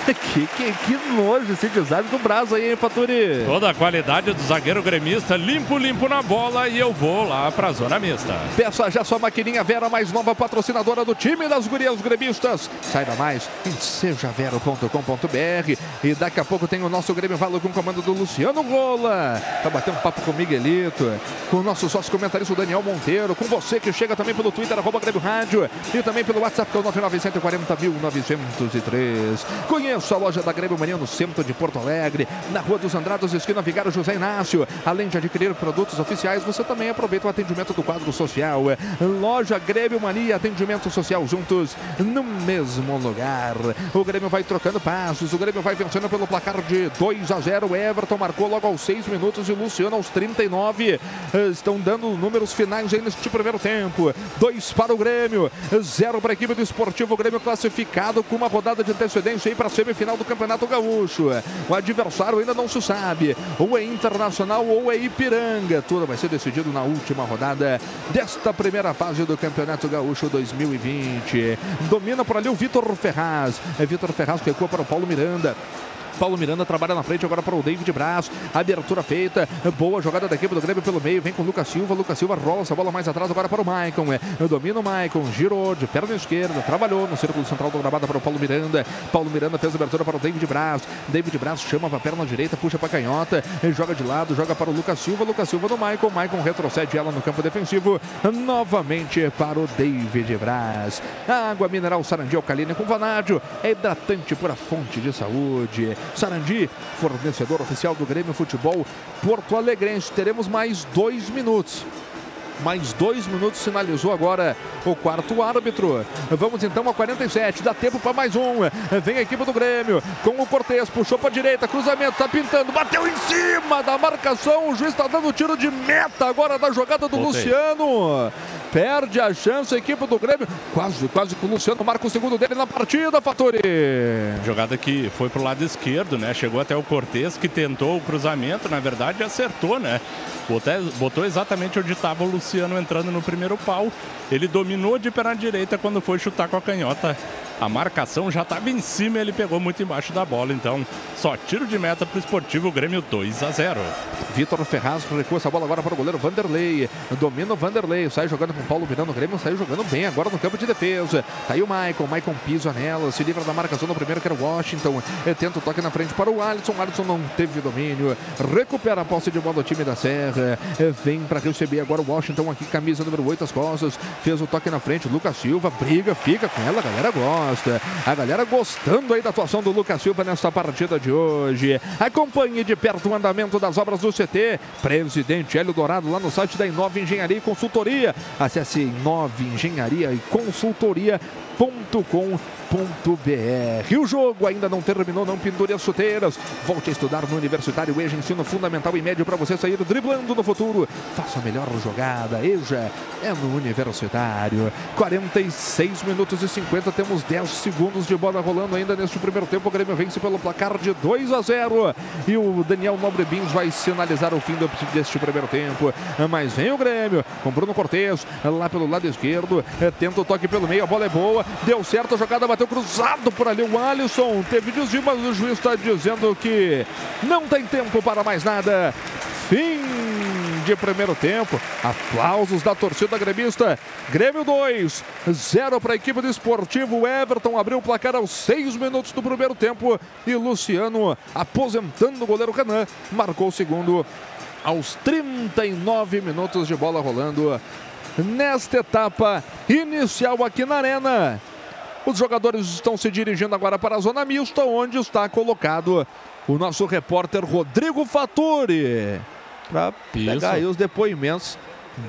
que, que, que nojo esse design do Braz aí, hein, Faturi? Toda a qualidade do zagueiro gremista, limpo, limpo na bola e eu vou lá pra zona mista. Peça já sua maquininha Vera, mais nova patrocinadora do time das gurias gremistas. Saiba mais em sejavero.com.br e daqui a pouco tem o nosso Grêmio Valo com o comando do Luciano Gola. Tá batendo um papo com o Miguelito, com o nosso sócio comentarista o Daniel Monteiro, com você que chega também pelo Twitter, arroba Grêmio Rádio e também pelo WhatsApp que é o 99140.903. Conheça a loja da Grêmio Mania no centro de Porto Alegre, na Rua dos Andrados, esquina Vigário José Inácio. Além de adquirir produtos oficiais, você também aproveita o atendimento do quadro social. Loja Grêmio Mania, atendimento social juntos no mesmo lugar. O Grêmio vai trocando passos, o Grêmio vai vencendo pelo placar de 2 a 0. Everton marcou logo aos 6 minutos e Luciano aos 39. Estão dando números finais aí neste primeiro tempo. 2 para o Grêmio, 0 para a equipe do Esportivo. Grêmio classificado com uma rodada de antecedência aí para a semifinal do Campeonato Gaúcho. O adversário ainda não se sabe. Ou é Internacional ou é Ipiranga. Tudo vai ser decidido na última rodada desta primeira fase do Campeonato Gaúcho 2020. Domina por ali o Vitor Ferraz. É Vitor Ferraz que recua para o Paulo Miranda. Paulo Miranda trabalha na frente agora para o David Braz. Abertura feita. Boa jogada da equipe do Grêmio pelo meio. Vem com o Lucas Silva. Lucas Silva rola essa bola mais atrás agora para o Maicon. É, domina o Maicon. Girou de perna esquerda. Trabalhou no círculo central do gramado para o Paulo Miranda. Paulo Miranda fez a abertura para o David Braz. David Braz chama para a perna direita, puxa para a canhota. Joga de lado, joga para o Lucas Silva. Lucas Silva no Maicon. Maicon retrocede ela no campo defensivo. Novamente para o David Braz. Água mineral Sarandi alcalina com vanádio. É hidratante por a fonte de saúde. Sarandi, fornecedor oficial do Grêmio Futebol Porto Alegrense. Teremos mais dois minutos. Mais dois minutos sinalizou agora o quarto árbitro. Vamos então a 47. Dá tempo para mais um. Vem a equipe do Grêmio com o Cortez. Puxou para direita. Cruzamento. Tá pintando. Bateu em cima da marcação. O juiz está dando tiro de meta agora da jogada do Voltei. Luciano. Perde a chance a equipe do Grêmio. Quase, quase que o Luciano marca o segundo dele na partida, Fatori. Jogada que foi pro lado esquerdo, né? Chegou até o Cortez que tentou o cruzamento, na verdade acertou, né? Botou, botou exatamente onde estava o Luciano entrando no primeiro pau. Ele dominou de perna direita quando foi chutar com a canhota. A marcação já estava em cima e ele pegou muito embaixo da bola. Então, só tiro de meta para o Esportivo Grêmio 2 a 0. Vitor Ferraz recua essa bola agora para o goleiro Vanderlei. Domina o Vanderlei. Sai jogando com o Paulo Miranda. O Grêmio saiu jogando bem agora no campo de defesa. Tá aí o Maicon. Maicon pisa nela. Se livra da marcação no primeiro, que era o Washington. Tenta o toque na frente para o Alisson. O Alisson não teve domínio. Recupera a posse de bola do time da Serra. Vem para receber agora o Washington aqui, camisa número 8 as costas. Fez o toque na frente. Lucas Silva briga, fica com ela. Galera gosta. A galera gostando aí da atuação do Lucas Silva nesta partida de hoje. Acompanhe de perto o andamento das obras do CT. Presidente Hélio Dourado lá no site da Inova Engenharia e Consultoria. Acesse Inova Engenharia e Consultoria.com.br. O jogo ainda não terminou, não pendure as chuteiras. Volte a estudar no Universitário EJA, ensino fundamental e médio para você sair driblando no futuro. Faça a melhor jogada. EJA é no Universitário. 46 minutos e 50, temos 10 10 segundos de bola rolando ainda neste primeiro tempo. O Grêmio vence pelo placar de 2 a 0. E o Daniel Nobre Bins vai sinalizar o fim deste primeiro tempo. Mas vem o Grêmio com Bruno Cortes lá pelo lado esquerdo. Tenta o toque pelo meio, a bola é boa. Deu certo a jogada, bateu cruzado por ali o Alisson. Teve desvio, mas o juiz está dizendo que não tem tempo para mais nada. Fim de primeiro tempo. Aplausos da torcida gremista. Grêmio 2, 0 para a equipe do esportivo. Everton abriu o placar aos 6 minutos do primeiro tempo. E Luciano, aposentando o goleiro Renan, marcou o segundo aos 39 minutos de bola rolando nesta etapa inicial aqui na Arena. Os jogadores estão se dirigindo agora para a zona mista, onde está colocado o nosso repórter Rodrigo Faturi para pegar aí os depoimentos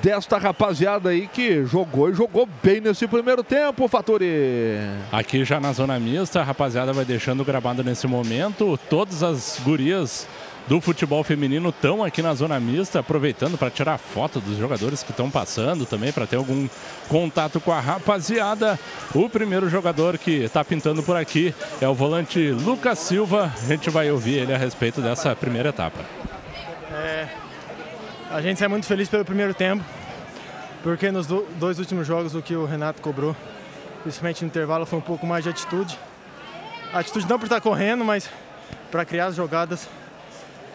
desta rapaziada aí que jogou e jogou bem nesse primeiro tempo, Faturi. Aqui já na zona mista, a rapaziada vai deixando gravado nesse momento. Todas as gurias do futebol feminino estão aqui na zona mista, aproveitando para tirar foto dos jogadores que estão passando também, para ter algum contato com a rapaziada. O primeiro jogador que está pintando por aqui é o volante Lucas Silva. A gente vai ouvir ele a respeito dessa primeira etapa. É, a gente é muito feliz pelo primeiro tempo, porque nos dois últimos jogos o que o Renato cobrou, principalmente no intervalo, foi um pouco mais de atitude. atitude não por estar correndo, mas para criar as jogadas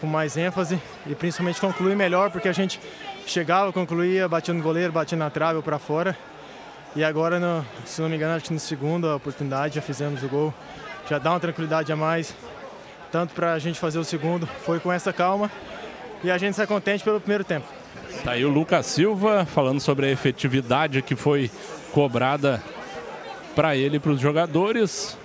com mais ênfase e principalmente concluir melhor, porque a gente chegava, concluía, batia no goleiro, batia na trave ou para fora. E agora, no, se não me engano, acho que no segundo a oportunidade já fizemos o gol. Já dá uma tranquilidade a mais, tanto para a gente fazer o segundo. Foi com essa calma e a gente sai contente pelo primeiro tempo. Tá aí o Lucas Silva falando sobre a efetividade que foi cobrada para ele e para os jogadores.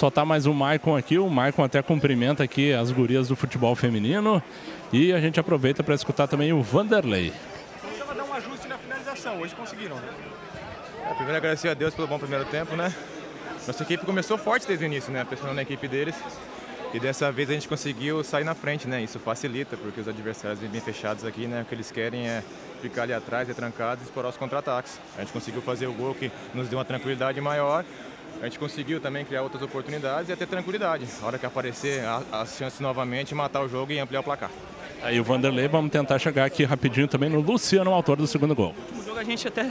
Só tá mais o Maicon aqui. O Maicon até cumprimenta aqui as gurias do futebol feminino. E a gente aproveita para escutar também o Vanderlei. Precisava dar um ajuste na finalização. Hoje conseguiram, né? É, primeiro agradecer a Deus pelo bom primeiro tempo, né? Nossa equipe começou forte desde o início, né? Pressionando a equipe deles. E dessa vez a gente conseguiu sair na frente, né? Isso facilita, porque os adversários vêm bem fechados aqui, né? O que eles querem é ficar ali atrás, retrancados e explorar os contra-ataques. A gente conseguiu fazer o gol que nos deu uma tranquilidade maior. A gente conseguiu também criar outras oportunidades e ter tranquilidade. A hora que aparecer as chances novamente, matar o jogo e ampliar o placar. Aí o Vanderlei, vamos tentar chegar aqui rapidinho também no Luciano, autor do segundo gol. No jogo a gente até,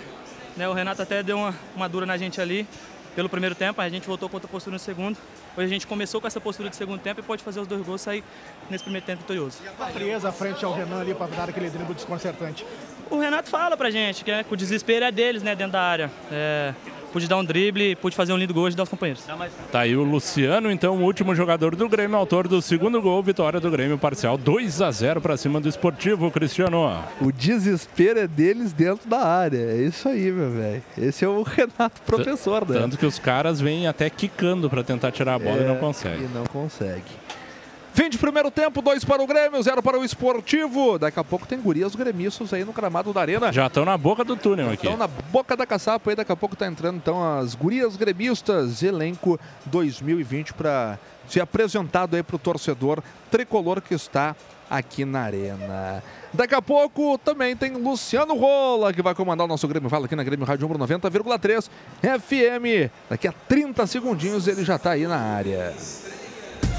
né, o Renato até deu uma, uma dura na gente ali pelo primeiro tempo, a gente voltou com outra postura no segundo. Hoje a gente começou com essa postura de segundo tempo e pode fazer os dois gols e sair nesse primeiro tempo vitorioso. A frieza frente ao Renan ali para dar aquele drible desconcertante. O Renato fala pra gente que, é, que o desespero é deles, né, dentro da área. É, pude dar um drible, pude fazer um lindo gol e ajudar os companheiros. Tá aí o Luciano, então, o último jogador do Grêmio, autor do segundo gol, vitória do Grêmio parcial 2 a 0 para cima do Esportivo, Cristiano. O desespero é deles dentro da área. É isso aí, meu velho. Esse é o Renato professor, né? Tanto que os caras vêm até quicando para tentar tirar a bola é, e não consegue. E não consegue. Fim de primeiro tempo, dois para o Grêmio, zero para o Esportivo. Daqui a pouco tem gurias gremistas aí no gramado da arena. Já estão na boca do túnel aqui. Estão na boca da caçapa aí, daqui a pouco tá entrando então as gurias gremistas, elenco 2020 para ser apresentado aí para o torcedor tricolor que está aqui na arena. Daqui a pouco também tem Luciano Rola, que vai comandar o nosso Grêmio Fala aqui na Grêmio Rádio 90,3 FM. Daqui a 30 segundinhos ele já está aí na área.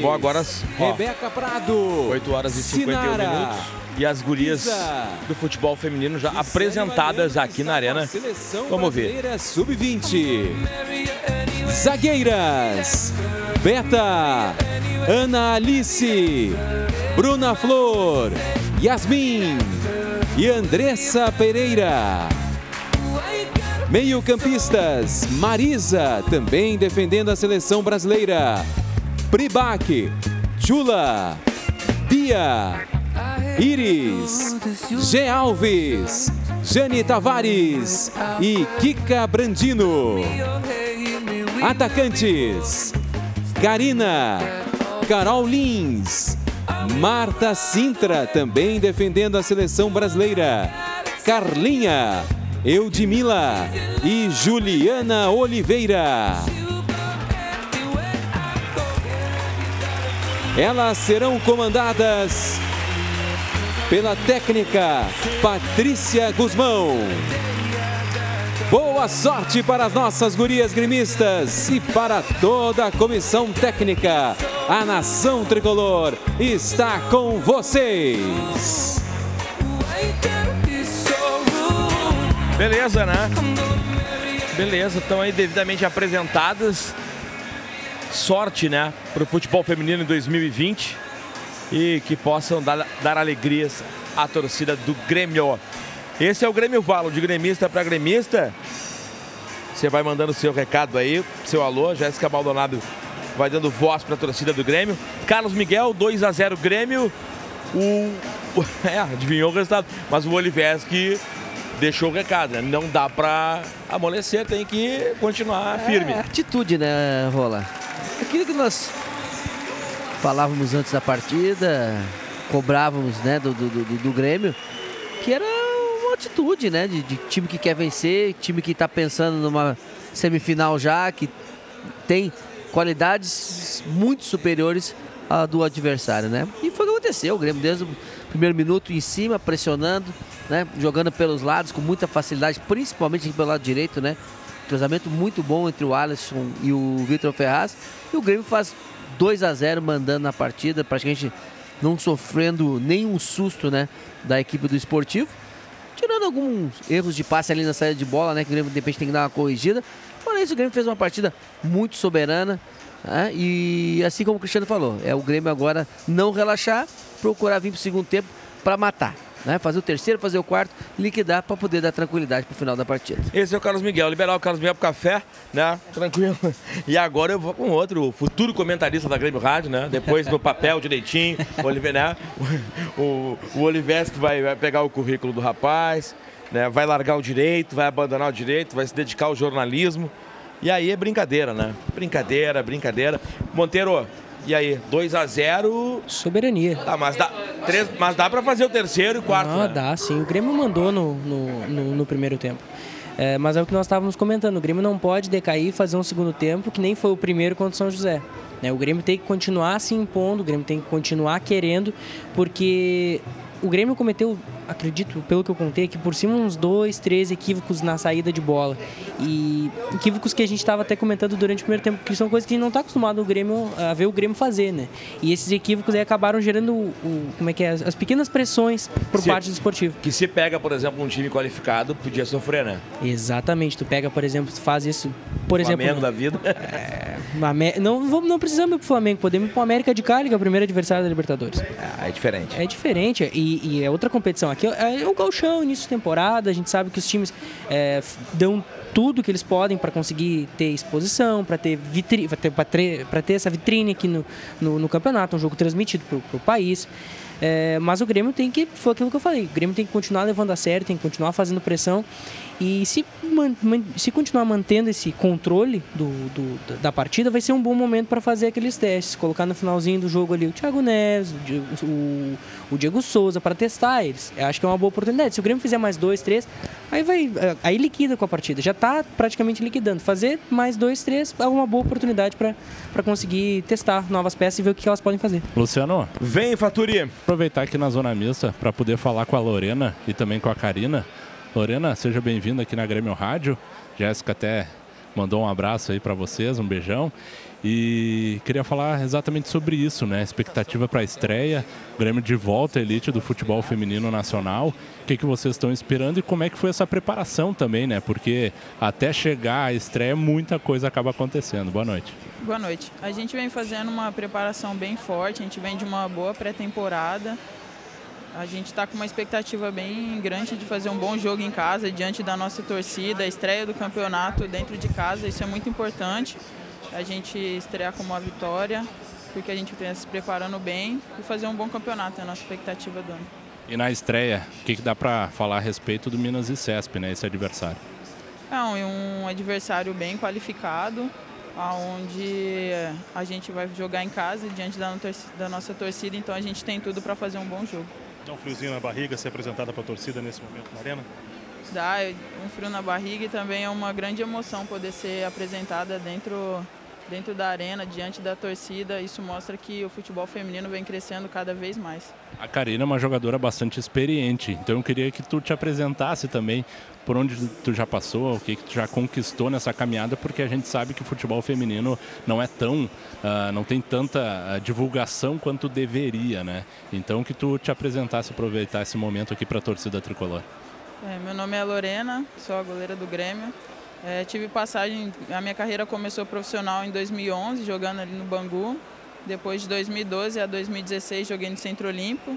Bom, agora. Ó, Rebeca Prado. 8 horas e 51 Sinara, minutos. E as gurias Isa, do futebol feminino já apresentadas aqui na arena. Vamos ver. Sub-20. Zagueiras. Beta. Ana Alice. Bruna Flor. Yasmin. E Andressa Pereira. Meio-campistas, Marisa, também defendendo a seleção brasileira. Pribac, Jula, Bia, Iris, G. Alves, Jane Tavares e Kika Brandino. Atacantes: Karina, Carol Lins, Marta Sintra, também defendendo a seleção brasileira, Carlinha, Eudmila e Juliana Oliveira. Elas serão comandadas pela técnica Patrícia Guzmão. Boa sorte para as nossas gurias gremistas e para toda a comissão técnica. A nação tricolor está com vocês. Beleza, né? Beleza, estão aí devidamente apresentadas. Sorte, né, para o futebol feminino em 2020 e que possam dar, dar alegrias à torcida do Grêmio. Esse é o Grêmio Valo, de gremista para gremista. Você vai mandando seu recado aí, seu alô. Jéssica Maldonado vai dando voz para a torcida do Grêmio. Carlos Miguel, 2 a 0 Grêmio. O, é, adivinhou o resultado, mas o Oliveski deixou o recado, né? Não dá para amolecer, tem que continuar firme. É atitude, né, Rola? Aquilo que nós falávamos antes da partida, cobrávamos né, do, do, do, do Grêmio, que era uma atitude, né? De, de time que quer vencer, time que está pensando numa semifinal já, que tem qualidades muito superiores à do adversário, né? E foi o que aconteceu, o Grêmio desde o primeiro minuto em cima, pressionando, né? Jogando pelos lados com muita facilidade, principalmente pelo lado direito, né? Cruzamento muito bom entre o Alisson e o Vitor Ferraz. E o Grêmio faz 2 a 0 mandando na partida, praticamente não sofrendo nenhum susto, né? Da equipe do esportivo. Tirando alguns erros de passe ali na saída de bola, né? Que o Grêmio de repente tem que dar uma corrigida. Fora isso, o Grêmio fez uma partida muito soberana. Né? E assim como o Cristiano falou, é o Grêmio agora não relaxar, procurar vir para o segundo tempo para matar. Né? Fazer o terceiro, fazer o quarto, liquidar para poder dar tranquilidade para o final da partida. Esse é o Carlos Miguel, liberar o Carlos Miguel pro café, né? Tranquilo. E agora eu vou com outro, futuro comentarista da Grêmio Rádio, né? Depois no papel direitinho, o Oliver, né? O, o que vai, vai pegar o currículo do rapaz, né? Vai largar o direito, vai abandonar o direito, vai se dedicar ao jornalismo. E aí é brincadeira, né? Brincadeira, brincadeira. Monteiro, e aí, 2 a 0 Soberania. Tá, mas dá, três, mas dá pra fazer o terceiro e quarto, Ah, né? dá sim. O Grêmio mandou no, no, no- no primeiro tempo. É, mas é o que nós estávamos comentando. O Grêmio não pode decair e fazer um segundo tempo que nem foi o primeiro contra o São José. né? O Grêmio tem que continuar se impondo, o Grêmio tem que continuar querendo, porque o Grêmio cometeu, acredito, pelo que eu contei, aqui por cima uns dois, três equívocos na saída de bola. E equívocos que a gente estava até comentando durante o primeiro tempo, que são coisas que a gente não está acostumado o Grêmio, a ver o Grêmio fazer, né? E esses equívocos aí acabaram gerando o, o- como é que é, as, as pequenas pressões por Se- parte do esportivo. Que se pega, por exemplo, um time qualificado, podia sofrer, né? Exatamente, tu pega, por exemplo, tu faz isso, por exemplo, Flamengo da vida. Amé- não, vamos- não precisamos ir pro Flamengo, podemos ir pro América de Cali, que é o primeiro adversário da Libertadores. Ah, é diferente. É diferente e, e é outra competição. Aqui é, é o gauchão, início de temporada, a gente sabe que os times é, dão tudo que eles podem para conseguir ter exposição, para ter, vitri pra ter, pra ter essa vitrine aqui no, no, no campeonato, um jogo transmitido pro, pro país. É, mas o Grêmio tem que, foi aquilo que eu falei, o Grêmio tem que continuar levando a sério, tem que continuar fazendo pressão e se, man- man- se continuar mantendo esse controle do, do- da partida, vai ser um bom momento para fazer aqueles testes, colocar no finalzinho do jogo ali o Thiago Neves, o Diego, o, o Diego Souza para testar eles. Eu acho que é uma boa oportunidade. Se o Grêmio fizer mais dois, três, aí vai, aí liquida com a partida. Já está praticamente liquidando. Fazer mais dois, três é uma boa oportunidade para conseguir testar novas peças e ver o que elas podem fazer. Luciano. Vem, Faturi. Aproveitar aqui na Zona Mista para poder falar com a Lorena e também com a Karina. Lorena, seja bem-vinda aqui na Grêmio Rádio. Jéssica até mandou um abraço aí para vocês, um beijão. E queria falar exatamente sobre isso, né? Expectativa para a estreia, Grêmio de volta à elite do futebol feminino nacional. O que, que vocês estão esperando e como é que foi essa preparação também, né? Porque até chegar à estreia, muita coisa acaba acontecendo. Boa noite. Boa noite. A gente vem fazendo uma preparação bem forte, a gente vem de uma boa pré-temporada. A gente está com uma expectativa bem grande de fazer um bom jogo em casa, diante da nossa torcida, a estreia do campeonato dentro de casa, isso é muito importante. A gente estrear com uma vitória, porque a gente vem se preparando bem e fazer um bom campeonato, é a nossa expectativa do ano. E na estreia, o que, que dá para falar a respeito do Minas e Cesp, né? Esse adversário. É um, um adversário bem qualificado. onde a gente vai jogar em casa diante da, da nossa torcida, então a gente tem tudo para fazer um bom jogo. Dá um friozinho na barriga ser apresentada para a torcida nesse momento na arena? Dá um frio na barriga e também é uma grande emoção poder ser apresentada dentro dentro da arena, diante da torcida. Isso mostra que o futebol feminino vem crescendo cada vez mais. A Karina é uma jogadora bastante experiente, então eu queria que tu te apresentasse também por onde tu já passou, o que, que tu já conquistou nessa caminhada, porque a gente sabe que o futebol feminino não é tão, uh, não tem tanta uh, divulgação quanto deveria, né? Então que tu te apresentasse, aproveitar esse momento aqui para a torcida tricolor. É, meu nome é Lorena, sou a goleira do Grêmio. É, tive passagem, a minha carreira começou profissional em 2011, jogando ali no Bangu. Depois de 2012 a 2016 joguei no Centro Olímpico,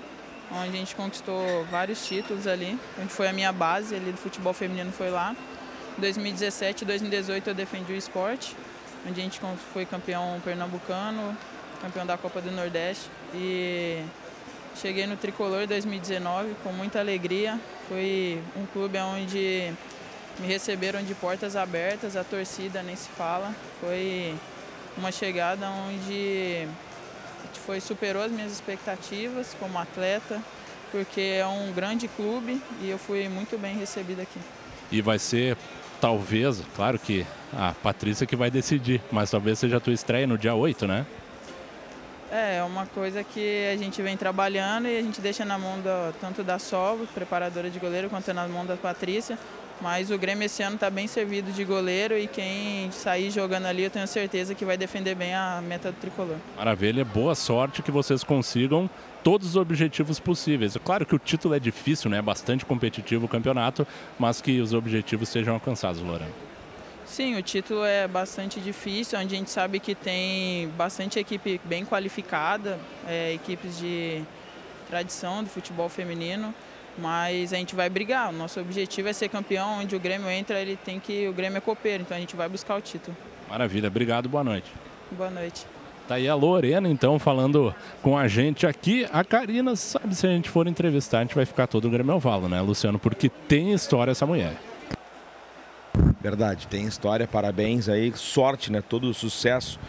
onde a gente conquistou vários títulos ali, onde foi a minha base ali do futebol feminino foi lá. Em 2017 e 2018 eu defendi o esporte, onde a gente foi campeão pernambucano, campeão da Copa do Nordeste e cheguei no Tricolor em 2019 com muita alegria. Foi um clube onde me receberam de portas abertas, a torcida nem se fala. Foi uma chegada onde foi superou as minhas expectativas como atleta, porque é um grande clube e eu fui muito bem recebida aqui. E vai ser talvez, claro que a Patrícia que vai decidir, mas talvez seja a tua estreia no dia 8, né? É, é uma coisa que a gente vem trabalhando e a gente deixa na mão da, tanto da Sol, preparadora de goleiro, quanto na mão da Patrícia. Mas o Grêmio esse ano está bem servido de goleiro e quem sair jogando ali eu tenho certeza que vai defender bem a meta do tricolor. Maravilha, boa sorte que vocês consigam todos os objetivos possíveis. É claro que o título é difícil, né? É bastante competitivo o campeonato, mas que os objetivos sejam alcançados, Lorena. Sim, o título é bastante difícil, onde a gente sabe que tem bastante equipe bem qualificada, é, equipes de tradição do futebol feminino. Mas a gente vai brigar. O nosso objetivo é ser campeão, onde o Grêmio entra, ele tem que. O Grêmio é copeiro, então a gente vai buscar o título. Maravilha, obrigado, boa noite. Boa noite. Tá aí a Lorena, então, falando com a gente aqui. A Karina, sabe, se a gente for entrevistar, a gente vai ficar todo o Grêmio Valo, né, Luciano? Porque tem história essa mulher. Verdade, tem história, parabéns aí, sorte, né? Todo o sucesso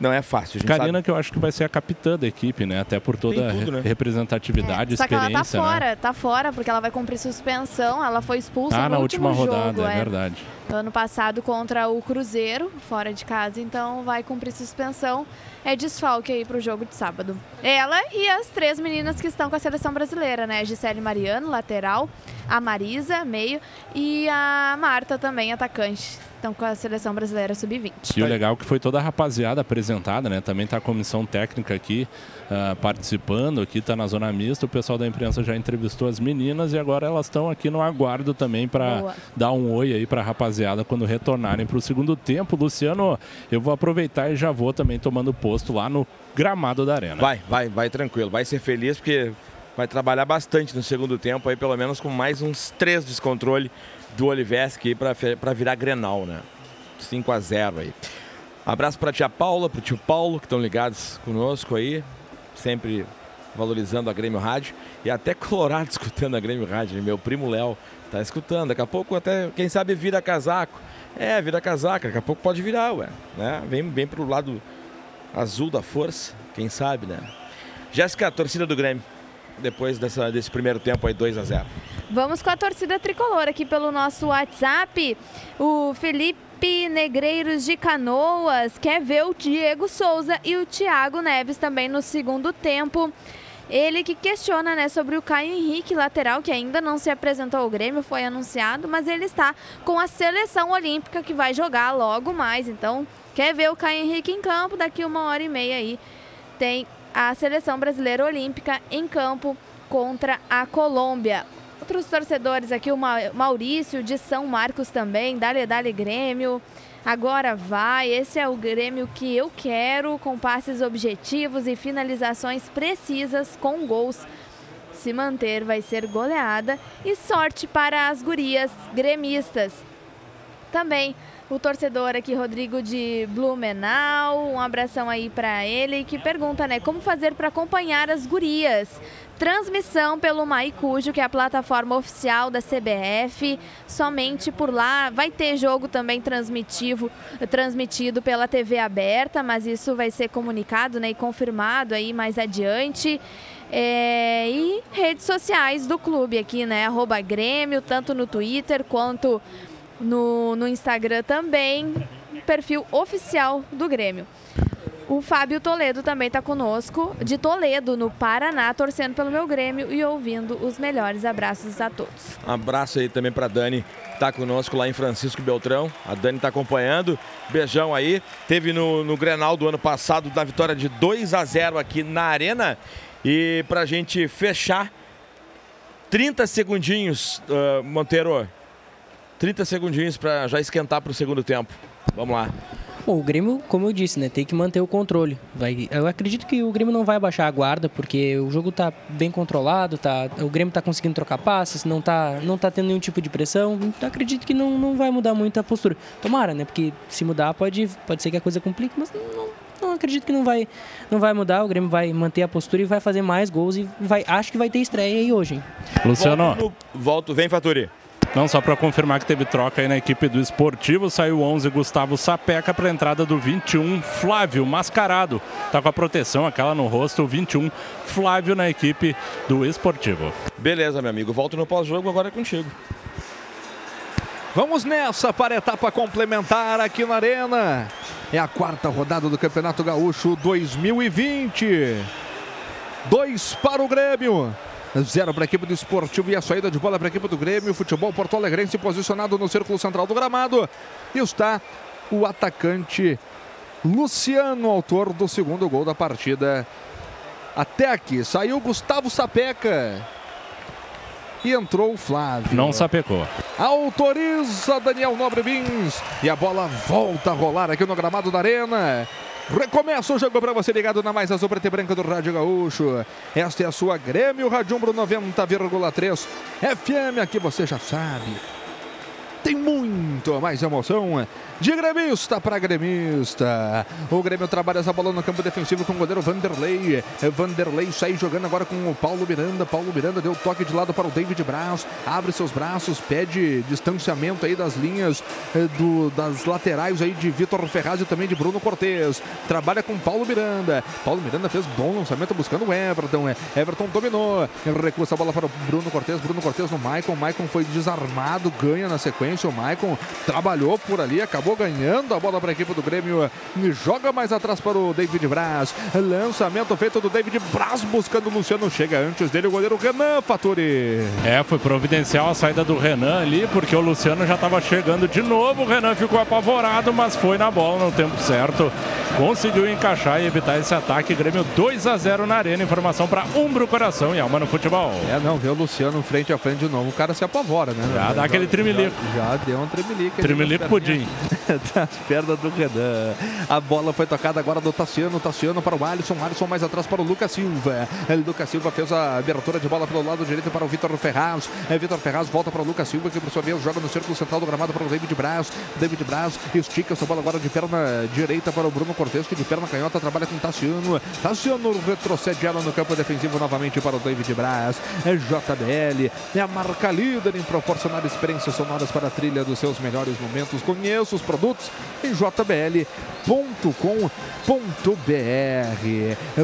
não é fácil. Karina, sabe... que eu acho que vai ser a capitã da equipe, né? Até por toda tudo, né? representatividade, é. Só experiência. que ela tá fora, né? tá fora, porque ela vai cumprir suspensão. Ela foi expulsa ah, no na última jogo, rodada, é, é verdade. Ano passado contra o Cruzeiro, fora de casa, então vai cumprir suspensão. É desfalque aí pro jogo de sábado. Ela e as três meninas que estão com a seleção brasileira, né? Gisele Mariano, lateral, a Marisa, meio, e a Marta também, atacante estão com a seleção brasileira sub-20. E o legal é que foi toda a rapaziada apresentada, né? Também está a comissão técnica aqui uh, participando, aqui está na zona mista. O pessoal da imprensa já entrevistou as meninas e agora elas estão aqui no aguardo também para dar um oi aí para a rapaziada quando retornarem para o segundo tempo. Luciano, eu vou aproveitar e já vou também tomando posto lá no gramado da arena. Vai, vai, vai tranquilo. Vai ser feliz porque vai trabalhar bastante no segundo tempo aí, pelo menos com mais uns três descontrole do Oliveski para virar Grenal, né? 5 a 0 aí. Abraço para a tia Paula, para o tio Paulo, que estão ligados conosco aí, sempre valorizando a Grêmio Rádio e até Colorado escutando a Grêmio Rádio. Meu primo Léo tá escutando. Daqui a pouco até, quem sabe, vira casaco. É, vira casaca, daqui a pouco pode virar, ué. Né? Vem, vem pro lado azul da força, quem sabe, né? Jéssica, torcida do Grêmio depois dessa, desse primeiro tempo aí 2 a 0 Vamos com a torcida tricolor aqui pelo nosso WhatsApp. O Felipe Negreiros de Canoas quer ver o Diego Souza e o Thiago Neves também no segundo tempo. Ele que questiona né, sobre o Caio Henrique, lateral, que ainda não se apresentou ao Grêmio, foi anunciado, mas ele está com a seleção olímpica que vai jogar logo mais. Então, quer ver o Caio Henrique em campo daqui uma hora e meia aí. Tem a seleção brasileira olímpica em campo contra a Colômbia. Outros torcedores aqui, o Maurício de São Marcos também, Dale Dale Grêmio. Agora vai, esse é o Grêmio que eu quero, com passes objetivos e finalizações precisas com gols. Se manter vai ser goleada e sorte para as gurias gremistas. Também o torcedor aqui, Rodrigo de Blumenau, um abração aí para ele, que pergunta, né, como fazer para acompanhar as gurias? Transmissão pelo Maicujo, que é a plataforma oficial da CBF, somente por lá. Vai ter jogo também transmitivo, transmitido pela TV aberta, mas isso vai ser comunicado né, e confirmado aí mais adiante. É, e redes sociais do clube aqui, né? Arroba Grêmio, tanto no Twitter quanto no, no Instagram também, perfil oficial do Grêmio. O Fábio Toledo também está conosco, de Toledo, no Paraná, torcendo pelo meu Grêmio e ouvindo os melhores abraços a todos. Um abraço aí também para Dani, tá conosco lá em Francisco Beltrão. A Dani está acompanhando. Beijão aí. Teve no, no Grenal do ano passado, da vitória de 2 a 0 aqui na Arena. E para a gente fechar, 30 segundinhos, uh, Monteiro. 30 segundinhos para já esquentar para o segundo tempo. Vamos lá. Bom, o Grêmio, como eu disse, né, tem que manter o controle. Vai, eu acredito que o Grêmio não vai baixar a guarda, porque o jogo está bem controlado, tá, o Grêmio está conseguindo trocar passes, não está não tá tendo nenhum tipo de pressão. Então acredito que não, não vai mudar muito a postura. Tomara, né? Porque se mudar pode, pode ser que a coisa complique, mas não, não acredito que não vai, não vai mudar. O Grêmio vai manter a postura e vai fazer mais gols e vai, acho que vai ter estreia aí hoje. Hein? Luciano. Volto, volto vem Faturi. Não, só para confirmar que teve troca aí na equipe do Esportivo, saiu 11 Gustavo Sapeca para entrada do 21 Flávio Mascarado. Tá com a proteção aquela no rosto, o 21 Flávio na equipe do Esportivo. Beleza, meu amigo. Volto no pós-jogo agora é contigo. Vamos nessa para a etapa complementar aqui na Arena. É a quarta rodada do Campeonato Gaúcho 2020. Dois para o Grêmio. Zero para a equipe do Esportivo e a saída de bola para a equipe do Grêmio. Futebol Porto Alegrense posicionado no círculo central do gramado. E está o atacante Luciano, autor do segundo gol da partida. Até aqui saiu Gustavo Sapeca. E entrou o Flávio. Não sapecou. Autoriza Daniel Nobre Bins. E a bola volta a rolar aqui no gramado da Arena. Recomeça o jogo para você ligado na mais azul preta e branca do Rádio Gaúcho. Esta é a sua Grêmio Radiumbro 90,3 FM. Aqui você já sabe. Tem muito mais emoção de gremista para gremista. O Grêmio trabalha essa bola no campo defensivo com o goleiro Vanderlei. Vanderlei sai jogando agora com o Paulo Miranda. Paulo Miranda deu toque de lado para o David Braz. Abre seus braços, pede distanciamento aí das linhas eh, do, das laterais aí de Vitor Ferraz e também de Bruno Cortes. Trabalha com Paulo Miranda. Paulo Miranda fez bom lançamento buscando o Everton. Eh, Everton dominou. Recua essa bola para o Bruno Cortes. Bruno Cortes no Maicon. Maicon foi desarmado, ganha na sequência. O Maicon trabalhou por ali, acabou ganhando a bola para a equipe do Grêmio. Joga mais atrás para o David Braz. Lançamento feito do David Braz buscando o Luciano. Chega antes dele o goleiro Renan Faturi. É, foi providencial a saída do Renan ali, porque o Luciano já estava chegando de novo. O Renan ficou apavorado, mas foi na bola no tempo certo. Conseguiu encaixar e evitar esse ataque. Grêmio 2 a 0 na arena. Informação para Umbro Coração e Alma no Futebol. É, não, ver o Luciano frente a frente de novo. O cara se apavora, né? Já dá aquele tremelico. Já, já deu um tremelico. Tremelico pudim. das pernas do Renan. A bola foi tocada agora do Tassiano. Tassiano para o Alisson. Alisson mais atrás para o Lucas Silva. Lucas Silva fez a abertura de bola pelo lado direito para o Vitor Ferraz. Vitor Ferraz volta para o Lucas Silva, que por sua vez joga no círculo central do gramado para o David Braz. David Braz estica essa bola agora de perna direita para o Bruno Cortes, que de perna canhota trabalha com Tassiano. Tassiano retrocede ela no campo defensivo novamente para o David Braz. É JBL, é a marca líder em proporcionar experiências sonoras para a trilha dos seus melhores momentos. Conheça os produtos em jbl.com.br.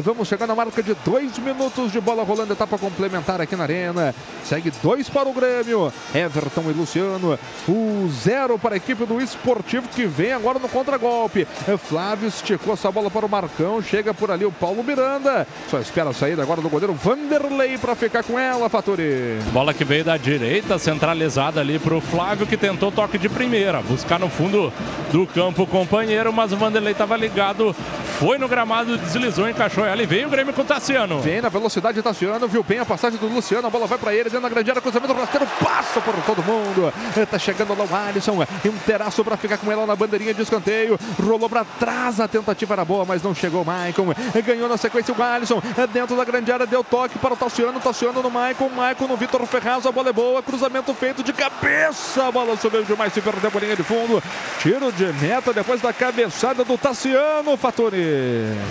Vamos chegar na marca de dois minutos de bola rolando, etapa complementar aqui na Arena. Segue dois para o Grêmio, Everton e Luciano. O zero para a equipe do Esportivo que vem agora no contragolpe. Flávio esticou essa bola para o Marcão, chega por ali o Paulo Miranda. Só espera a saída agora do goleiro Vanderlei para ficar com ela, Faturi. Bola que veio da direita, centralizada ali para o Flávio que tentou toque de primeira, buscar no fundo do campo companheiro, mas o Vanderlei estava ligado, foi no gramado, deslizou, encaixou ela e veio o Grêmio com o Tassiano. Vem na velocidade Tassiano, viu bem a passagem do Luciano, a bola vai para ele, dentro da grande área, cruzamento rasteiro, passa por todo mundo. Tá chegando lá o Alisson, um teraço para ficar com ela na bandeirinha de escanteio, rolou para trás, a tentativa era boa, mas não chegou o Maicon. Ganhou na sequência o Alisson, dentro da grande área, deu toque para o Tassiano, Tassiano no Maicon, Maicon no Vitor Ferraz, a bola é boa, cruzamento feito de cabeça, a bola subiu demais, se perdeu a linha de fundo, tiro de meta depois da cabeçada do Tassiano, Faturi.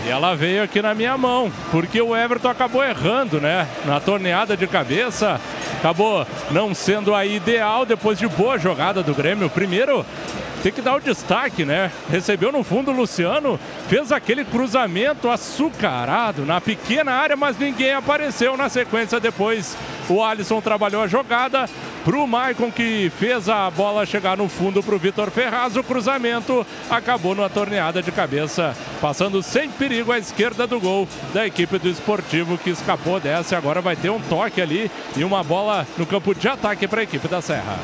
E ela veio aqui na minha mão, porque o Everton acabou errando, né? Na torneada de cabeça, acabou não sendo a ideal depois de boa jogada do Grêmio. Primeiro, tem que dar o destaque, né? Recebeu no fundo o Luciano, fez aquele cruzamento açucarado na pequena área, mas ninguém apareceu na sequência depois. O Alisson trabalhou a jogada para o Maicon que fez a bola chegar no fundo para o Vitor Ferraz. O cruzamento acabou numa torneada de cabeça, passando sem perigo à esquerda do gol da equipe do Esportivo que escapou dessa. Agora vai ter um toque ali e uma bola no campo de ataque para a equipe da Serra.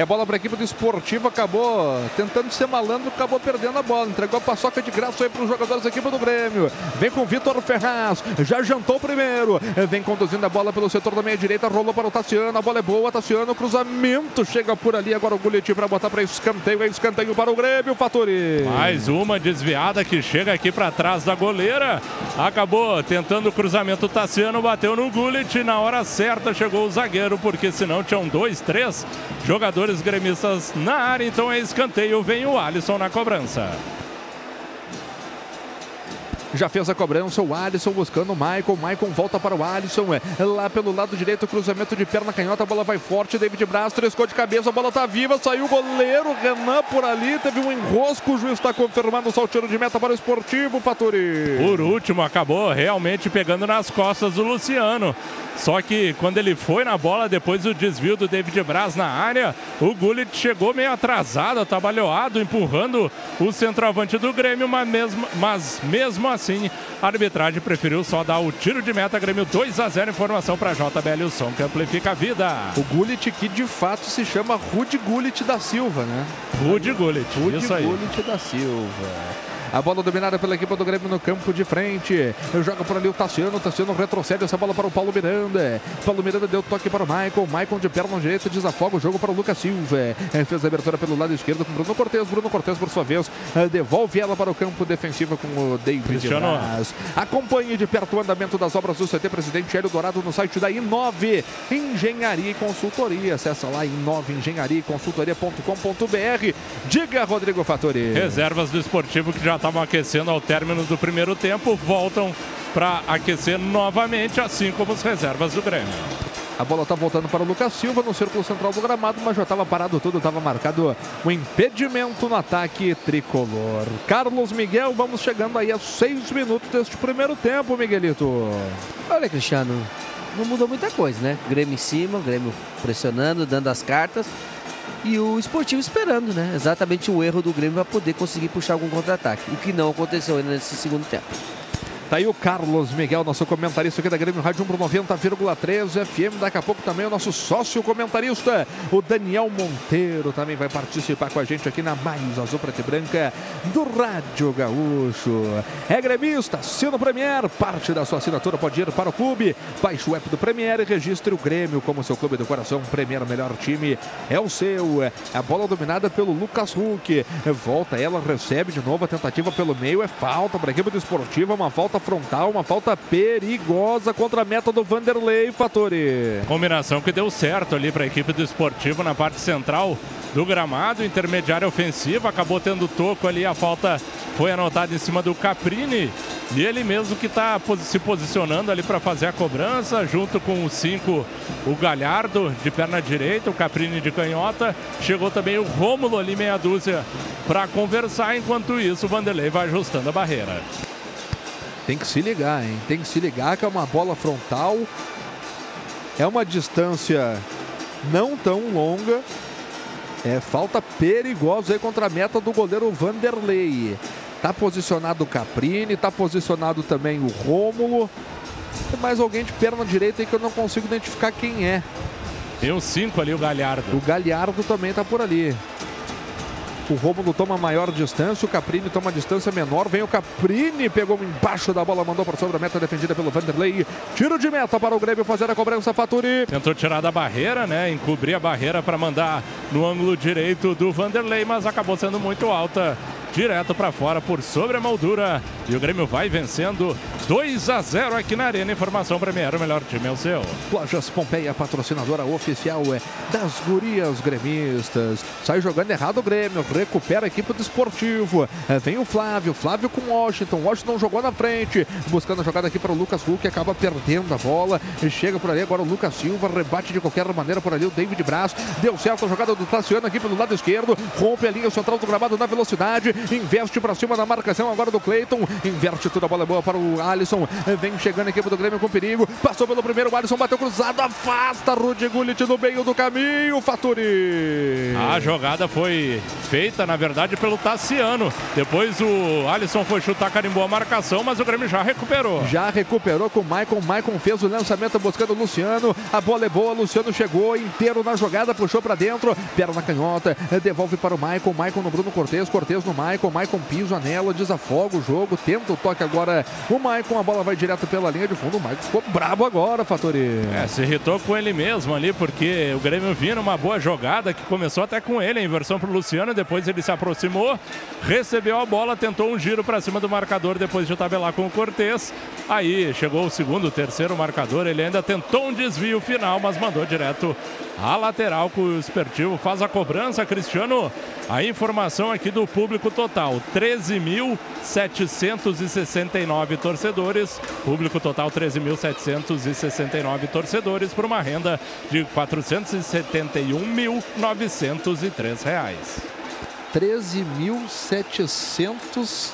É bola para a equipe do Esportivo, acabou tentando ser malandro, acabou perdendo a bola. Entregou a paçoca de graça aí para os jogadores da equipe do Grêmio. Vem com o Vitor Ferraz, já jantou o primeiro. Vem conduzindo a bola pelo setor da meia direita, rolou para o Tassiano, a bola é boa, Tassiano, cruzamento, chega por ali. Agora o Gullit para botar para escanteio, é escanteio para o Grêmio, Fatori. Mais uma desviada que chega aqui para trás da goleira. Acabou tentando o cruzamento, Tassiano bateu no Gullit. Na hora certa chegou o zagueiro, porque senão tinham dois, três jogadores gremistas na área, então é escanteio, vem o Alisson na cobrança. Já fez a cobrança, o Alisson buscando o Maicon. Maicon volta para o Alisson. É, lá pelo lado direito, cruzamento de perna canhota. A bola vai forte. David Braz trescou de cabeça. A bola tá viva. Saiu o goleiro Renan por ali. Teve um enrosco. O juiz está confirmando o tiro de meta para o esportivo, Faturi. Por último, acabou realmente pegando nas costas do Luciano. Só que quando ele foi na bola, depois do desvio do David Braz na área, o Gullit chegou meio atrasado, atabalhoado, empurrando o centroavante do Grêmio, mas mesmo, mas mesmo assim a arbitragem preferiu só dar o tiro de meta. Grêmio 2 a 0 informação para JBL, o som que amplifica a vida. O Gullit que de fato se chama Rude Gullit da Silva, né? Rude Gullit, Rude isso aí. Gullit da Silva. A bola dominada pela equipe do Grêmio no campo de frente. Joga por ali o Tassiano. O Tassiano retrocede essa bola para o Paulo Miranda. Paulo Miranda deu toque para o Maicon. Maicon de perna direita desafoga o jogo para o Lucas Silva. Fez a abertura pelo lado esquerdo com Bruno Cortes. Bruno Cortes, por sua vez, devolve ela para o campo defensivo com o David. Braz. Acompanhe de perto o andamento das obras do CT Presidente Hélio Dourado no site da I9 Engenharia e Consultoria. Acesse lá i9engenhariaconsultoria.com.br. Diga, Rodrigo Fattori. Reservas do esportivo que já estavam aquecendo ao término do primeiro tempo voltam para aquecer novamente, assim como as reservas do Grêmio. A bola está voltando para o Lucas Silva no círculo central do gramado, mas já estava parado tudo, estava marcado o impedimento no ataque tricolor. Carlos Miguel, vamos chegando aí a seis minutos deste primeiro tempo, Miguelito. Olha, Cristiano, não mudou muita coisa, né? Grêmio em cima, Grêmio pressionando, dando as cartas. E o esportivo esperando, né? Exatamente o erro do Grêmio para poder conseguir puxar algum contra-ataque. O que não aconteceu ainda nesse segundo tempo. Tá aí o Carlos Miguel, nosso comentarista aqui da Grêmio Rádio 1 pro 90,3 FM. Daqui a pouco também o nosso sócio comentarista, o Daniel Monteiro, também vai participar com a gente aqui na Mais Azul Preta e Branca do Rádio Gaúcho. É gremista, assina o Premier, parte da sua assinatura pode ir para o clube. Baixe o app do Premier e registre o Grêmio como seu clube do coração. Premier, melhor time, é o seu. A bola dominada pelo Lucas Huck. Volta ela, recebe de novo a tentativa pelo meio. É falta para a equipe do Esportivo, uma falta frontal, uma falta perigosa contra a meta do Vanderlei Fatori. Combinação que deu certo ali para a equipe do esportivo na parte central do gramado, intermediária ofensiva, acabou tendo toco ali, a falta foi anotada em cima do Caprini e ele mesmo que está se posicionando ali para fazer a cobrança, junto com o 5, o Galhardo de perna direita, o Caprini de canhota, chegou também o Rômulo ali meia dúzia para conversar, enquanto isso o Vanderlei vai ajustando a barreira. Tem que se ligar, hein? Tem que se ligar que é uma bola frontal. É uma distância não tão longa. É falta perigosa aí contra a meta do goleiro Vanderlei. Tá posicionado o Caprini, tá posicionado também o Rômulo. Tem mais alguém de perna direita aí que eu não consigo identificar quem é. Tem o 5 ali, o Galhardo. O Galhardo também tá por ali. O Rômulo toma maior distância, o Caprini toma distância menor. Vem o Caprini, pegou embaixo da bola, mandou para sobre a meta defendida pelo Vanderlei. Tiro de meta para o Grêmio fazer a cobrança, Faturi. Tentou tirar da barreira, né? Encobrir a barreira para mandar no ângulo direito do Vanderlei, mas acabou sendo muito alta direto para fora por sobre a moldura. E o Grêmio vai vencendo 2 a 0 aqui na Arena. Informação Premier, o melhor time é o seu. Lojas Pompeia, patrocinadora oficial é das gurias gremistas. Sai jogando errado o Grêmio, recupera a equipe do esportivo. É, vem o Flávio, Flávio com Washington. Washington jogou na frente, buscando a jogada aqui para o Lucas Huck, acaba perdendo a bola. E chega por ali agora o Lucas Silva, rebate de qualquer maneira por ali o David Braz. Deu certo a jogada do Tassiano aqui pelo lado esquerdo, rompe a linha central do gramado na velocidade, investe para cima na marcação agora do Cleiton, inverte tudo, a bola é boa para o Alisson. Vem chegando a equipe do Grêmio com perigo, passou pelo primeiro, o Alisson bateu cruzado, afasta Rudy Gullit no meio do caminho, Faturi. A jogada foi feita, na verdade, pelo Tassiano. Depois o Alisson foi chutar, carimbou a marcação, mas o Grêmio já recuperou. Já recuperou com o Maicon. Maicon fez o lançamento buscando o Luciano. A bola é boa, Luciano chegou inteiro na jogada, puxou para dentro, perna canhota, devolve para o Maicon. Maicon no Bruno Cortes, Cortes no Maicon. Maicon pisa nela, desafoga o jogo, tenta o toque agora. O Maicon, a bola vai direto pela linha de fundo. O Maicon ficou brabo agora, Fatori. É, se irritou com ele mesmo ali, porque o Grêmio vinha numa boa jogada que começou até com ele, a inversão para o Luciano. Depois ele se aproximou, recebeu a bola, tentou um giro para cima do marcador depois de tabelar com o Cortes. Aí chegou o segundo, terceiro marcador. Ele ainda tentou um desvio final, mas mandou direto a lateral com o Espertivo. Faz a cobrança, Cristiano. A informação aqui do público total: 13.769 torcedores. Público total: 13.769 torcedores, por uma renda de 471.903 reais. 13.700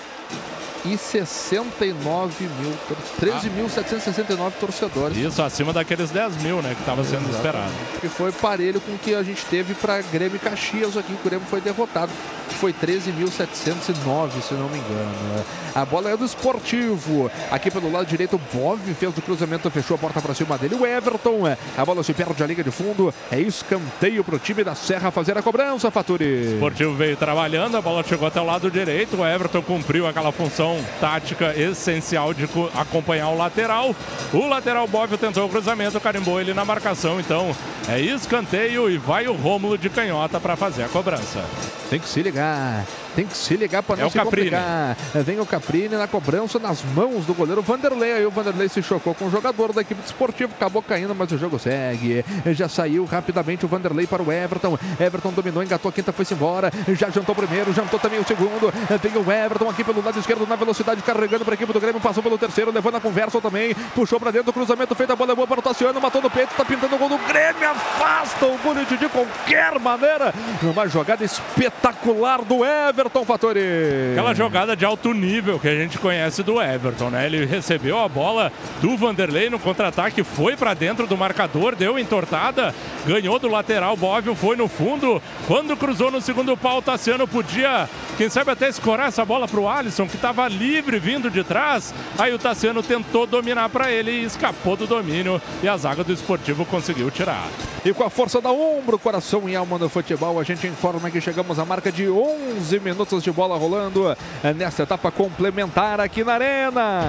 e 69 mil, 13.769 torcedores. Isso, acima daqueles 10 mil, né, que estava sendo esperado. Que foi parelho com o que a gente teve para Grêmio e Caxias aqui, o Grêmio foi derrotado. Foi 13.709, se não me engano. A bola é do esportivo. Aqui pelo lado direito, o Bov fez o cruzamento, fechou a porta para cima dele. O Everton, a bola se perde a liga de fundo. É escanteio para o time da Serra fazer a cobrança, Faturi. Esportivo veio trabalhando, a bola chegou até o lado direito. O Everton cumpriu aquela função tática essencial de acompanhar o lateral. O lateral Bóvio tentou o cruzamento, carimbou ele na marcação. Então é escanteio e vai o Rômulo de canhota para fazer a cobrança. Tem que se ligar. Tem que se ligar para não é o se Caprini. complicar. Vem o Caprini na cobrança nas mãos do goleiro Vanderlei. Aí o Vanderlei se chocou com o jogador da equipe esportiva. Acabou caindo, mas o jogo segue. Já saiu rapidamente o Vanderlei para o Everton. Everton dominou, engatou a quinta, foi-se embora. Já jantou o primeiro, jantou também o segundo. Vem o Everton aqui pelo lado esquerdo na velocidade, carregando para a equipe do Grêmio. Passou pelo terceiro, levou na conversa também. Puxou para dentro, cruzamento feito, a bola é boa para o Tassiano. Matou no peito, está pintando o gol do Grêmio. Afasta o Gullit de qualquer maneira. Numa jogada espetacular do Everton Fatori. Aquela jogada de alto nível que a gente conhece do Everton, né? Ele recebeu a bola do Vanderlei no contra-ataque, foi para dentro do marcador, deu entortada, ganhou do lateral, Bóvio foi no fundo. Quando cruzou no segundo pau, Tassiano podia, quem sabe até escorar essa bola para o Alisson, que estava livre vindo de trás. Aí o Tassiano tentou dominar para ele e escapou do domínio e a zaga do esportivo conseguiu tirar. E com a força da ombro, coração e alma do futebol, a gente informa que chegamos à marca de 11 minutos de bola rolando nesta etapa complementar aqui na Arena.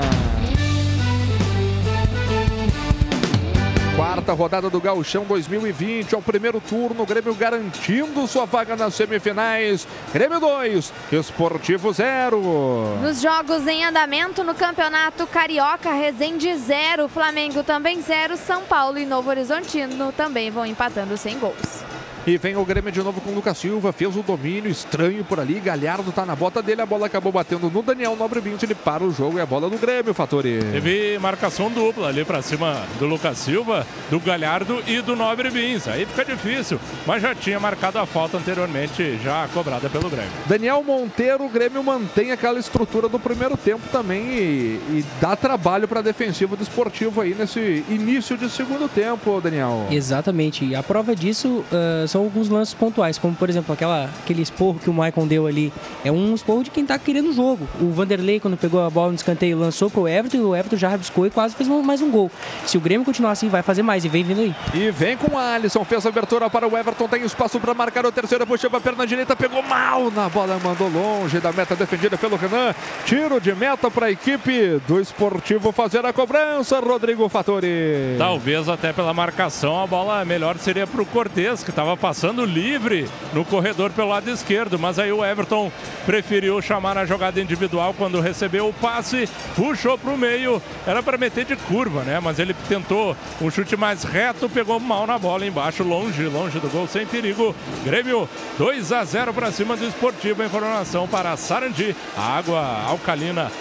Quarta rodada do Gauchão 2020, ao primeiro turno, o Grêmio garantindo sua vaga nas semifinais. Grêmio 2, Esportivo 0. Nos jogos em andamento no Campeonato Carioca, Resende 0, Flamengo também 0, São Paulo e Novo Horizontino também vão empatando sem gols. E vem o Grêmio de novo com o Lucas Silva, fez o domínio estranho por ali, Galhardo tá na bota dele, a bola acabou batendo no Daniel Nobre 20, ele para o jogo e a bola do Grêmio, Fatori. Teve marcação dupla ali para cima do Lucas Silva, do Galhardo e do Nobre Bins. Aí fica difícil, mas já tinha marcado a falta anteriormente, já cobrada pelo Grêmio. Daniel Monteiro, o Grêmio mantém aquela estrutura do primeiro tempo também e, e dá trabalho para a defensiva do esportivo aí nesse início de segundo tempo, Daniel. Exatamente. A prova disso uh, são são alguns lances pontuais, como por exemplo aquela, aquele esporro que o Maicon deu ali. É um esporro de quem tá querendo o jogo. O Vanderlei, quando pegou a bola no escanteio, lançou pro Everton e o Everton já rabiscou e quase fez mais um gol. Se o Grêmio continuar assim, vai fazer mais e vem vindo aí. E vem com o Alisson, fez a abertura para o Everton, tem espaço para marcar o terceiro, puxou a perna direita, pegou mal na bola, mandou longe da meta defendida pelo Renan. Tiro de meta para a equipe do Esportivo fazer a cobrança, Rodrigo Fattori. Talvez até pela marcação a bola melhor seria para o Cortez, que estava passando livre no corredor pelo lado esquerdo, mas aí o Everton preferiu chamar a jogada individual quando recebeu o passe, puxou para o meio, era para meter de curva, né? Mas ele tentou um chute mais reto, pegou mal na bola embaixo, longe, longe do gol, sem perigo. Grêmio 2 a 0 para cima do Esportivo. Informação para Sarandi, água alcalina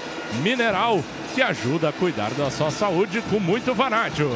mineral que ajuda a cuidar da sua saúde com muito vanádio.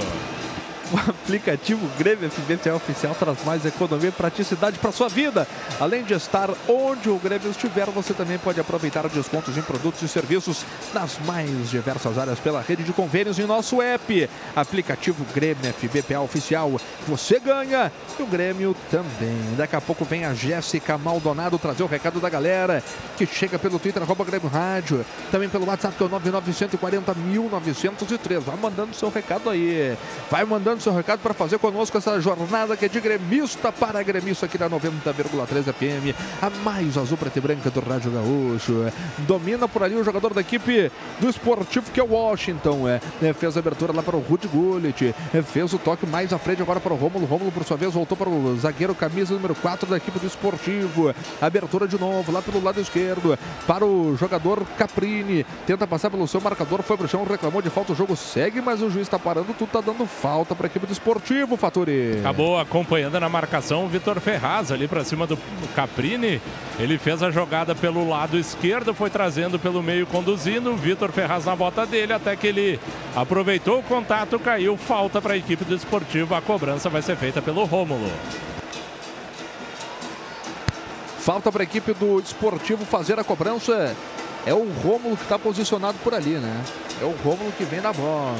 O aplicativo Grêmio FBPA Oficial traz mais economia e praticidade para sua vida. Além de estar onde o Grêmio estiver, você também pode aproveitar descontos em produtos e serviços nas mais diversas áreas pela rede de convênios em nosso app. Aplicativo Grêmio FBPA Oficial. Você ganha e o Grêmio também. Daqui a pouco vem a Jéssica Maldonado trazer o recado da galera que chega pelo Twitter, arroba Grêmio Rádio. Também pelo WhatsApp, que é o 99140 1903. Vai mandando seu recado aí. Vai mandando seu recado para fazer conosco essa jornada que é de gremista para gremista aqui na 90,3 FM. A mais azul, preta e branca do Rádio Gaúcho. Domina por ali o jogador da equipe do esportivo que é o Washington. É, é, fez a abertura lá para o Rudy Gullit. É, fez o toque mais à frente agora para o Rômulo. Rômulo, por sua vez, voltou para o zagueiro camisa número 4 da equipe do esportivo. Abertura de novo lá pelo lado esquerdo para o jogador Caprini. Tenta passar pelo seu marcador, foi para o chão, reclamou de falta. O jogo segue, mas o juiz está parando. Tudo está dando falta para equipe do esportivo, Faturi. Acabou acompanhando na marcação o Vitor Ferraz ali para cima do Caprini. Ele fez a jogada pelo lado esquerdo, foi trazendo pelo meio, conduzindo. Vitor Ferraz na bota dele até que ele aproveitou o contato, caiu. Falta para a equipe do esportivo. A cobrança vai ser feita pelo Rômulo. Falta para a equipe do esportivo fazer a cobrança. É o Rômulo que está posicionado por ali, né? É o Rômulo que vem na bola.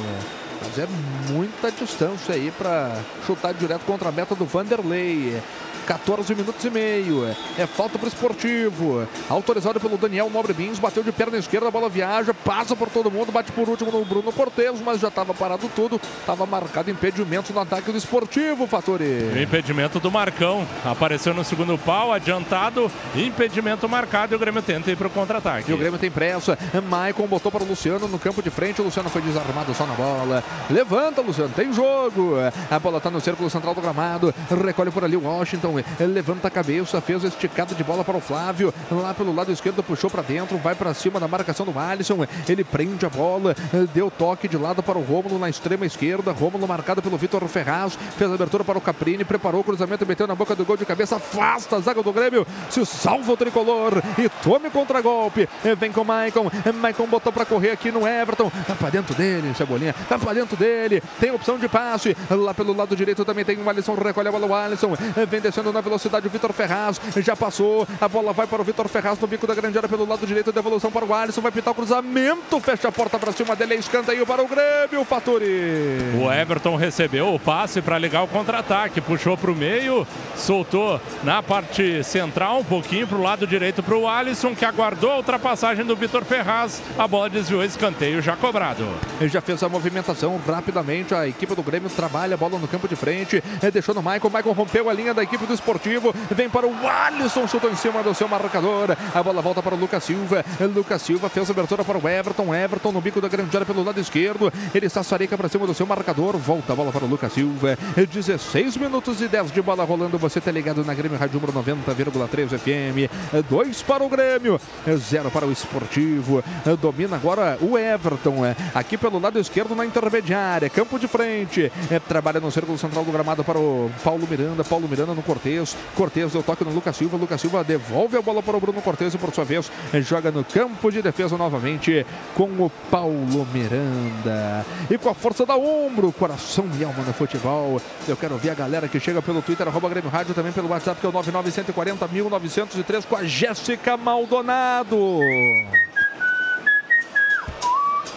Mas é muita distância aí para chutar direto contra a meta do Vanderlei. 14 minutos e meio. É falta para o esportivo. Autorizado pelo Daniel Nobre Bins. Bateu de perna esquerda, a bola viaja, passa por todo mundo, bate por último no Bruno Cortes, mas já estava parado tudo. Estava marcado impedimento no ataque do esportivo, Fatori. O impedimento do Marcão. Apareceu no segundo pau, adiantado. Impedimento marcado e o Grêmio tenta ir para o contra-ataque. E o Grêmio tem pressa. Maicon botou para o Luciano no campo de frente. O Luciano foi desarmado só na bola. Levanta, Luciano. Tem jogo. A bola está no círculo central do gramado. Recolhe por ali o Washington. Ele levanta a cabeça, fez a esticada de bola para o Flávio. Lá pelo lado esquerdo, puxou para dentro, vai para cima da marcação do Alisson. Ele prende a bola, deu toque de lado para o Rômulo na extrema esquerda. Rômulo marcado pelo Vitor Ferraz. Fez a abertura para o Caprini, preparou o cruzamento, meteu na boca do gol de cabeça, afasta a zaga do Grêmio. Se salva o tricolor e tome contra-golpe. Vem com o Maicon. Maicon botou para correr aqui no Everton. Tá para dentro dele, Cebolinha. Tá para dentro dele. Tem opção de passe. Lá pelo lado direito também tem o Alisson. Recolhe a bola o Alisson. Vem descendo na velocidade o Vitor Ferraz. Já passou. A bola vai para o Vitor Ferraz no bico da grande área pelo lado direito. Devolução para o Alisson. Vai pintar o cruzamento. Fecha a porta para cima dele. É escanteio para o Grêmio, Faturi. O Everton recebeu o passe para ligar o contra-ataque. Puxou para o meio. Soltou na parte central um pouquinho para o lado direito para o Alisson, que aguardou a ultrapassagem do Vitor Ferraz. A bola desviou escanteio já cobrado. Ele já fez a movimentação rapidamente. A equipe do Grêmio trabalha a bola no campo de frente. Deixou no Michael. Michael rompeu a linha da equipe do Esportivo. Vem para o Alisson. Chutou em cima do seu marcador. A bola volta para o Lucas Silva. Lucas Silva fez abertura para o Everton. Everton no bico da grande área pelo lado esquerdo. Ele está sareca para cima do seu marcador. Volta a bola para o Lucas Silva. 16 minutos e 10 de bola rolando. Você está ligado na Grêmio Rádio número 90,3 FM. 2 para o Grêmio. 0 para o Esportivo. Domina agora o Everton. Aqui pelo lado esquerdo na intermediária. Campo de frente. Trabalha no círculo central do gramado para o Paulo Miranda. Paulo Miranda no Cortez. Cortez deu toque no Lucas Silva. Lucas Silva devolve a bola para o Bruno Cortez e por sua vez joga no campo de defesa novamente com o Paulo Miranda. E com a força da ombro, coração e alma no futebol. Eu quero ver a galera que chega pelo Twitter, arroba Grêmio Rádio, também pelo WhatsApp, que é o 99140 1903 com a Jéssica Maldonado.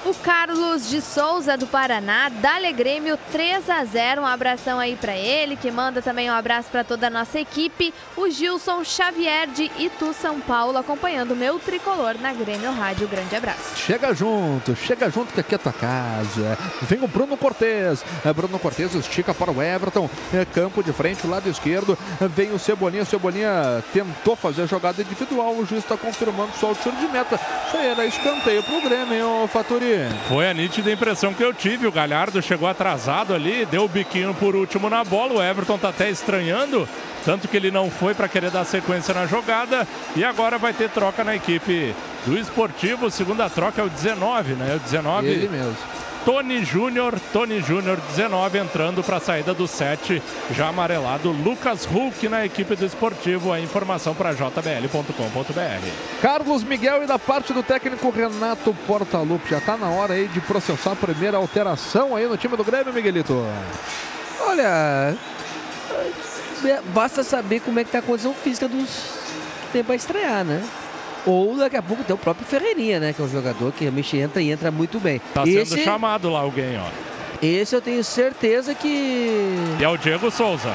O Carlos de Souza do Paraná, Dale Grêmio 3 a 0. Um abração aí para ele, que manda também um abraço para toda a nossa equipe. O Gilson Xavier de Itu, São Paulo, acompanhando o meu tricolor na Grêmio Rádio. Grande abraço. Chega junto, chega junto que aqui é tua casa. Vem o Bruno Cortez. É, Bruno Cortez estica para o Everton. É, campo de frente, lado esquerdo. É, Vem o Cebolinha. O Cebolinha tentou fazer a jogada individual. O juiz está confirmando só o tiro de meta. Isso aí era escanteio para o Grêmio, Faturi? Foi a nítida impressão que eu tive. O Galhardo chegou atrasado ali, deu o biquinho por último na bola. O Everton tá até estranhando, tanto que ele não foi para querer dar sequência na jogada. E agora vai ter troca na equipe do Esportivo. Segunda troca é o 19, né? O 19. Ele mesmo. Tony Júnior, Tony Júnior 19 entrando para a saída do 7, já amarelado Lucas Hulk na equipe do Esportivo. A informação para jbl.com.br. Carlos Miguel e da parte do técnico Renato Portaluppi. Já tá na hora aí de processar a primeira alteração aí no time do Grêmio, Miguelito. Olha, basta saber como é que tá a condição física dos que tem para estrear, né? Ou daqui a pouco tem o próprio Ferreirinha, né? Que é um jogador que realmente entra e entra muito bem. Tá sendo chamado lá alguém, ó. Esse eu tenho certeza que. E é o Diego Souza.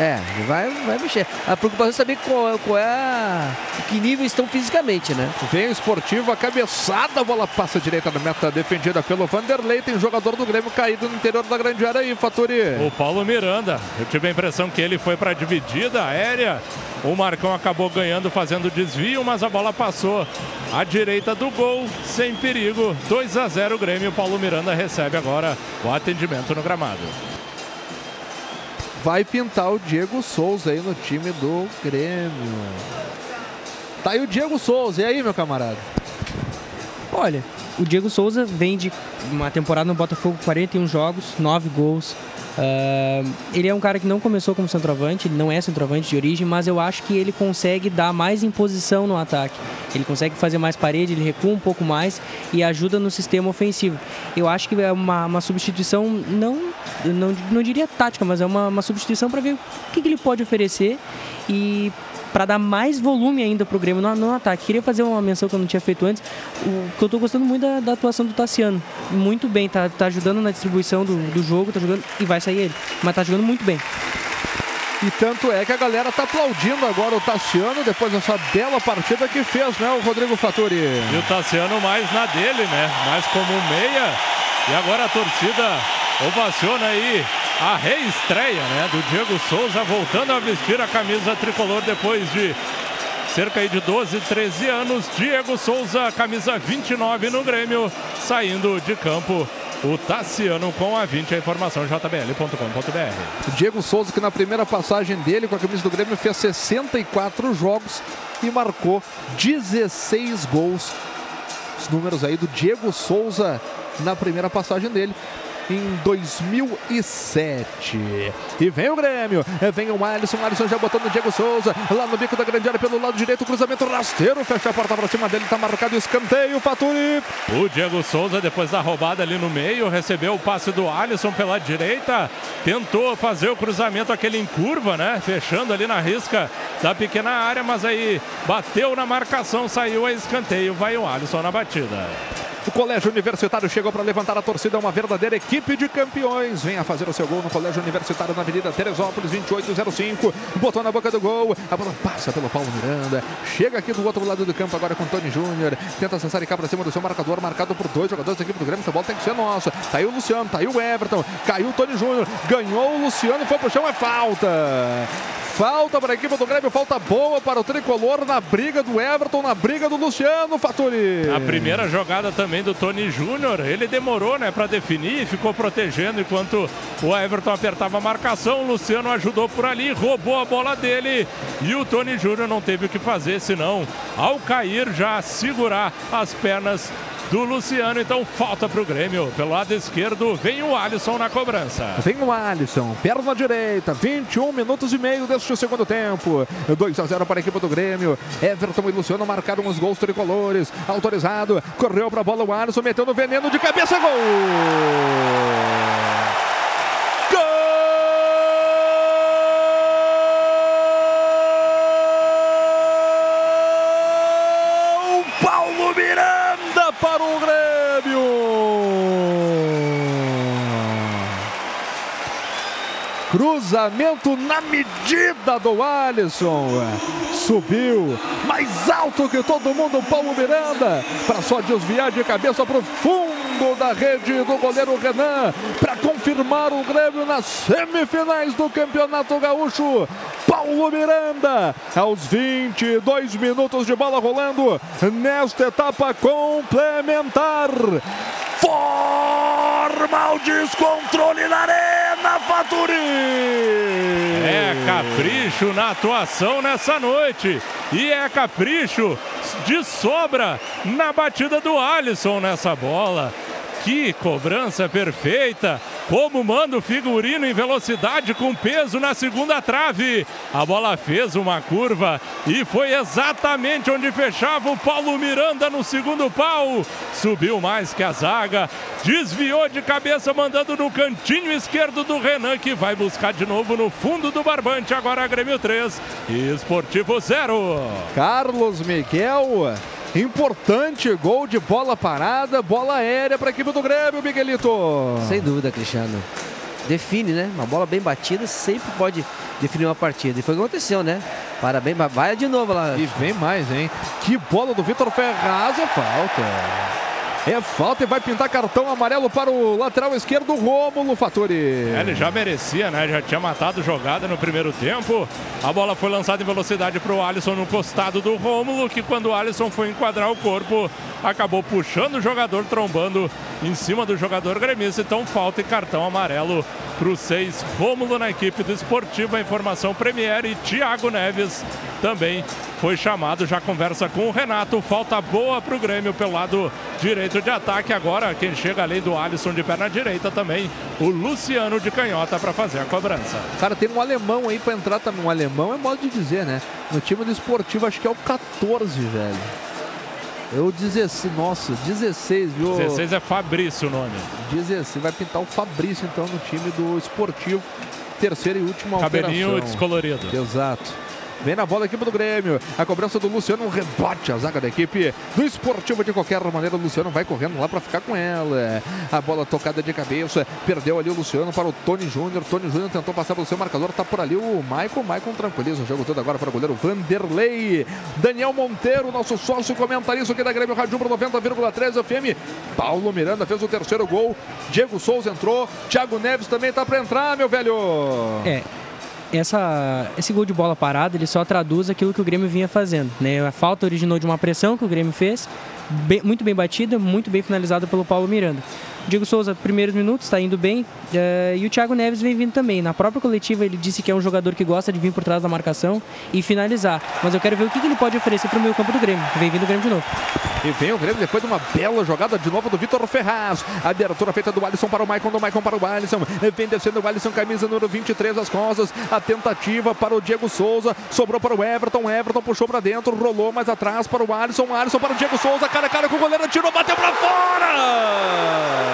É, vai, vai mexer. A preocupação é saber qual, qual é a. que nível estão fisicamente, né? Vem o esportivo, a cabeçada, a bola passa direita na meta, defendida pelo Vanderlei. Tem jogador do Grêmio caído no interior da grande área aí, Faturi. O Paulo Miranda. Eu tive a impressão que ele foi para a dividida aérea. O Marcão acabou ganhando, fazendo desvio, mas a bola passou à direita do gol, sem perigo. 2 a 0 Grêmio. Paulo Miranda recebe agora o atendimento no gramado. Vai pintar o Diego Souza aí no time do Grêmio. Tá aí o Diego Souza. E aí, meu camarada? Olha, o Diego Souza vem de uma temporada no Botafogo, 41 jogos, 9 gols. Uh, ele é um cara que não começou como centroavante, ele não é centroavante de origem, mas eu acho que ele consegue dar mais imposição no ataque. Ele consegue fazer mais parede, ele recua um pouco mais e ajuda no sistema ofensivo. Eu acho que é uma, uma substituição, não, não, não diria tática, mas é uma, uma substituição para ver o que, que ele pode oferecer e para dar mais volume ainda pro Grêmio no, no, ataque. Queria fazer uma menção que eu não tinha feito antes, o, que eu tô gostando muito da, da atuação do Tassiano. Muito bem, tá, tá ajudando na distribuição do, do jogo, tá jogando e vai sair ele, mas tá jogando muito bem. E tanto é que a galera tá aplaudindo agora o Tassiano depois dessa bela partida que fez, né, o Rodrigo Fattori. E o Tassiano mais na dele, né? Mais como meia. E agora a torcida ovaciona aí a reestreia né, do Diego Souza voltando a vestir a camisa tricolor depois de cerca de 12, 13 anos. Diego Souza, camisa 29 no Grêmio, saindo de campo. O Tassiano com a 20, a informação jbl.com.br. Diego Souza, que na primeira passagem dele com a camisa do Grêmio fez 64 jogos e marcou 16 gols. Os números aí do Diego Souza na primeira passagem dele em 2007. E vem o Grêmio, vem o Alisson, o Alisson já botando o Diego Souza lá no bico da grande área pelo lado direito, cruzamento rasteiro, fecha a porta para cima dele, tá marcado o escanteio, Faturi. O Diego Souza, depois da roubada ali no meio, recebeu o passe do Alisson pela direita, tentou fazer o cruzamento aquele em curva, né? Fechando ali na risca da pequena área, mas aí bateu na marcação, saiu a escanteio, vai o Alisson na batida. O Colégio Universitário chegou para levantar a torcida, uma verdadeira equipe de campeões. Venha fazer o seu gol no Colégio Universitário na Avenida Teresópolis, 2805. Botou na boca do gol, a bola passa pelo Paulo Miranda. Chega aqui do outro lado do campo agora com Tony Júnior. Tenta acessar e cá para cima do seu marcador, marcado por dois jogadores da equipe do Grêmio. Essa bola tem que ser nossa. Tá aí o Luciano, tá aí o Everton, caiu o Tony Júnior, ganhou o Luciano, foi pro chão, é falta. Falta para a equipe do Grêmio, falta boa para o tricolor na briga do Everton, na briga do Luciano Faturi. A primeira jogada também do Tony Júnior, ele demorou, né, para definir, ficou protegendo enquanto o Everton apertava a marcação. O Luciano ajudou por ali, roubou a bola dele e o Tony Júnior não teve o que fazer, senão ao cair já segurar as pernas do Luciano, então falta para o Grêmio. Pelo lado esquerdo vem o Alisson na cobrança. Vem o Alisson, perna direita, 21 minutos e meio deste segundo tempo. 2 a 0 para a equipe do Grêmio. Everton e Luciano marcaram os gols tricolores. Autorizado, correu para a bola o Alisson, meteu no veneno de cabeça, gol! Cruzamento na medida do Alisson. Subiu mais alto que todo mundo, Paulo Miranda, para só desviar de cabeça para o fundo da rede do goleiro Renan, para confirmar o Grêmio nas semifinais do Campeonato Gaúcho. Paulo Miranda, aos 22 minutos de bola rolando nesta etapa complementar. Forma o descontrole na arena, Faturi! É capricho na atuação nessa noite. E é capricho de sobra na batida do Alisson nessa bola. Que cobrança perfeita! Como manda o figurino em velocidade com peso na segunda trave. A bola fez uma curva e foi exatamente onde fechava o Paulo Miranda no segundo pau. Subiu mais que a zaga, desviou de cabeça, mandando no cantinho esquerdo do Renan, que vai buscar de novo no fundo do barbante. Agora Grêmio 3 e Esportivo 0. Carlos Miguel. Importante gol de bola parada, bola aérea para a equipe do Grêmio, Miguelito. Sem dúvida, Cristiano. Define, né? Uma bola bem batida sempre pode definir uma partida. E foi o que aconteceu, né? Parabéns, vai de novo lá. E vem mais, hein? Que bola do Vitor Ferraz é falta. É falta e vai pintar cartão amarelo para o lateral esquerdo, Rômulo Fattori. É, ele já merecia, né? Já tinha matado jogada no primeiro tempo. A bola foi lançada em velocidade para o Alisson no costado do Rômulo, que quando o Alisson foi enquadrar o corpo, acabou puxando o jogador, trombando em cima do jogador gremista. Então, falta e cartão amarelo para o 6. Rômulo na equipe do Esportivo. A informação Premier e Thiago Neves também foi chamado. Já conversa com o Renato. Falta boa para o Grêmio pelo lado direito de ataque. Agora, quem chega além do Alisson de perna direita também, o Luciano de canhota para fazer a cobrança. Cara, tem um alemão aí para entrar também. Um alemão é modo de dizer, né? No time do Esportivo, acho que é o 14, velho. Eu 16, nossa, 16, viu? 16 é Fabrício o nome. 16, vai pintar o Fabrício então no time do Esportivo. Terceira e última Cabelinho alteração. descolorido. Exato. Vem na bola a equipe do Grêmio. A cobrança do Luciano, rebote a zaga da equipe do Esportivo. De qualquer maneira, o Luciano vai correndo lá para ficar com ela. A bola tocada de cabeça. Perdeu ali o Luciano para o Tony Júnior. Tony Júnior tentou passar pelo seu marcador. Tá por ali o Maicon. Maicon tranquiliza o jogo todo agora para o goleiro Vanderlei. Daniel Monteiro, nosso sócio comentarista aqui da Grêmio Rádio Umbro 90,3 FM. Paulo Miranda fez o terceiro gol. Diego Souza entrou. Thiago Neves também tá para entrar, meu velho. É, essa, esse gol de bola parada ele só traduz aquilo que o Grêmio vinha fazendo. Né? A falta originou de uma pressão que o Grêmio fez, bem, muito bem batida, muito bem finalizada pelo Paulo Miranda. Diego Souza, primeiros minutos, está indo bem. Uh, e o Thiago Neves vem vindo também. Na própria coletiva, ele disse que é um jogador que gosta de vir por trás da marcação e finalizar. Mas eu quero ver o que, que ele pode oferecer para o meio campo do Grêmio. Vem vindo o Grêmio de novo. E vem o Grêmio depois de uma bela jogada de novo do Vitor Ferraz. Abertura feita do Alisson para o Maicon, do Maicon para o Alisson. Vem descendo o Alisson, camisa número 23 das costas. A tentativa para o Diego Souza. Sobrou para o Everton. Everton puxou para dentro, rolou mais atrás para o Alisson. Alisson para o Diego Souza. Cara a cara com o goleiro, tirou, bateu para fora!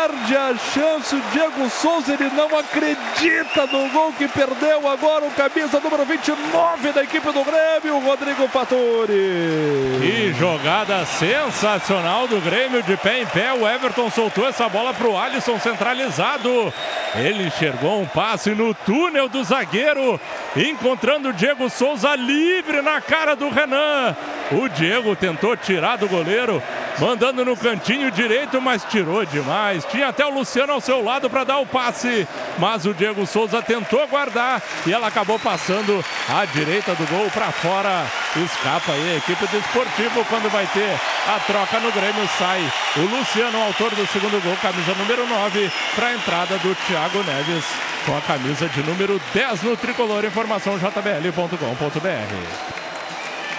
perde a chance o Diego Souza, ele não acredita no gol que perdeu agora o camisa número 29 da equipe do Grêmio, Rodrigo Fattori. Que jogada sensacional do Grêmio de pé em pé, o Everton soltou essa bola para o Alisson centralizado. Ele enxergou um passe no túnel do zagueiro, encontrando o Diego Souza livre na cara do Renan. O Diego tentou tirar do goleiro, mandando no cantinho direito, mas tirou demais. Tinha até o Luciano ao seu lado para dar o passe, mas o Diego Souza tentou guardar e ela acabou passando à direita do gol para fora. Escapa aí a equipe do Esportivo quando vai ter a troca no Grêmio. Sai o Luciano, autor do segundo gol, camisa número 9, para a entrada do Thiago Neves com a camisa de número 10 no tricolor. Informação jbl.com.br.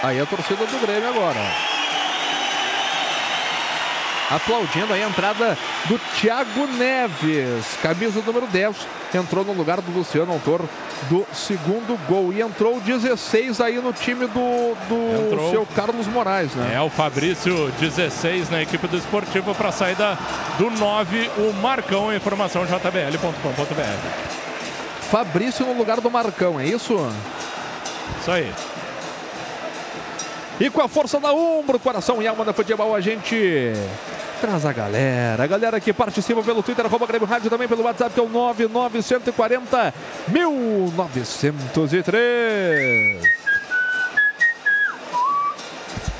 Aí a torcida do Grêmio agora. Aplaudindo aí a entrada do Thiago Neves, camisa número 10. Entrou no lugar do Luciano, autor do segundo gol. E entrou 16 aí no time do, do Entrou. seu Carlos Moraes, né? É o Fabrício 16 na equipe do Esportivo para a saída do 9, o Marcão. Informação jbl.com.br. Fabrício no lugar do Marcão, é isso? Isso aí. E com a força da Umbro, coração e alma da futebol, a gente Traz a galera. A galera que participa pelo Twitter, arroba Grêmio Rádio, também pelo WhatsApp, que é o 99140 1903.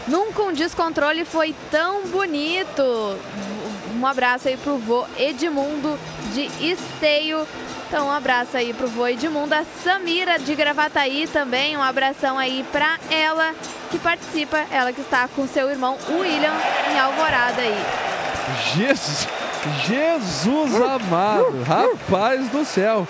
Nunca um descontrole foi tão bonito. Um abraço aí pro vô Edmundo de Esteio. Então, um abraço aí pro vô Edmundo. A Samira de Gravataí também. Um abração aí pra ela que participa. Ela que está com seu irmão William em Alvorada aí. Jesus, Jesus amado, rapaz do céu.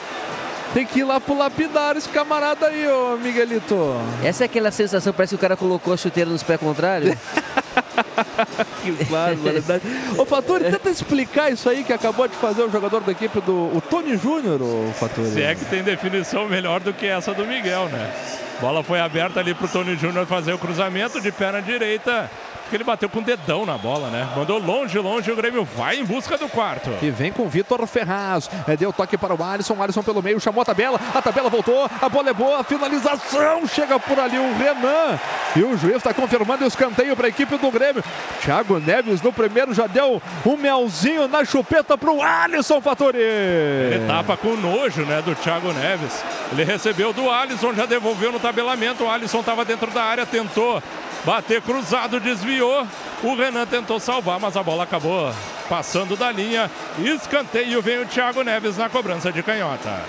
Tem que ir lá pro lapidário esse camarada aí, ô Miguelito. Essa é aquela sensação, parece que o cara colocou a chuteira nos pés contrários. que barbaridade. Ô Faturi, tenta explicar isso aí que acabou de fazer o jogador da equipe do o Tony Júnior, ô Faturi. Se é que tem definição melhor do que essa do Miguel, né? Bola foi aberta ali pro Tony Júnior fazer o cruzamento de perna direita. Que ele bateu com o dedão na bola, né? Mandou longe, longe. O Grêmio vai em busca do quarto. E vem com o Vitor Ferraz. É, deu toque para o Alisson. O Alisson pelo meio chamou a tabela. A tabela voltou. A bola é boa. Finalização. Chega por ali o Renan. E o juiz está confirmando o escanteio para a equipe do Grêmio. Thiago Neves no primeiro já deu um melzinho na chupeta para o Alisson Fattori. Ele tapa com nojo, né, do Thiago Neves. Ele recebeu do Alisson, já devolveu no tabelamento. O Alisson estava dentro da área, tentou bater cruzado, desviou. O Renan tentou salvar, mas a bola acabou passando da linha. Escanteio vem o Thiago Neves na cobrança de canhota.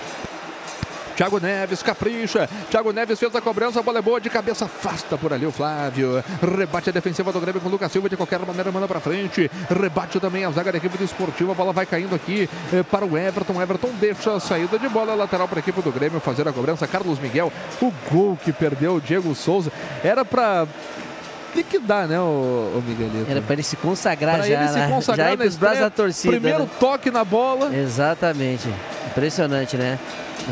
Thiago Neves capricha. Thiago Neves fez a cobrança, a bola é boa de cabeça, afasta por ali o Flávio. Rebate a defensiva do Grêmio com o Lucas Silva, de qualquer maneira manda para frente. Rebate também a zaga da equipe do Esportivo, a bola vai caindo aqui eh, para o Everton. Everton deixa a saída de bola lateral para a equipe do Grêmio fazer a cobrança. Carlos Miguel, o gol que perdeu o Diego Souza. Era para liquidar, né, o, o Miguelito? Era para ele se consagrar Pra já, ele se consagrar já ir pros braços da torcida. Primeiro né? toque na bola. Exatamente. Impressionante, né?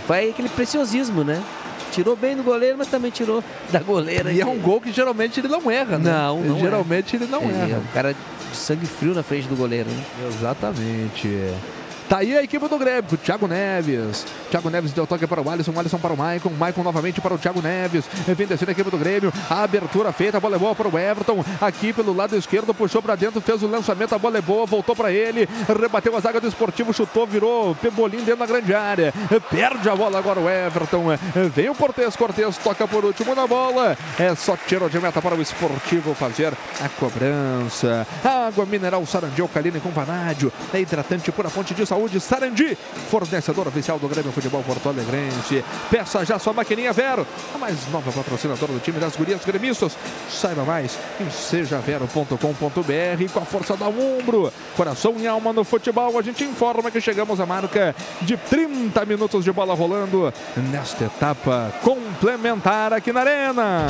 Foi aquele preciosismo, né? Tirou bem do goleiro, mas também tirou da goleira. E é um gol que geralmente ele não erra, né? Não, não Geralmente ele não Ele erra. É um cara de sangue frio na frente do goleiro, né? Exatamente. Tá aí a equipe do Grêmio, Thiago Neves. Thiago Neves deu toque para o Alisson, Alisson para o Maicon, Maicon novamente para o Thiago Neves. Vem descendo a equipe do Grêmio. A abertura feita, a bola é boa para o Everton. Aqui pelo lado esquerdo, puxou para dentro, fez o lançamento, a bola é boa, voltou para ele. Rebateu a zaga do esportivo, chutou, virou pebolim dentro da grande área. Perde a bola agora o Everton. Vem o Cortez, Cortez toca por último na bola. É só tiro de meta para o esportivo fazer a cobrança. Água mineral Sarandi alcalina com vanádio. É hidratante pura fonte de saúde. Sarandi, fornecedor oficial do Grêmio Futebol Porto Alegrense. Peça já sua maquininha Vero, a mais nova patrocinadora do time das gurias gremistas. Saiba mais em sejavero.com.br com a força da Umbro. Coração e alma no futebol. A gente informa que chegamos à marca de 30 minutos de bola rolando nesta etapa complementar aqui na Arena.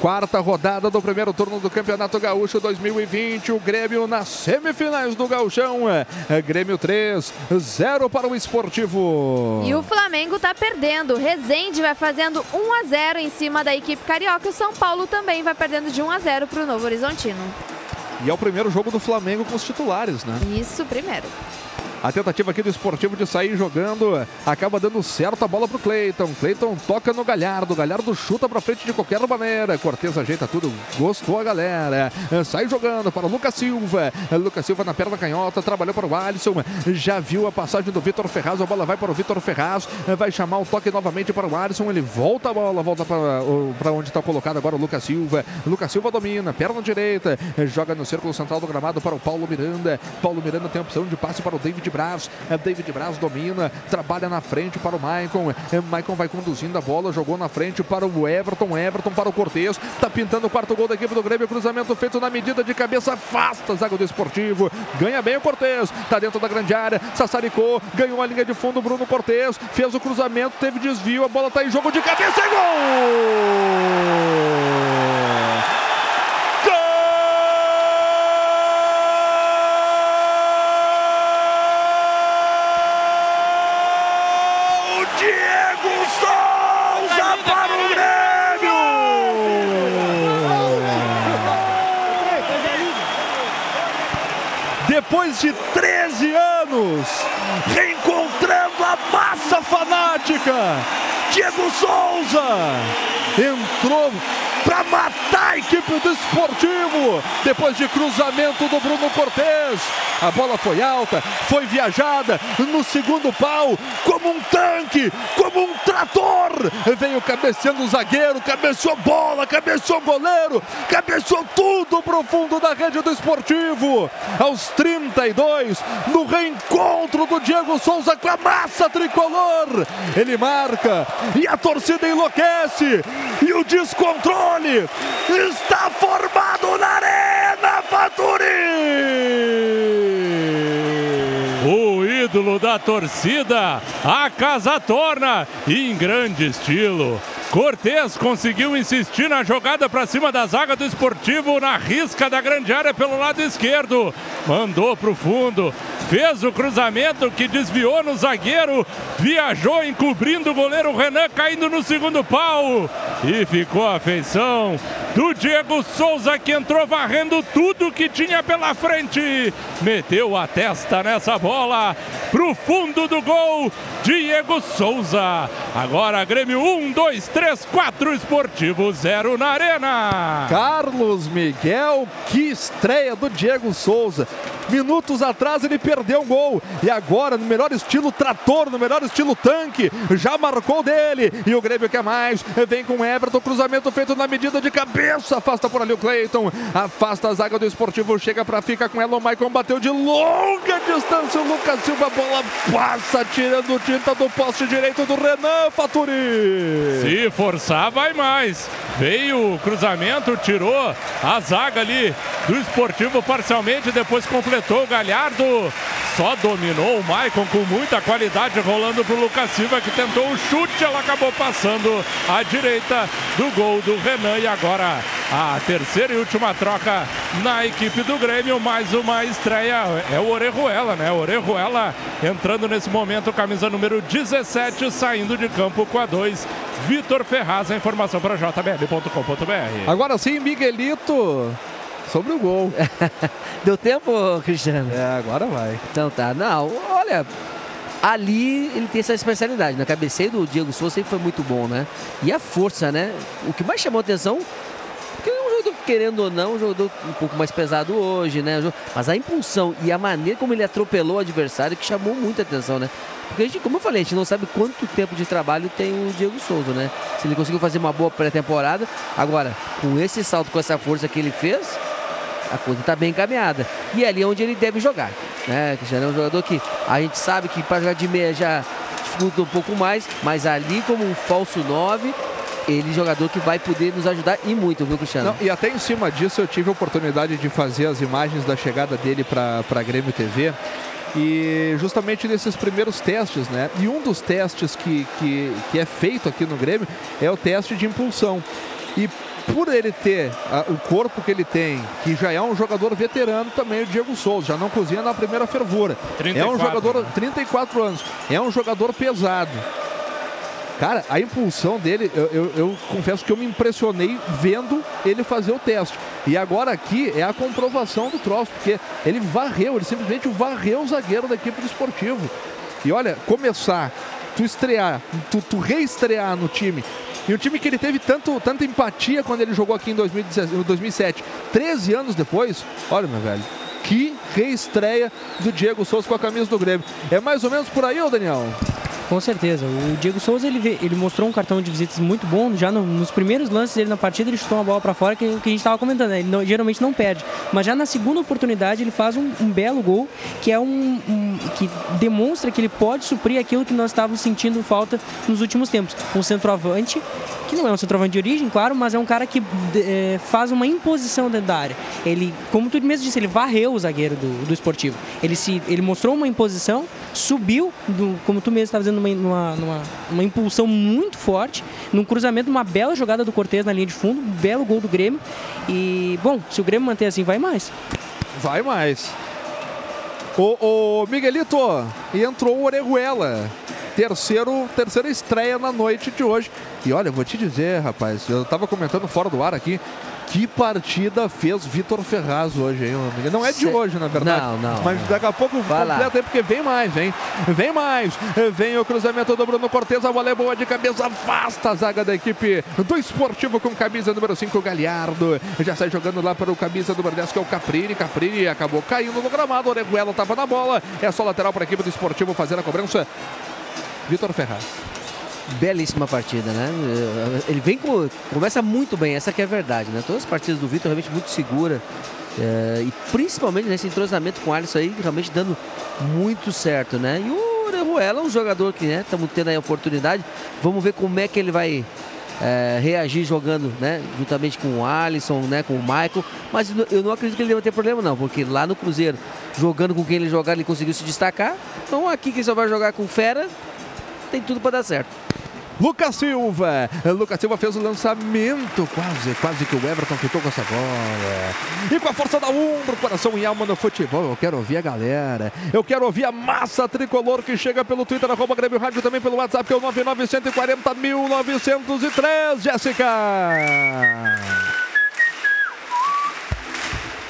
Quarta rodada do primeiro turno do Campeonato Gaúcho 2020. O Grêmio nas semifinais do Gauchão. É Grêmio 3, 0 para o Esportivo. E o Flamengo tá perdendo. Rezende vai fazendo 1 a 0 em cima da equipe carioca. O São Paulo também vai perdendo de 1 a 0 para o Novo Horizontino. E é o primeiro jogo do Flamengo com os titulares, né? Isso primeiro. A tentativa aqui do esportivo de sair jogando acaba dando certo a bola pro Cleiton. Cleiton toca no Galhardo. Galhardo chuta pra frente de qualquer maneira. Cortez ajeita tudo. Gostou a galera. Sai jogando para o Lucas Silva. Lucas Silva na perna canhota. Trabalhou para o Alisson. Já viu a passagem do Vitor Ferraz. A bola vai para o Vitor Ferraz. Vai chamar o toque novamente para o Alisson. Ele volta a bola. Volta para onde está colocado agora o Lucas Silva. Lucas Silva domina. Perna direita. Joga no círculo central do gramado para o Paulo Miranda. Paulo Miranda tem a opção de passe para o David Braz. É, David Braz domina, trabalha na frente para o Maicon. É, Maicon vai conduzindo a bola, jogou na frente para o Everton. Everton para o Cortez. Tá pintando o quarto gol da equipe do Grêmio. Cruzamento feito na medida de cabeça, afasta zaga do esportivo. Ganha bem o Cortez. Tá dentro da grande área. Sassaricou, ganhou a linha de fundo. Bruno Cortez fez o cruzamento, teve desvio. A bola tá em jogo de cabeça e gol! Diego Souza para o Grêmio! Depois de 13 anos, reencontrando a massa fanática, Diego Souza entrou para matar a equipe do esportivo. Depois de cruzamento do Bruno Cortes. A bola foi alta, foi viajada no segundo pau, como um tanque, como um trator. Veio cabeceando o zagueiro, cabeceou bola, cabeceou goleiro, cabeceou tudo pro fundo da rede do esportivo. Aos 32, no reencontro do Diego Souza com a massa tricolor. Ele marca e a torcida enlouquece. E o descontrole está formado na Arena Faturi. O ídolo da torcida, a casa torna em grande estilo. Cortez conseguiu insistir na jogada para cima da zaga do esportivo na risca da grande área pelo lado esquerdo. Mandou para o fundo, fez o cruzamento que desviou no zagueiro, viajou encobrindo o goleiro Renan caindo no segundo pau. E ficou a feição do Diego Souza que entrou varrendo tudo que tinha pela frente. Meteu a testa nessa bola pro fundo do gol. Diego Souza. Agora Grêmio 1, 2, 3, 4, Esportivo 0 na Arena. Carlos Miguel, que estreia do Diego Souza. Minutos atrás ele perdeu um gol e agora no melhor estilo trator, no melhor estilo tanque, já marcou dele e o Grêmio quer mais. Vem com o Everton, cruzamento feito na medida de cabeça, afasta por ali o Cleiton, afasta a zaga do Esportivo, chega para ficar com ela, o Maicon bateu de longa distância, o Lucas Silva, a bola passa tirando tinta do poste direito do Renan Faturi. Se forçar, vai mais. Veio o cruzamento, tirou a zaga ali do esportivo parcialmente, depois completou o Galhardo. Só dominou o Maicon com muita qualidade, rolando para o Lucas Silva, que tentou o chute, ela acabou passando à direita do gol do Renan. E agora a terceira e última troca na equipe do Grêmio. Mais uma estreia é o Orejuela, né? Orejuela entrando nesse momento, camisa número 17, saindo de campo com a 2. Vitor Ferraz, a informação para jbl.com.br. Agora sim, Miguelito. Sobre o gol. Deu tempo, Cristiano? É, agora vai. Então tá. Não, olha, ali ele tem essa especialidade. Na cabeceio do Diego Souza sempre foi muito bom, né? E a força, né? O que mais chamou atenção, porque é um jogador, querendo ou não, um jogador um pouco mais pesado hoje, né? Mas a impulsão e a maneira como ele atropelou o adversário que chamou muita atenção, né? Porque a gente, como eu falei, a gente não sabe quanto tempo de trabalho tem o Diego Souza, né? Se ele conseguiu fazer uma boa pré-temporada. Agora, com esse salto, com essa força que ele fez, a coisa está bem encaminhada. E é ali onde ele deve jogar. Né? Cristiano é um jogador que a gente sabe que para jogar de meia já dificulta um pouco mais, mas ali como um falso 9, ele é jogador que vai poder nos ajudar e muito, viu, Cristiano? Não, e até em cima disso eu tive a oportunidade de fazer as imagens da chegada dele para a Grêmio TV. E justamente nesses primeiros testes, né? E um dos testes que, que, que é feito aqui no Grêmio é o teste de impulsão. E por ele ter uh, o corpo que ele tem, que já é um jogador veterano também, o Diego Souza, já não cozinha na primeira fervura. 34, é um jogador, né? 34 anos, é um jogador pesado. Cara, a impulsão dele, eu, eu, eu, confesso que eu me impressionei vendo ele fazer o teste. E agora aqui é a comprovação do troço, porque ele varreu, ele simplesmente varreu o zagueiro da equipe do esportivo. E olha, começar, tu estrear, tu, tu reestrear no time e um time que ele teve tanto, tanta empatia quando ele jogou aqui em 2007, 13 anos depois, olha, meu velho, que reestreia do Diego Souza com a camisa do Grêmio. É mais ou menos por aí, ô Daniel? Com certeza. O Diego Souza ele, ele mostrou um cartão de visitas muito bom. Já no, nos primeiros lances dele na partida, ele chutou uma bola para fora, que, que a gente estava comentando. Né? Ele não, geralmente não perde. Mas já na segunda oportunidade, ele faz um, um belo gol, que é um, um, que demonstra que ele pode suprir aquilo que nós estávamos sentindo falta nos últimos tempos. Um centroavante, que não é um centroavante de origem, claro, mas é um cara que é, faz uma imposição dentro da área. Ele, como tu mesmo disse, ele varreu o zagueiro do, do esportivo. Ele, se, ele mostrou uma imposição, subiu, do, como tu mesmo estava dizendo, numa, numa, uma impulsão muito forte, num cruzamento, uma bela jogada do Cortez na linha de fundo, um belo gol do Grêmio. E, bom, se o Grêmio manter assim, vai mais. Vai mais. Ô, ô Miguelito, entrou o Orejuela. terceiro, terceira estreia na noite de hoje. E olha, vou te dizer, rapaz, eu tava comentando fora do ar aqui, que partida fez Vitor Ferraz hoje, hein, amigo? Não é de Cê- hoje, na verdade. Não, não. Mas daqui a pouco Vai lá. completa aí, porque vem mais, hein? Vem mais. Vem o cruzamento do Bruno Cortez, a bola é boa de cabeça, afasta a zaga da equipe do Esportivo com camisa número 5, Galhardo. Já sai jogando lá para o camisa número 10, que é o Caprini. Caprini acabou caindo no gramado, Oreguela estava na bola. É só lateral para a equipe do Esportivo fazer a cobrança. Vitor Ferraz. Belíssima partida, né? Ele vem com. Começa muito bem, essa que é a verdade, né? Todas as partidas do Vitor realmente muito segura. é, e principalmente nesse entrosamento com o Alisson aí, realmente dando muito certo, né? E o Orejuela é um jogador que, né, estamos tendo aí a oportunidade. Vamos ver como é que ele vai é, reagir jogando, né? Juntamente com o Alisson, né? Com o Michael. Mas eu não acredito que ele deva ter problema, não, porque lá no Cruzeiro, jogando com quem ele jogar, ele conseguiu se destacar. Então aqui que ele só vai jogar com fera, tem tudo para dar certo. Lucas Silva. Lucas Silva fez o lançamento. Quase, quase que o Everton ficou com essa bola. E com a força da Umbro, coração e alma no futebol. Eu quero ouvir a galera. Eu quero ouvir a massa tricolor que chega pelo Twitter, arroba Grêmio Rádio, também pelo WhatsApp, que é o 99140 1903, Jéssica.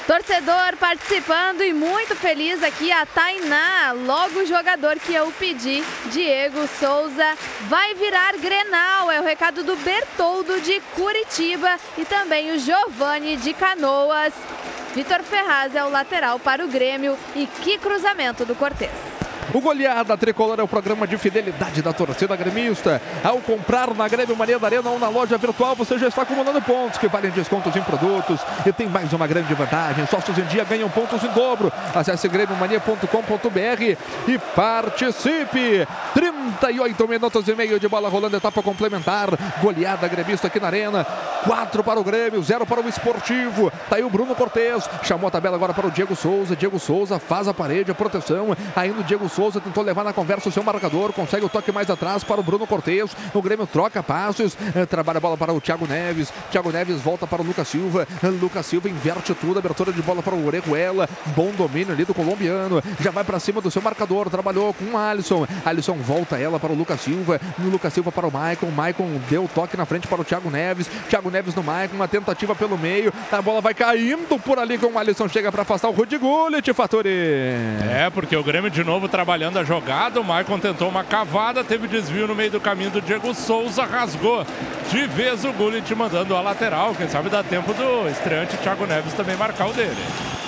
Torcedor participando e muito feliz aqui a Tainá, logo o jogador que eu pedi, Diego Souza, vai virar Grenal, é o recado do Bertoldo de Curitiba e também o Giovanni de Canoas. Vitor Ferraz é o lateral para o Grêmio e que cruzamento do Cortez. O Goleada Tricolor é o programa de fidelidade da torcida gremista. Ao comprar na Grêmio Mania da Arena ou na loja virtual, você já está acumulando pontos que valem descontos em produtos. E tem mais uma grande vantagem: sócios em dia ganham pontos em dobro. Acesse grêmiomania.com.br e participe. 38 minutos e meio de bola rolando, etapa complementar. Goleada gremista aqui na Arena. 4 para o Grêmio, 0 para o Esportivo. Tá aí o Bruno Cortes. Chamou a tabela agora para o Diego Souza. Diego Souza faz a parede, a proteção. Ainda o Diego Souza tentou levar na conversa o seu marcador. Consegue o toque mais atrás para o Bruno Cortes. O Grêmio troca passos. eh, Trabalha a bola para o Thiago Neves. Thiago Neves volta para o Lucas Silva. Lucas Silva inverte tudo. Abertura de bola para o Orejuela. Bom domínio ali do colombiano. Já vai para cima do seu marcador. Trabalhou com o Alisson. Alisson volta ela para o Lucas Silva. Lucas Silva para o Maicon. Maicon deu toque na frente para o Thiago Neves. Thiago Neves no Maicon. Uma tentativa pelo meio. A bola vai caindo por ali com o Alisson. Chega para afastar o Rudy Gullit, Faturi. É, porque o Grêmio de novo trabalhando a jogada. O Maicon tentou uma cavada, teve desvio no meio do caminho do Diego Souza, rasgou de vez o Gullit mandando a lateral. Quem sabe dá tempo do estreante Thiago Neves também marcar o dele.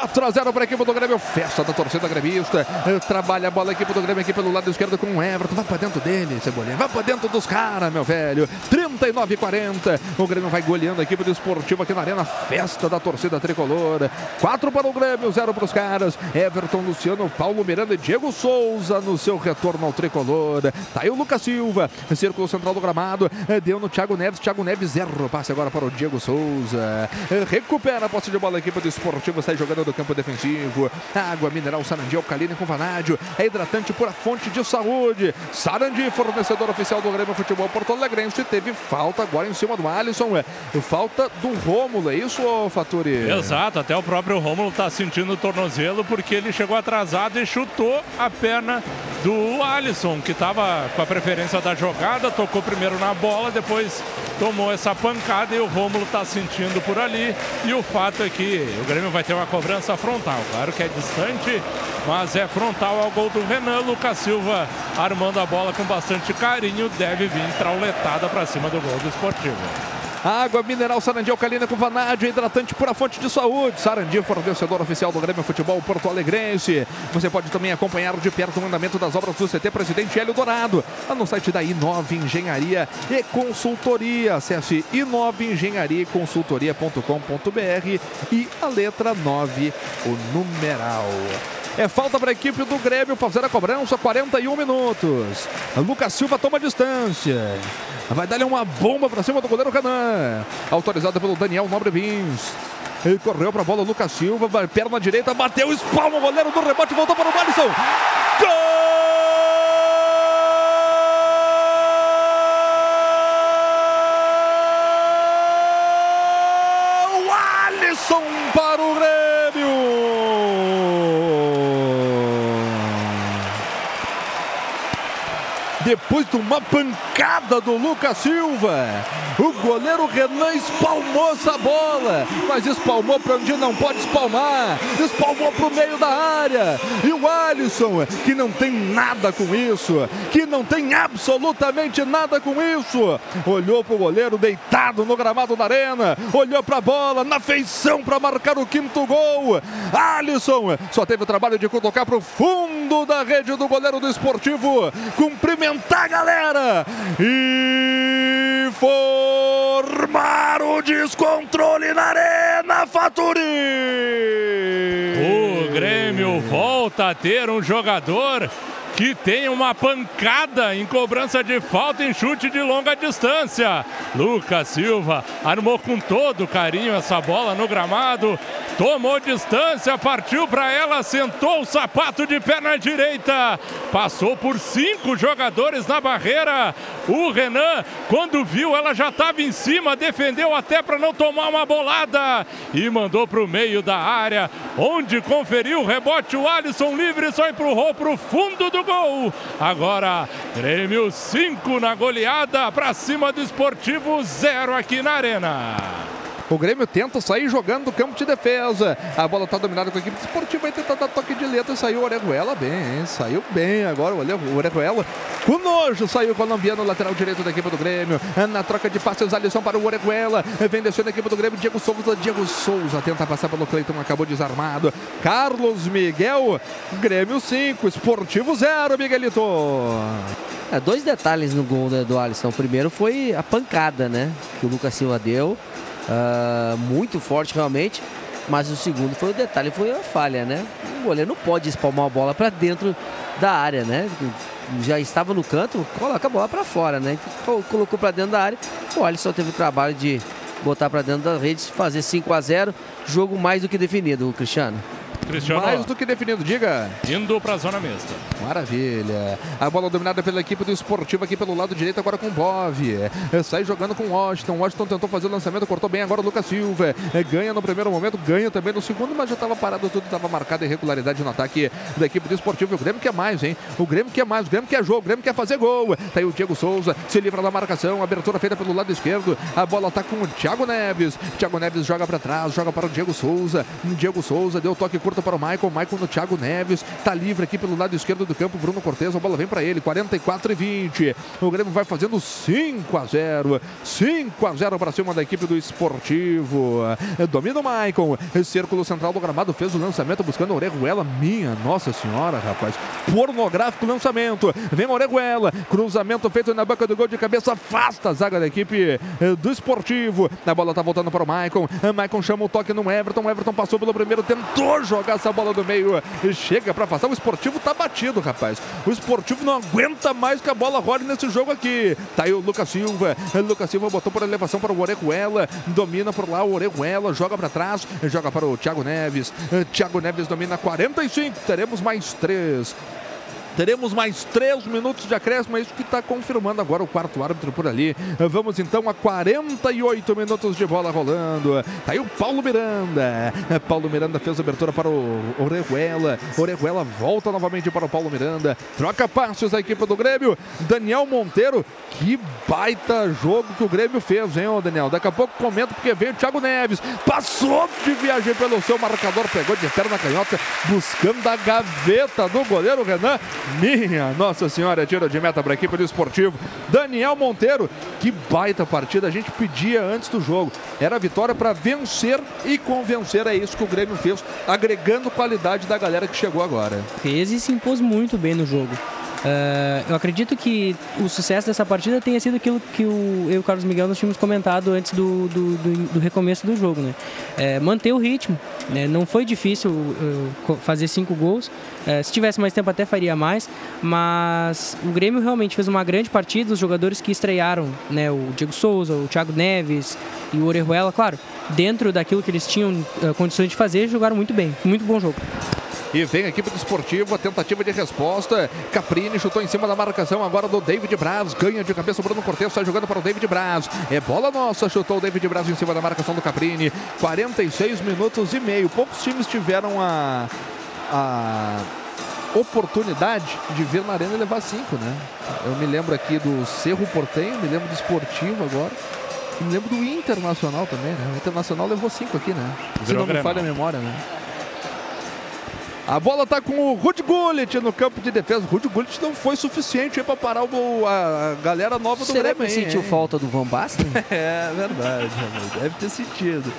4 a 0 para a equipe do Grêmio. Festa da torcida gremista. Eh, Trabalha a bola a equipe do Grêmio aqui pelo lado esquerdo com o Everton. Vai para dentro dele, Cebolinha. Vai para dentro dos caras, meu velho. 39 e 40. O Grêmio vai goleando a equipe do Esportivo aqui na Arena. Festa da torcida tricolor. 4 para o Grêmio, 0 para os caras. Everton, Luciano, Paulo Miranda e Diego Souza no seu retorno ao tricolor. Tá aí o Lucas Silva. Círculo central do gramado. Eh, Deu no Thiago Neves. Thiago Neves erra o passe agora para o Diego Souza. Eh, Recupera a posse de bola a equipe do Esportivo. Sai jogando do campo defensivo. Água mineral Sarandi alcalina com vanádio. É hidratante pura fonte de saúde. Sarandi, fornecedor oficial do Grêmio Futebol Porto Alegrense. Teve falta agora em cima do Alisson. É, falta do Rômulo, é isso, Faturi? Exato, até o próprio Rômulo está sentindo o tornozelo porque ele chegou atrasado e chutou a perna do Alisson, que estava com a preferência da jogada, tocou primeiro na bola, depois tomou essa pancada e o Rômulo está sentindo por ali. E o fato é que o Grêmio vai ter uma cobrança frontal. Claro que é distante, mas é frontal ao gol do Renan. Lucas Silva armando a bola com bastante carinho, deve vir trauletada para cima do gol do Esportivo. Água mineral Sarandi alcalina com vanádio, hidratante pura fonte de saúde. Sarandi, fornecedor oficial do Grêmio Futebol Porto Alegrense. Você pode também acompanhar de perto o andamento das obras do CT Presidente Hélio Dourado, lá no site da Inove Engenharia e Consultoria. Acesse inoveengenhariaconsultoria.com.br e a letra 9, o numeral. É falta para a equipe do Grêmio fazer a cobrança, 41 minutos. Lucas Silva toma distância. Vai dar-lhe uma bomba para cima do goleiro Renan. Autorizada pelo Daniel Nobre Vins. Ele correu para a bola, Lucas Silva, perna direita, bateu, espalma o goleiro do rebote, voltou para o Alisson. Gol! Alisson para o Grêmio! Depois de uma pancada do Lucas Silva. O goleiro Renan espalmou essa bola, mas espalmou para onde não pode espalmar, espalmou para o meio da área. E o Alisson, que não tem nada com isso, que não tem absolutamente nada com isso, olhou para o goleiro deitado no gramado da arena, olhou para a bola, na feição para marcar o quinto gol. Alisson só teve o trabalho de colocar para o fundo da rede do goleiro do esportivo, cumprimentar a galera e formar o descontrole na Arena Faturi. O Grêmio volta a ter um jogador que tem uma pancada em cobrança de falta em chute de longa distância. Lucas Silva armou com todo carinho essa bola no gramado, tomou distância, partiu para ela, sentou o sapato de perna direita, passou por cinco jogadores na barreira. O Renan, quando viu, ela já estava em cima, defendeu até para não tomar uma bolada e mandou para o meio da área, onde conferiu o rebote. O Alisson livre só empurrou para o fundo do gol. Agora, Grêmio 5 na goleada para cima do Esportivo 0 aqui na Arena. O Grêmio tenta sair jogando do campo de defesa. A bola está dominada com a equipe esportiva. Vai tentar dar toque de letra. Saiu o Orejuela bem? Saiu bem agora. O Orejuela com nojo. Saiu o colombiano, lateral direito da equipe do Grêmio. Na troca de passes, Alisson para o Orejuela. Vem descendo a equipe do Grêmio. Diego Souza. Diego Souza tenta passar pelo Cleiton. Acabou desarmado. Carlos Miguel. Grêmio 5. Esportivo 0, Miguelito. É, dois detalhes no gol né, do Alisson. O primeiro foi a pancada, né? Que o Lucas Silva deu. Uh, muito forte realmente. Mas o segundo foi o detalhe, foi a falha, né? O goleiro não pode espalmar a bola para dentro da área, né? Já estava no canto, coloca a bola para fora, né? Então, colocou para dentro da área. O Alisson teve o trabalho de botar para dentro da rede, fazer 5 a 0 Jogo mais do que definido, Cristiano. Cristiano. Mais do que definido, diga. Indo para a zona mista. Maravilha. A bola dominada pela equipe do Esportivo aqui pelo lado direito, agora com o Bov. Sai jogando com o Washington. Washington tentou fazer o lançamento, cortou bem agora o Lucas Silva. Ganha no primeiro momento, ganha também no segundo, mas já estava parado tudo, estava marcada irregularidade no ataque da equipe do Esportivo. O Grêmio quer mais, hein? O Grêmio quer mais, o Grêmio quer jogo, o Grêmio quer fazer gol. Tá aí o Diego Souza, se livra da marcação, abertura feita pelo lado esquerdo. A bola tá com o Thiago Neves. Thiago Neves joga para trás, joga para o Diego Souza. Diego Souza deu toque curto para o Michael. Michael no Thiago Neves. Tá livre aqui pelo lado esquerdo do campo. Bruno Cortes, a bola vem para ele. 44 e 20. O Grêmio vai fazendo 5 a 0. 5 a 0 para cima da equipe do Esportivo. Domina o Michael. Círculo central do gramado fez o lançamento buscando a Orejuela. Minha nossa senhora, rapaz. Pornográfico lançamento. Vem Orejuela. Cruzamento feito na boca do gol de cabeça. Afasta a zaga da equipe do Esportivo. A bola tá voltando para o Michael. Michael chama o toque no Everton. O Everton passou pelo primeiro, tentou jogar essa bola do meio. Chega para passar. O Esportivo tá batido, rapaz. O Esportivo não aguenta mais que a bola role nesse jogo aqui. Tá aí o Lucas Silva. Lucas Silva botou por elevação para o Orejuela. Domina por lá o Orejuela. Joga para trás. Joga para o Thiago Neves. Thiago Neves domina 45. Teremos mais três. Teremos mais três minutos de acréscimo, é isso que está confirmando agora o quarto árbitro por ali. Vamos então a 48 minutos de bola rolando. Tá aí o Paulo Miranda. Paulo Miranda fez a abertura para o Orejuela. Orejuela volta novamente para o Paulo Miranda. Troca passos a equipe do Grêmio. Daniel Monteiro. Que baita jogo que o Grêmio fez, hein, Daniel? Daqui a pouco comento porque veio o Thiago Neves. Passou de viagem pelo seu marcador, pegou de perna canhota, buscando a gaveta do goleiro Renan. Minha Nossa Senhora, tiro de meta para a equipe do esportivo. Daniel Monteiro, que baita partida. A gente pedia antes do jogo. Era a vitória para vencer e convencer. É isso que o Grêmio fez, agregando qualidade da galera que chegou agora. Fez e se impôs muito bem no jogo. Uh, eu acredito que o sucesso dessa partida tenha sido aquilo que o, eu e o Carlos Miguel nós tínhamos comentado antes do, do, do, do recomeço do jogo. Né? É, manter o ritmo. Né? Não foi difícil uh, fazer cinco gols. Uh, se tivesse mais tempo até faria mais. Mas o Grêmio realmente fez uma grande partida. Os jogadores que estrearam, né? o Diego Souza, o Thiago Neves e o Orejuela, claro, dentro daquilo que eles tinham condições de fazer, jogaram muito bem. Muito bom jogo. E vem a equipe do esportivo, a tentativa de resposta. Caprini chutou em cima da marcação agora do David Braz. Ganha de cabeça o Bruno Cortes, sai jogando para o David Braz. É bola nossa, chutou o David Braz em cima da marcação do Caprini. 46 minutos e meio. Poucos times tiveram a. a oportunidade de ver na arena levar cinco, né? Eu me lembro aqui do Cerro Portenho, me lembro do Esportivo agora. E me lembro do Internacional também, né? O Internacional levou cinco aqui, né? Se não me falha a memória, né? A bola tá com o Rudy Gullit no campo de defesa. O Rudy Gullit não foi suficiente para parar o- a, a galera nova do Será que Grêmio. ele aí, sentiu hein? falta do Van Basten? É verdade, rapaz. deve ter sentido.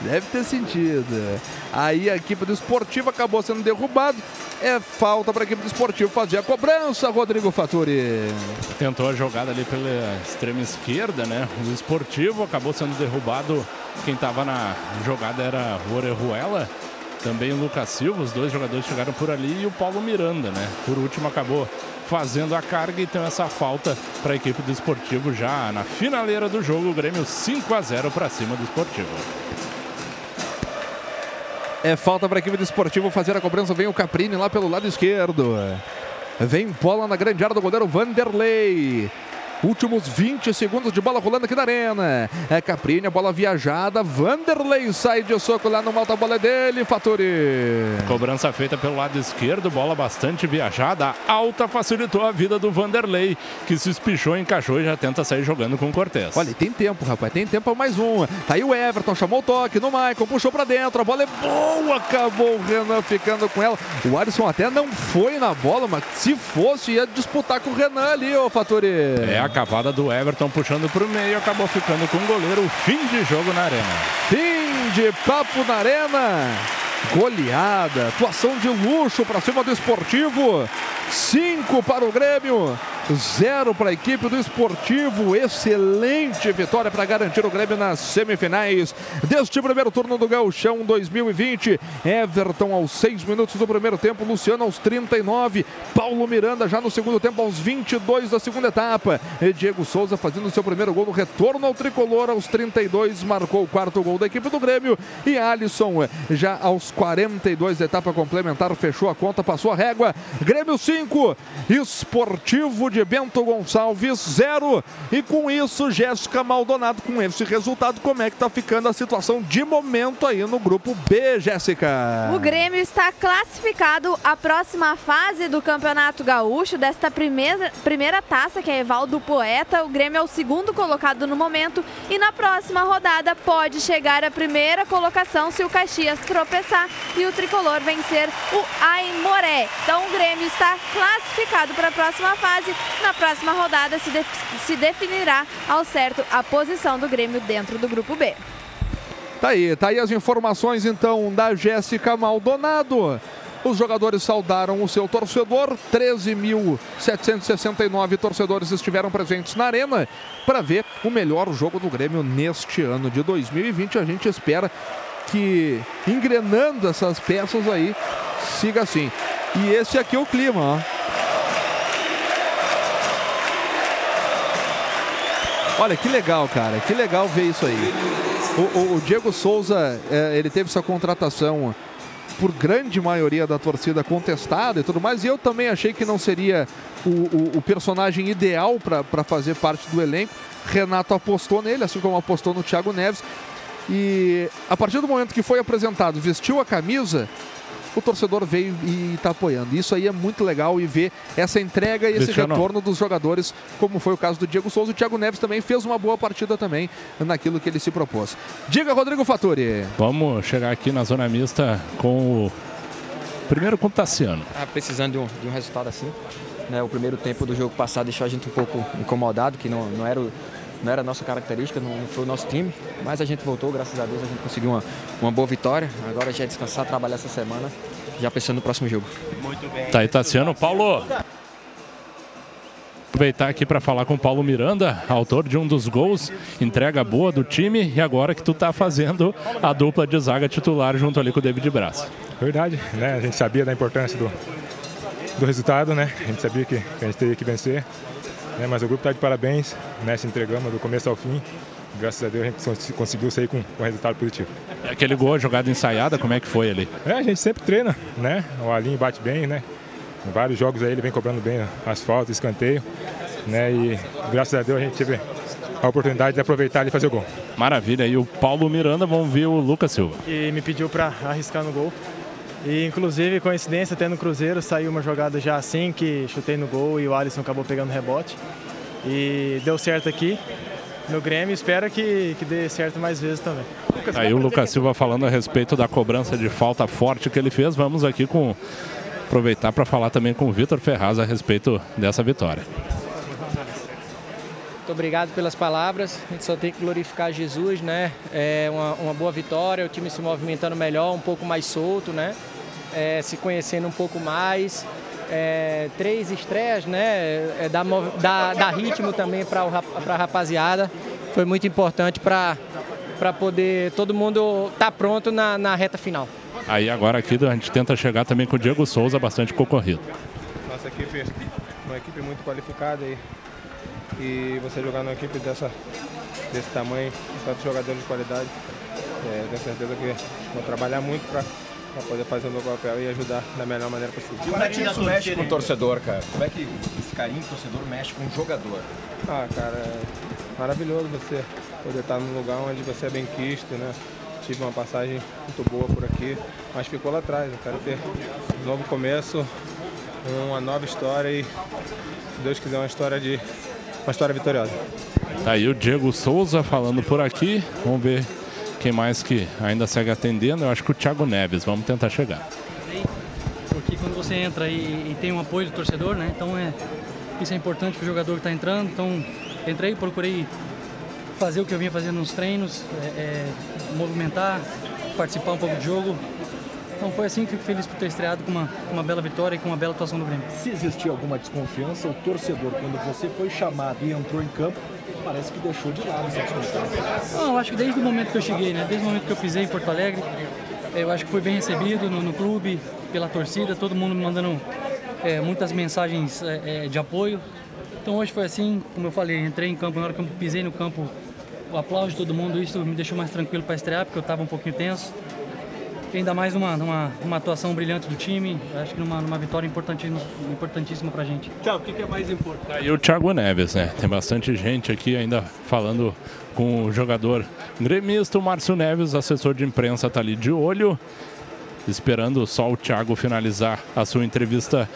Deve ter sentido. Aí a equipe do Esportivo acabou sendo derrubado. É falta para a equipe do Esportivo fazer a cobrança, Rodrigo Faturi. Tentou a jogada ali pela extrema esquerda, né? O esportivo acabou sendo derrubado. Quem estava na jogada era o Orejuela, também o Lucas Silva. Os dois jogadores chegaram por ali e o Paulo Miranda, né? Por último, acabou fazendo a carga. Então, essa falta para a equipe do esportivo já na finaleira do jogo. O Grêmio 5 a 0 para cima do esportivo. É falta para a equipe do Esportivo fazer a cobrança. Vem o Caprini lá pelo lado esquerdo. Vem bola na grande área do goleiro Vanderlei. Últimos 20 segundos de bola rolando aqui na arena. É Caprini, a bola viajada. Vanderlei sai de soco lá no malta bola é dele, Faturi. Cobrança feita pelo lado esquerdo, bola bastante viajada. A alta facilitou a vida do Vanderlei, que se espichou, encaixou e já tenta sair jogando com o Cortez. Olha, tem tempo, rapaz. Tem tempo para mais um. Tá aí o Everton, chamou o toque no Maicon, puxou para dentro. A bola é boa, acabou o Renan ficando com ela. O Alisson até não foi na bola, mas se fosse, ia disputar com o Renan ali, ô Faturi. É a cavada do Everton puxando para o meio, acabou ficando com o goleiro. Fim de jogo na arena. Fim de papo na arena. Goleada, atuação de luxo para cima do esportivo. Cinco para o Grêmio, zero para a equipe do esportivo. Excelente vitória para garantir o Grêmio nas semifinais deste primeiro turno do Gauchão 2020. Everton aos seis minutos do primeiro tempo, Luciano aos 39, Paulo Miranda já no segundo tempo aos 22 da segunda etapa. E Diego Souza fazendo seu primeiro gol no retorno ao tricolor aos 32, marcou o quarto gol da equipe do Grêmio. E Alisson já aos 42 da etapa complementar fechou a conta, passou a régua. Grêmio 5, Esportivo de Bento Gonçalves 0. E com isso, Jéssica Maldonado, com esse resultado, como é que tá ficando a situação de momento aí no grupo B, Jéssica? O Grêmio está classificado à próxima fase do Campeonato Gaúcho, desta primeira, primeira taça, que é Evaldo Poeta. O Grêmio é o segundo colocado no momento e na próxima rodada pode chegar à primeira colocação se o Caxias tropeçar e o tricolor vencer o Aimoré. Então o Grêmio está classificado para a próxima fase. Na próxima rodada se, se definirá ao certo a posição do Grêmio dentro do grupo B. Tá aí, tá aí as informações então da Jéssica Maldonado. Os jogadores saudaram o seu torcedor, 13.769 torcedores estiveram presentes na arena para ver o melhor jogo do Grêmio neste ano de 2020. A gente espera que engrenando essas peças aí siga assim. E esse aqui é o clima, ó. Olha que legal, cara. Que legal ver isso aí. O, o- o Diego Souza, é, ele teve sua contratação por grande maioria da torcida contestada e tudo mais. E eu também achei que não seria o, o- o personagem ideal para fazer parte do elenco. Renato apostou nele, assim como apostou no Thiago Neves. E a partir do momento que foi apresentado, vestiu a camisa, o torcedor veio e está apoiando. Isso aí é muito legal e ver essa entrega e esse Cristiano. retorno dos jogadores, como foi o caso do Diego Souza. O Thiago Neves também fez uma boa partida também naquilo que ele se propôs. Diga, Rodrigo Faturi. Vamos chegar aqui na zona mista com o primeiro com o Tassiano. Ah, precisando de um, de um resultado assim. Né, o primeiro tempo do jogo passado deixou a gente um pouco incomodado, que não, não era o- não era a nossa característica, não, foi o nosso time. Mas a gente voltou, graças a Deus, a gente conseguiu uma, uma boa vitória. Agora já é descansar, trabalhar essa semana, já pensando no próximo jogo. Muito bem. Tá aí, Tassiano. Paulo. Aproveitar aqui para falar com o Paulo Miranda, autor de um dos gols, entrega boa do time e agora que tu tá fazendo a dupla de zaga titular junto ali com o David Braz. Verdade, né? A gente sabia da importância do, do resultado, né? A gente sabia que a gente teria que vencer. Né? Mas o grupo está de parabéns, né? Se entregamos do começo ao fim. Graças a Deus a gente cons- conseguiu sair com um resultado positivo. E aquele gol, a jogada ensaiada, como é que foi ali? É, a gente sempre treina, né? O Alinho bate bem, né? Em vários jogos aí ele vem cobrando bem as faltas, escanteio, né? E graças a Deus a gente teve a oportunidade de aproveitar e fazer o gol. Maravilha. E o Paulo Miranda, vamos ver o Lucas Silva. e me pediu para arriscar no gol. E inclusive, coincidência, até no Cruzeiro saiu uma jogada já assim, que chutei no gol e o Alisson acabou pegando rebote. E deu certo aqui no Grêmio, espero que, que dê certo mais vezes também. Aí o Lucas Silva falando a respeito da cobrança de falta forte que ele fez. Vamos aqui com aproveitar para falar também com o Vitor Ferraz a respeito dessa vitória. Muito obrigado pelas palavras. A gente só tem que glorificar Jesus, né? É uma, uma boa vitória, o time se movimentando melhor, um pouco mais solto, né? É, se conhecendo um pouco mais. É, três estreias, né? É, dá, dá, dá ritmo também para a rapaziada. Foi muito importante para poder todo mundo estar tá pronto na, na reta final. Aí agora aqui a gente tenta chegar também com o Diego Souza, bastante concorrido. Nossa equipe, uma equipe muito qualificada e, e você jogar numa equipe dessa, desse tamanho, com tantos jogadores de qualidade, é, tenho certeza que vou trabalhar muito para para poder fazer o meu papel e ajudar da melhor maneira possível. Como é que isso mexe com o torcedor, cara? Como é que esse carinho do torcedor mexe com o jogador? Ah, cara, é maravilhoso você poder estar num lugar onde você é bem quisto, né? Tive uma passagem muito boa por aqui, mas ficou lá atrás. Eu quero ter um novo começo, uma nova história e, se Deus quiser, uma história de uma história vitoriosa. Tá aí o Diego Souza falando por aqui. Vamos ver quem mais que ainda segue atendendo? Eu acho que o Thiago Neves. Vamos tentar chegar. Porque quando você entra e, e tem um apoio do torcedor, né? Então é isso é importante para o jogador que está entrando. Então entrei, procurei fazer o que eu vinha fazendo nos treinos, é, é, movimentar, participar um pouco do jogo. Então foi assim que fico feliz por ter estreado com uma, uma bela vitória e com uma bela atuação do Grêmio. Se existia alguma desconfiança, o torcedor, quando você foi chamado e entrou em campo, parece que deixou de lado essa desconfiança. Não, eu acho que desde o momento que eu cheguei, né? Desde o momento que eu pisei em Porto Alegre, eu acho que fui bem recebido no, no clube, pela torcida, todo mundo me mandando é, muitas mensagens é, é, de apoio. Então hoje foi assim, como eu falei, entrei em campo, na hora que eu pisei no campo, o aplauso de todo mundo, isso me deixou mais tranquilo para estrear, porque eu estava um pouquinho tenso. E ainda mais numa, numa, numa, atuação brilhante do time, acho que numa, numa vitória importantíssima, importantíssima pra gente. Tiago, o que, que, é mais importante? E o Thiago Neves, né? Tem bastante gente aqui ainda falando com o jogador gremista, o Márcio Neves, assessor de imprensa, tá ali de olho, esperando só o Thiago finalizar a sua entrevista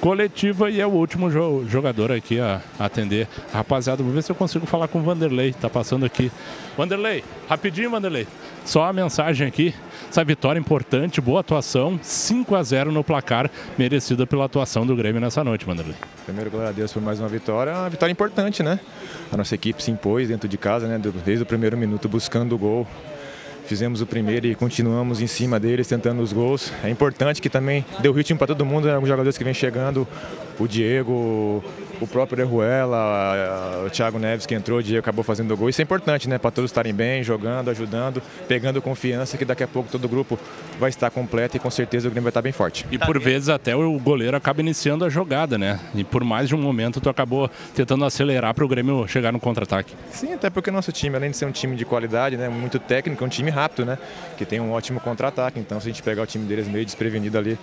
coletiva e é o último jo jogador aqui a atender. Rapaziada, vou ver se eu consigo falar com o Vanderlei, tá passando aqui. Vanderlei, rapidinho, Vanderlei. Só a mensagem aqui. Essa vitória importante, boa atuação, 5 a 0 no placar, merecida pela atuação do Grêmio nessa noite, Vanderlei. Primeiro, glória a Deus por mais uma vitória. Uma vitória importante, né? A nossa equipe se impôs dentro de casa, né? Desde o primeiro minuto buscando o gol fizemos o primeiro e continuamos em cima deles, tentando os gols. É importante que também deu ritmo para todo mundo, né? alguns jogadores que vêm chegando, o Diego, o próprio Eruela, o Thiago Neves que entrou, Diego acabou fazendo o gol. Isso é importante, né? Para todos estarem bem, jogando, ajudando, pegando confiança, que daqui a pouco todo o grupo vai estar completo e com certeza o Grêmio vai estar bem forte. E por vezes até o goleiro acaba iniciando a jogada, né? E por mais de um momento tu acabou tentando acelerar para o Grêmio chegar no contra-ataque. Sim, até porque o nosso time, além de ser um time de qualidade, né? Muito técnico, é um time rápido, né? Que tem um ótimo contra-ataque. Então se a gente pegar o time deles meio desprevenido ali,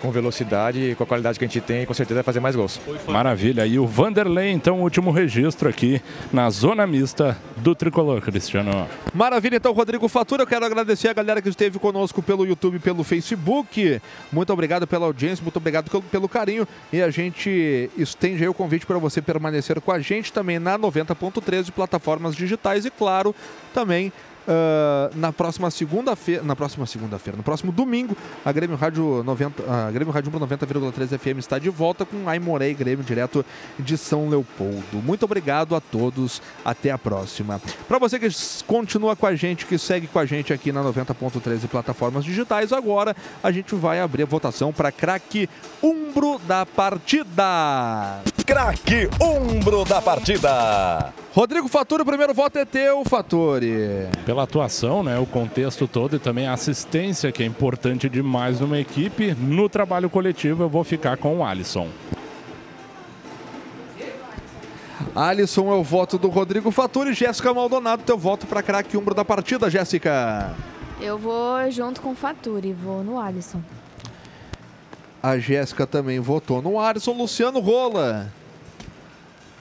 com velocidade e com a qualidade que a gente tem, com certeza vai fazer mais gols. Maravilha. E o Vanderlei, então, último registro aqui na zona mista do Tricolor, Cristiano. Maravilha, então, Rodrigo Fatura. Eu quero agradecer a galera que esteve conosco pelo YouTube e pelo Facebook. Muito obrigado pela audiência, muito obrigado pelo carinho. E a gente estende aí o convite para você permanecer com a gente também na 90.13 plataformas digitais e, claro, também Uh, na próxima segunda-feira, na próxima segunda-feira, no próximo domingo, a Grêmio Rádio 90, a Grêmio Rádio 90,3 FM está de volta com Aimoré Grêmio direto de São Leopoldo. Muito obrigado a todos, até a próxima. Para você que continua com a gente, que segue com a gente aqui na 90.13 plataformas digitais, agora a gente vai abrir a votação para craque Umbro da partida. Craque Umbro da partida. Rodrigo Faturi, o primeiro voto é teu, Faturi. Pela atuação, né, o contexto todo e também a assistência, que é importante demais numa equipe. No trabalho coletivo, eu vou ficar com o Alisson. Alisson é o voto do Rodrigo Faturi. Jéssica Maldonado, teu voto para craque umbro da partida, Jéssica. Eu vou junto com o Faturi, vou no Alisson. A Jéssica também votou no Alisson. Luciano Rola.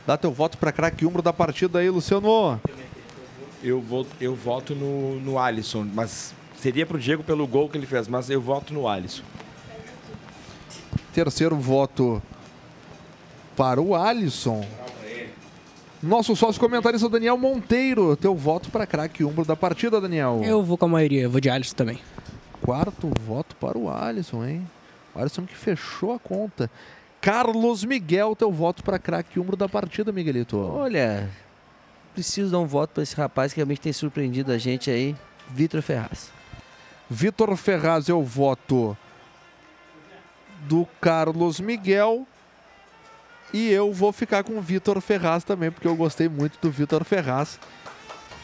Dá teu voto para craque umbro da partida aí, Luciano. Eu, vou, eu voto no, no Alisson, mas seria pro Diego pelo gol que ele fez, mas eu voto no Alisson. Terceiro voto para o Alisson. Nosso sócio comentarista Daniel Monteiro. Teu voto para craque umbro da partida, Daniel. Eu vou com a maioria, eu vou de Alisson também. Quarto voto para o Alisson, hein? O Alisson que fechou a conta. Carlos Miguel, teu voto para craque umbro da partida, Miguelito. Olha, preciso dar um voto para esse rapaz que realmente tem surpreendido a gente aí, Vitor Ferraz. Vitor Ferraz, eu voto do Carlos Miguel. E eu vou ficar com o Vitor Ferraz também, porque eu gostei muito do Vitor Ferraz.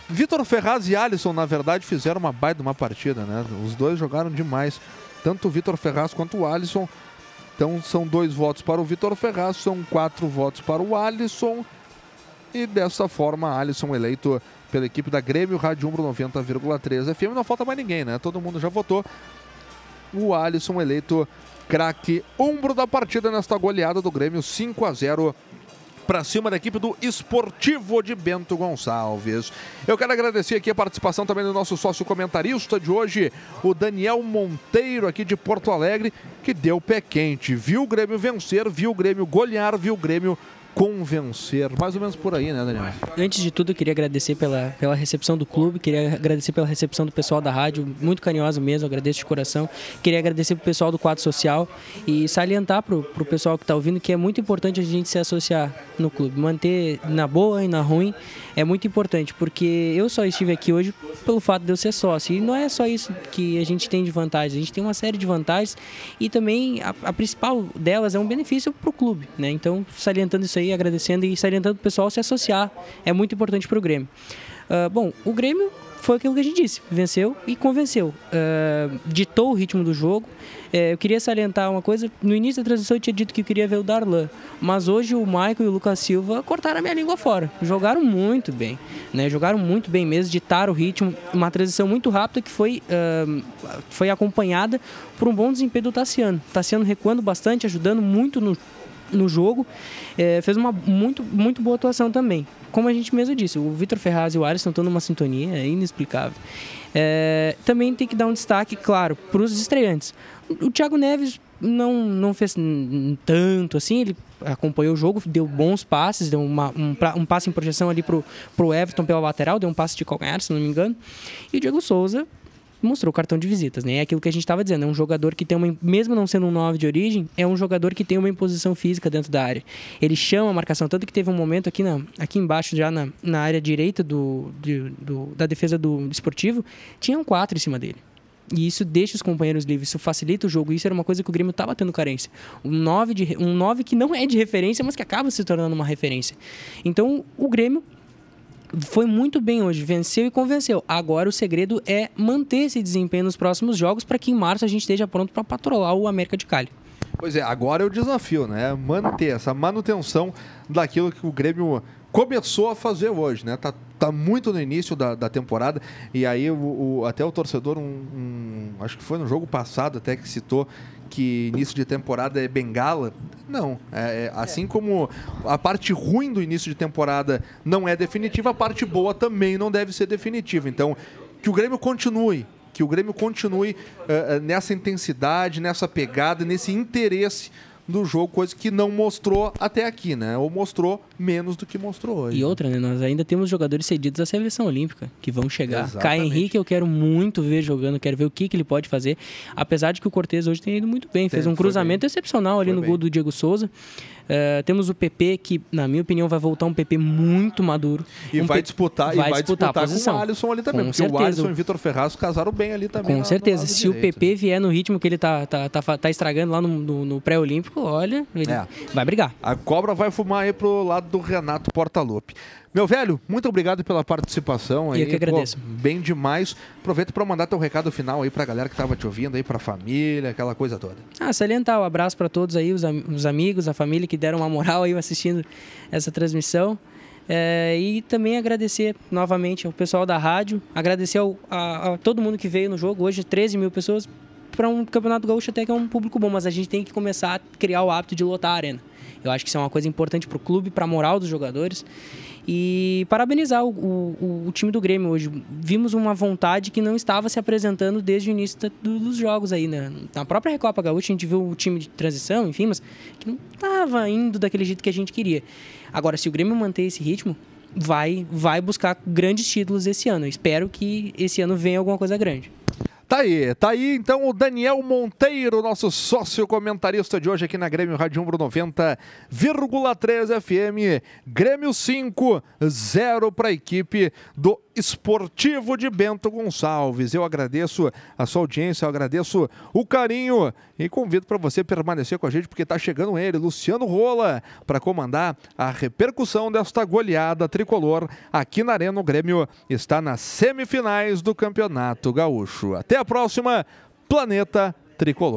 Vitor Ferraz e Alisson, na verdade, fizeram uma baita uma partida, né? Os dois jogaram demais. Tanto o Vitor Ferraz quanto o Alisson. Então são dois votos para o Vitor Ferraz, são quatro votos para o Alisson. E dessa forma, Alisson eleito pela equipe da Grêmio Rádio Umbro 90,3 FM. Não falta mais ninguém, né? Todo mundo já votou. O Alisson eleito craque umbro da partida nesta goleada do Grêmio 5 a 0 para cima da equipe do Esportivo de Bento Gonçalves. Eu quero agradecer aqui a participação também do nosso sócio comentarista de hoje, o Daniel Monteiro, aqui de Porto Alegre, que deu pé quente. Viu o Grêmio vencer, viu o Grêmio golear, viu o Grêmio convencer. Mais ou menos por aí, né, Daniel? Antes de tudo, queria agradecer pela, pela recepção do clube, queria agradecer pela recepção do pessoal da rádio, muito carinhosa mesmo, agradeço de coração. Queria agradecer pro pessoal do quadro social e salientar pro, pro pessoal que está ouvindo que é muito importante a gente se associar no clube, manter na boa e na ruim é muito importante, porque eu só estive aqui hoje pelo fato de eu ser sócio. E não é só isso que a gente tem de vantagens, a gente tem uma série de vantagens e também a, a principal delas é um benefício para o clube. Né? Então, salientando isso aí, agradecendo e salientando o pessoal se associar, é muito importante para o Grêmio. Uh, bom, o Grêmio foi aquilo que a gente disse, venceu e convenceu. Uh, ditou o ritmo do jogo. Uh, eu queria salientar uma coisa, no início da transição eu tinha dito que eu queria ver o Darlan, mas hoje o Michael e o Lucas Silva cortaram a minha língua fora. Jogaram muito bem, né? Jogaram muito bem mesmo, ditaram o ritmo, uma transição muito rápida que foi, uh, foi acompanhada por um bom desempenho do Tassiano. Tassiano recuando bastante, ajudando muito no, no jogo, é, fez uma muito, muito boa atuação também. Como a gente mesmo disse, o Vitor Ferraz e o Alisson estão numa sintonia, é inexplicável. É, também tem que dar um destaque, claro, para os estreantes. O Thiago Neves não, não fez tanto assim, ele acompanhou o jogo, deu bons passes, deu uma, um, um passe em projeção ali pro, pro Everton pela lateral, deu um passe de calcanhar, se não me engano. E o Diego Souza mostrou o cartão de visitas, né? É aquilo que a gente estava dizendo, é um jogador que tem uma, mesmo não sendo um 9 de origem, é um jogador que tem uma imposição física dentro da área. Ele chama a marcação, tanto que teve um momento aqui, na, aqui embaixo, já na, na área direita do, de, do, da defesa do esportivo, tinham quatro em cima dele. E isso deixa os companheiros livres, isso facilita o jogo. Isso era uma coisa que o Grêmio estava tendo carência. Um 9, de, um 9 que não é de referência, mas que acaba se tornando uma referência. Então, o Grêmio foi muito bem hoje, venceu e convenceu. Agora o segredo é manter esse desempenho nos próximos jogos para que em março a gente esteja pronto para patrolar o América de Cali. Pois é, agora é o desafio, né? Manter essa manutenção daquilo que o Grêmio começou a fazer hoje, né? Tá, tá muito no início da, da temporada e aí o, o até o torcedor, um, um, acho que foi no jogo passado até que citou que início de temporada é bengala. Não. É, é, assim como a parte ruim do início de temporada não é definitiva, a parte boa também não deve ser definitiva. Então, que o Grêmio continue. Que o Grêmio continue uh, nessa intensidade, nessa pegada, nesse interesse do jogo, coisa que não mostrou até aqui, né? Ou mostrou menos do que mostrou hoje. E outra, né? Nós ainda temos jogadores cedidos à seleção olímpica que vão chegar. Caio Henrique, eu quero muito ver jogando, quero ver o que, que ele pode fazer. Apesar de que o Cortez hoje tem ido muito bem, fez um cruzamento bem. excepcional ali foi no bem. gol do Diego Souza. Uh, temos o PP, que, na minha opinião, vai voltar um PP muito maduro. E um vai, disputar, vai, e vai disputar, disputar a posição. com o Alisson ali também. Com porque certeza. o Alisson e o Vitor Ferraz casaram bem ali também. Com certeza. Se direito. o PP vier no ritmo que ele tá, tá, tá, tá estragando lá no, no, no pré-olímpico, olha, ele é. vai brigar. A cobra vai fumar aí pro lado do Renato Portaluppi. Meu velho, muito obrigado pela participação. Aí, Eu que agradeço. Pô, bem demais. Aproveita para mandar teu recado final aí pra galera que tava te ouvindo aí, pra família, aquela coisa toda. Ah, salientar um abraço para todos aí, os, am os, amigos, a família que deram uma moral aí assistindo essa transmissão. É, e também agradecer novamente ao pessoal da rádio, agradecer ao, a, a todo mundo que veio no jogo. Hoje, 13 mil pessoas. Para um campeonato gaúcho até que é um público bom, mas a gente tem que começar a criar o hábito de lotar a arena. Eu acho que isso é uma coisa importante para o clube, para a moral dos jogadores. E parabenizar o, o, o, time do Grêmio hoje. Vimos uma vontade que não estava se apresentando desde o início do, dos jogos aí, né? Na própria Recopa Gaúcha a gente viu o time de transição, enfim, mas que não estava indo daquele jeito que a gente queria. Agora, se o Grêmio manter esse ritmo, vai, vai buscar grandes títulos esse ano. espero que esse ano venha alguma coisa grande. Tá aí, tá aí então o Daniel Monteiro, nosso sócio comentarista de hoje aqui na Grêmio Rádio Umbro 90,3 FM. Grêmio 5, 0 para a equipe do Esportivo de Bento Gonçalves. Eu agradeço a sua audiência, eu agradeço o carinho e convido para você permanecer com a gente porque está chegando ele, Luciano Rola, para comandar a repercussão desta goleada tricolor aqui na Arena. O Grêmio está nas semifinais do Campeonato Gaúcho. Até a próxima, Planeta Tricolor.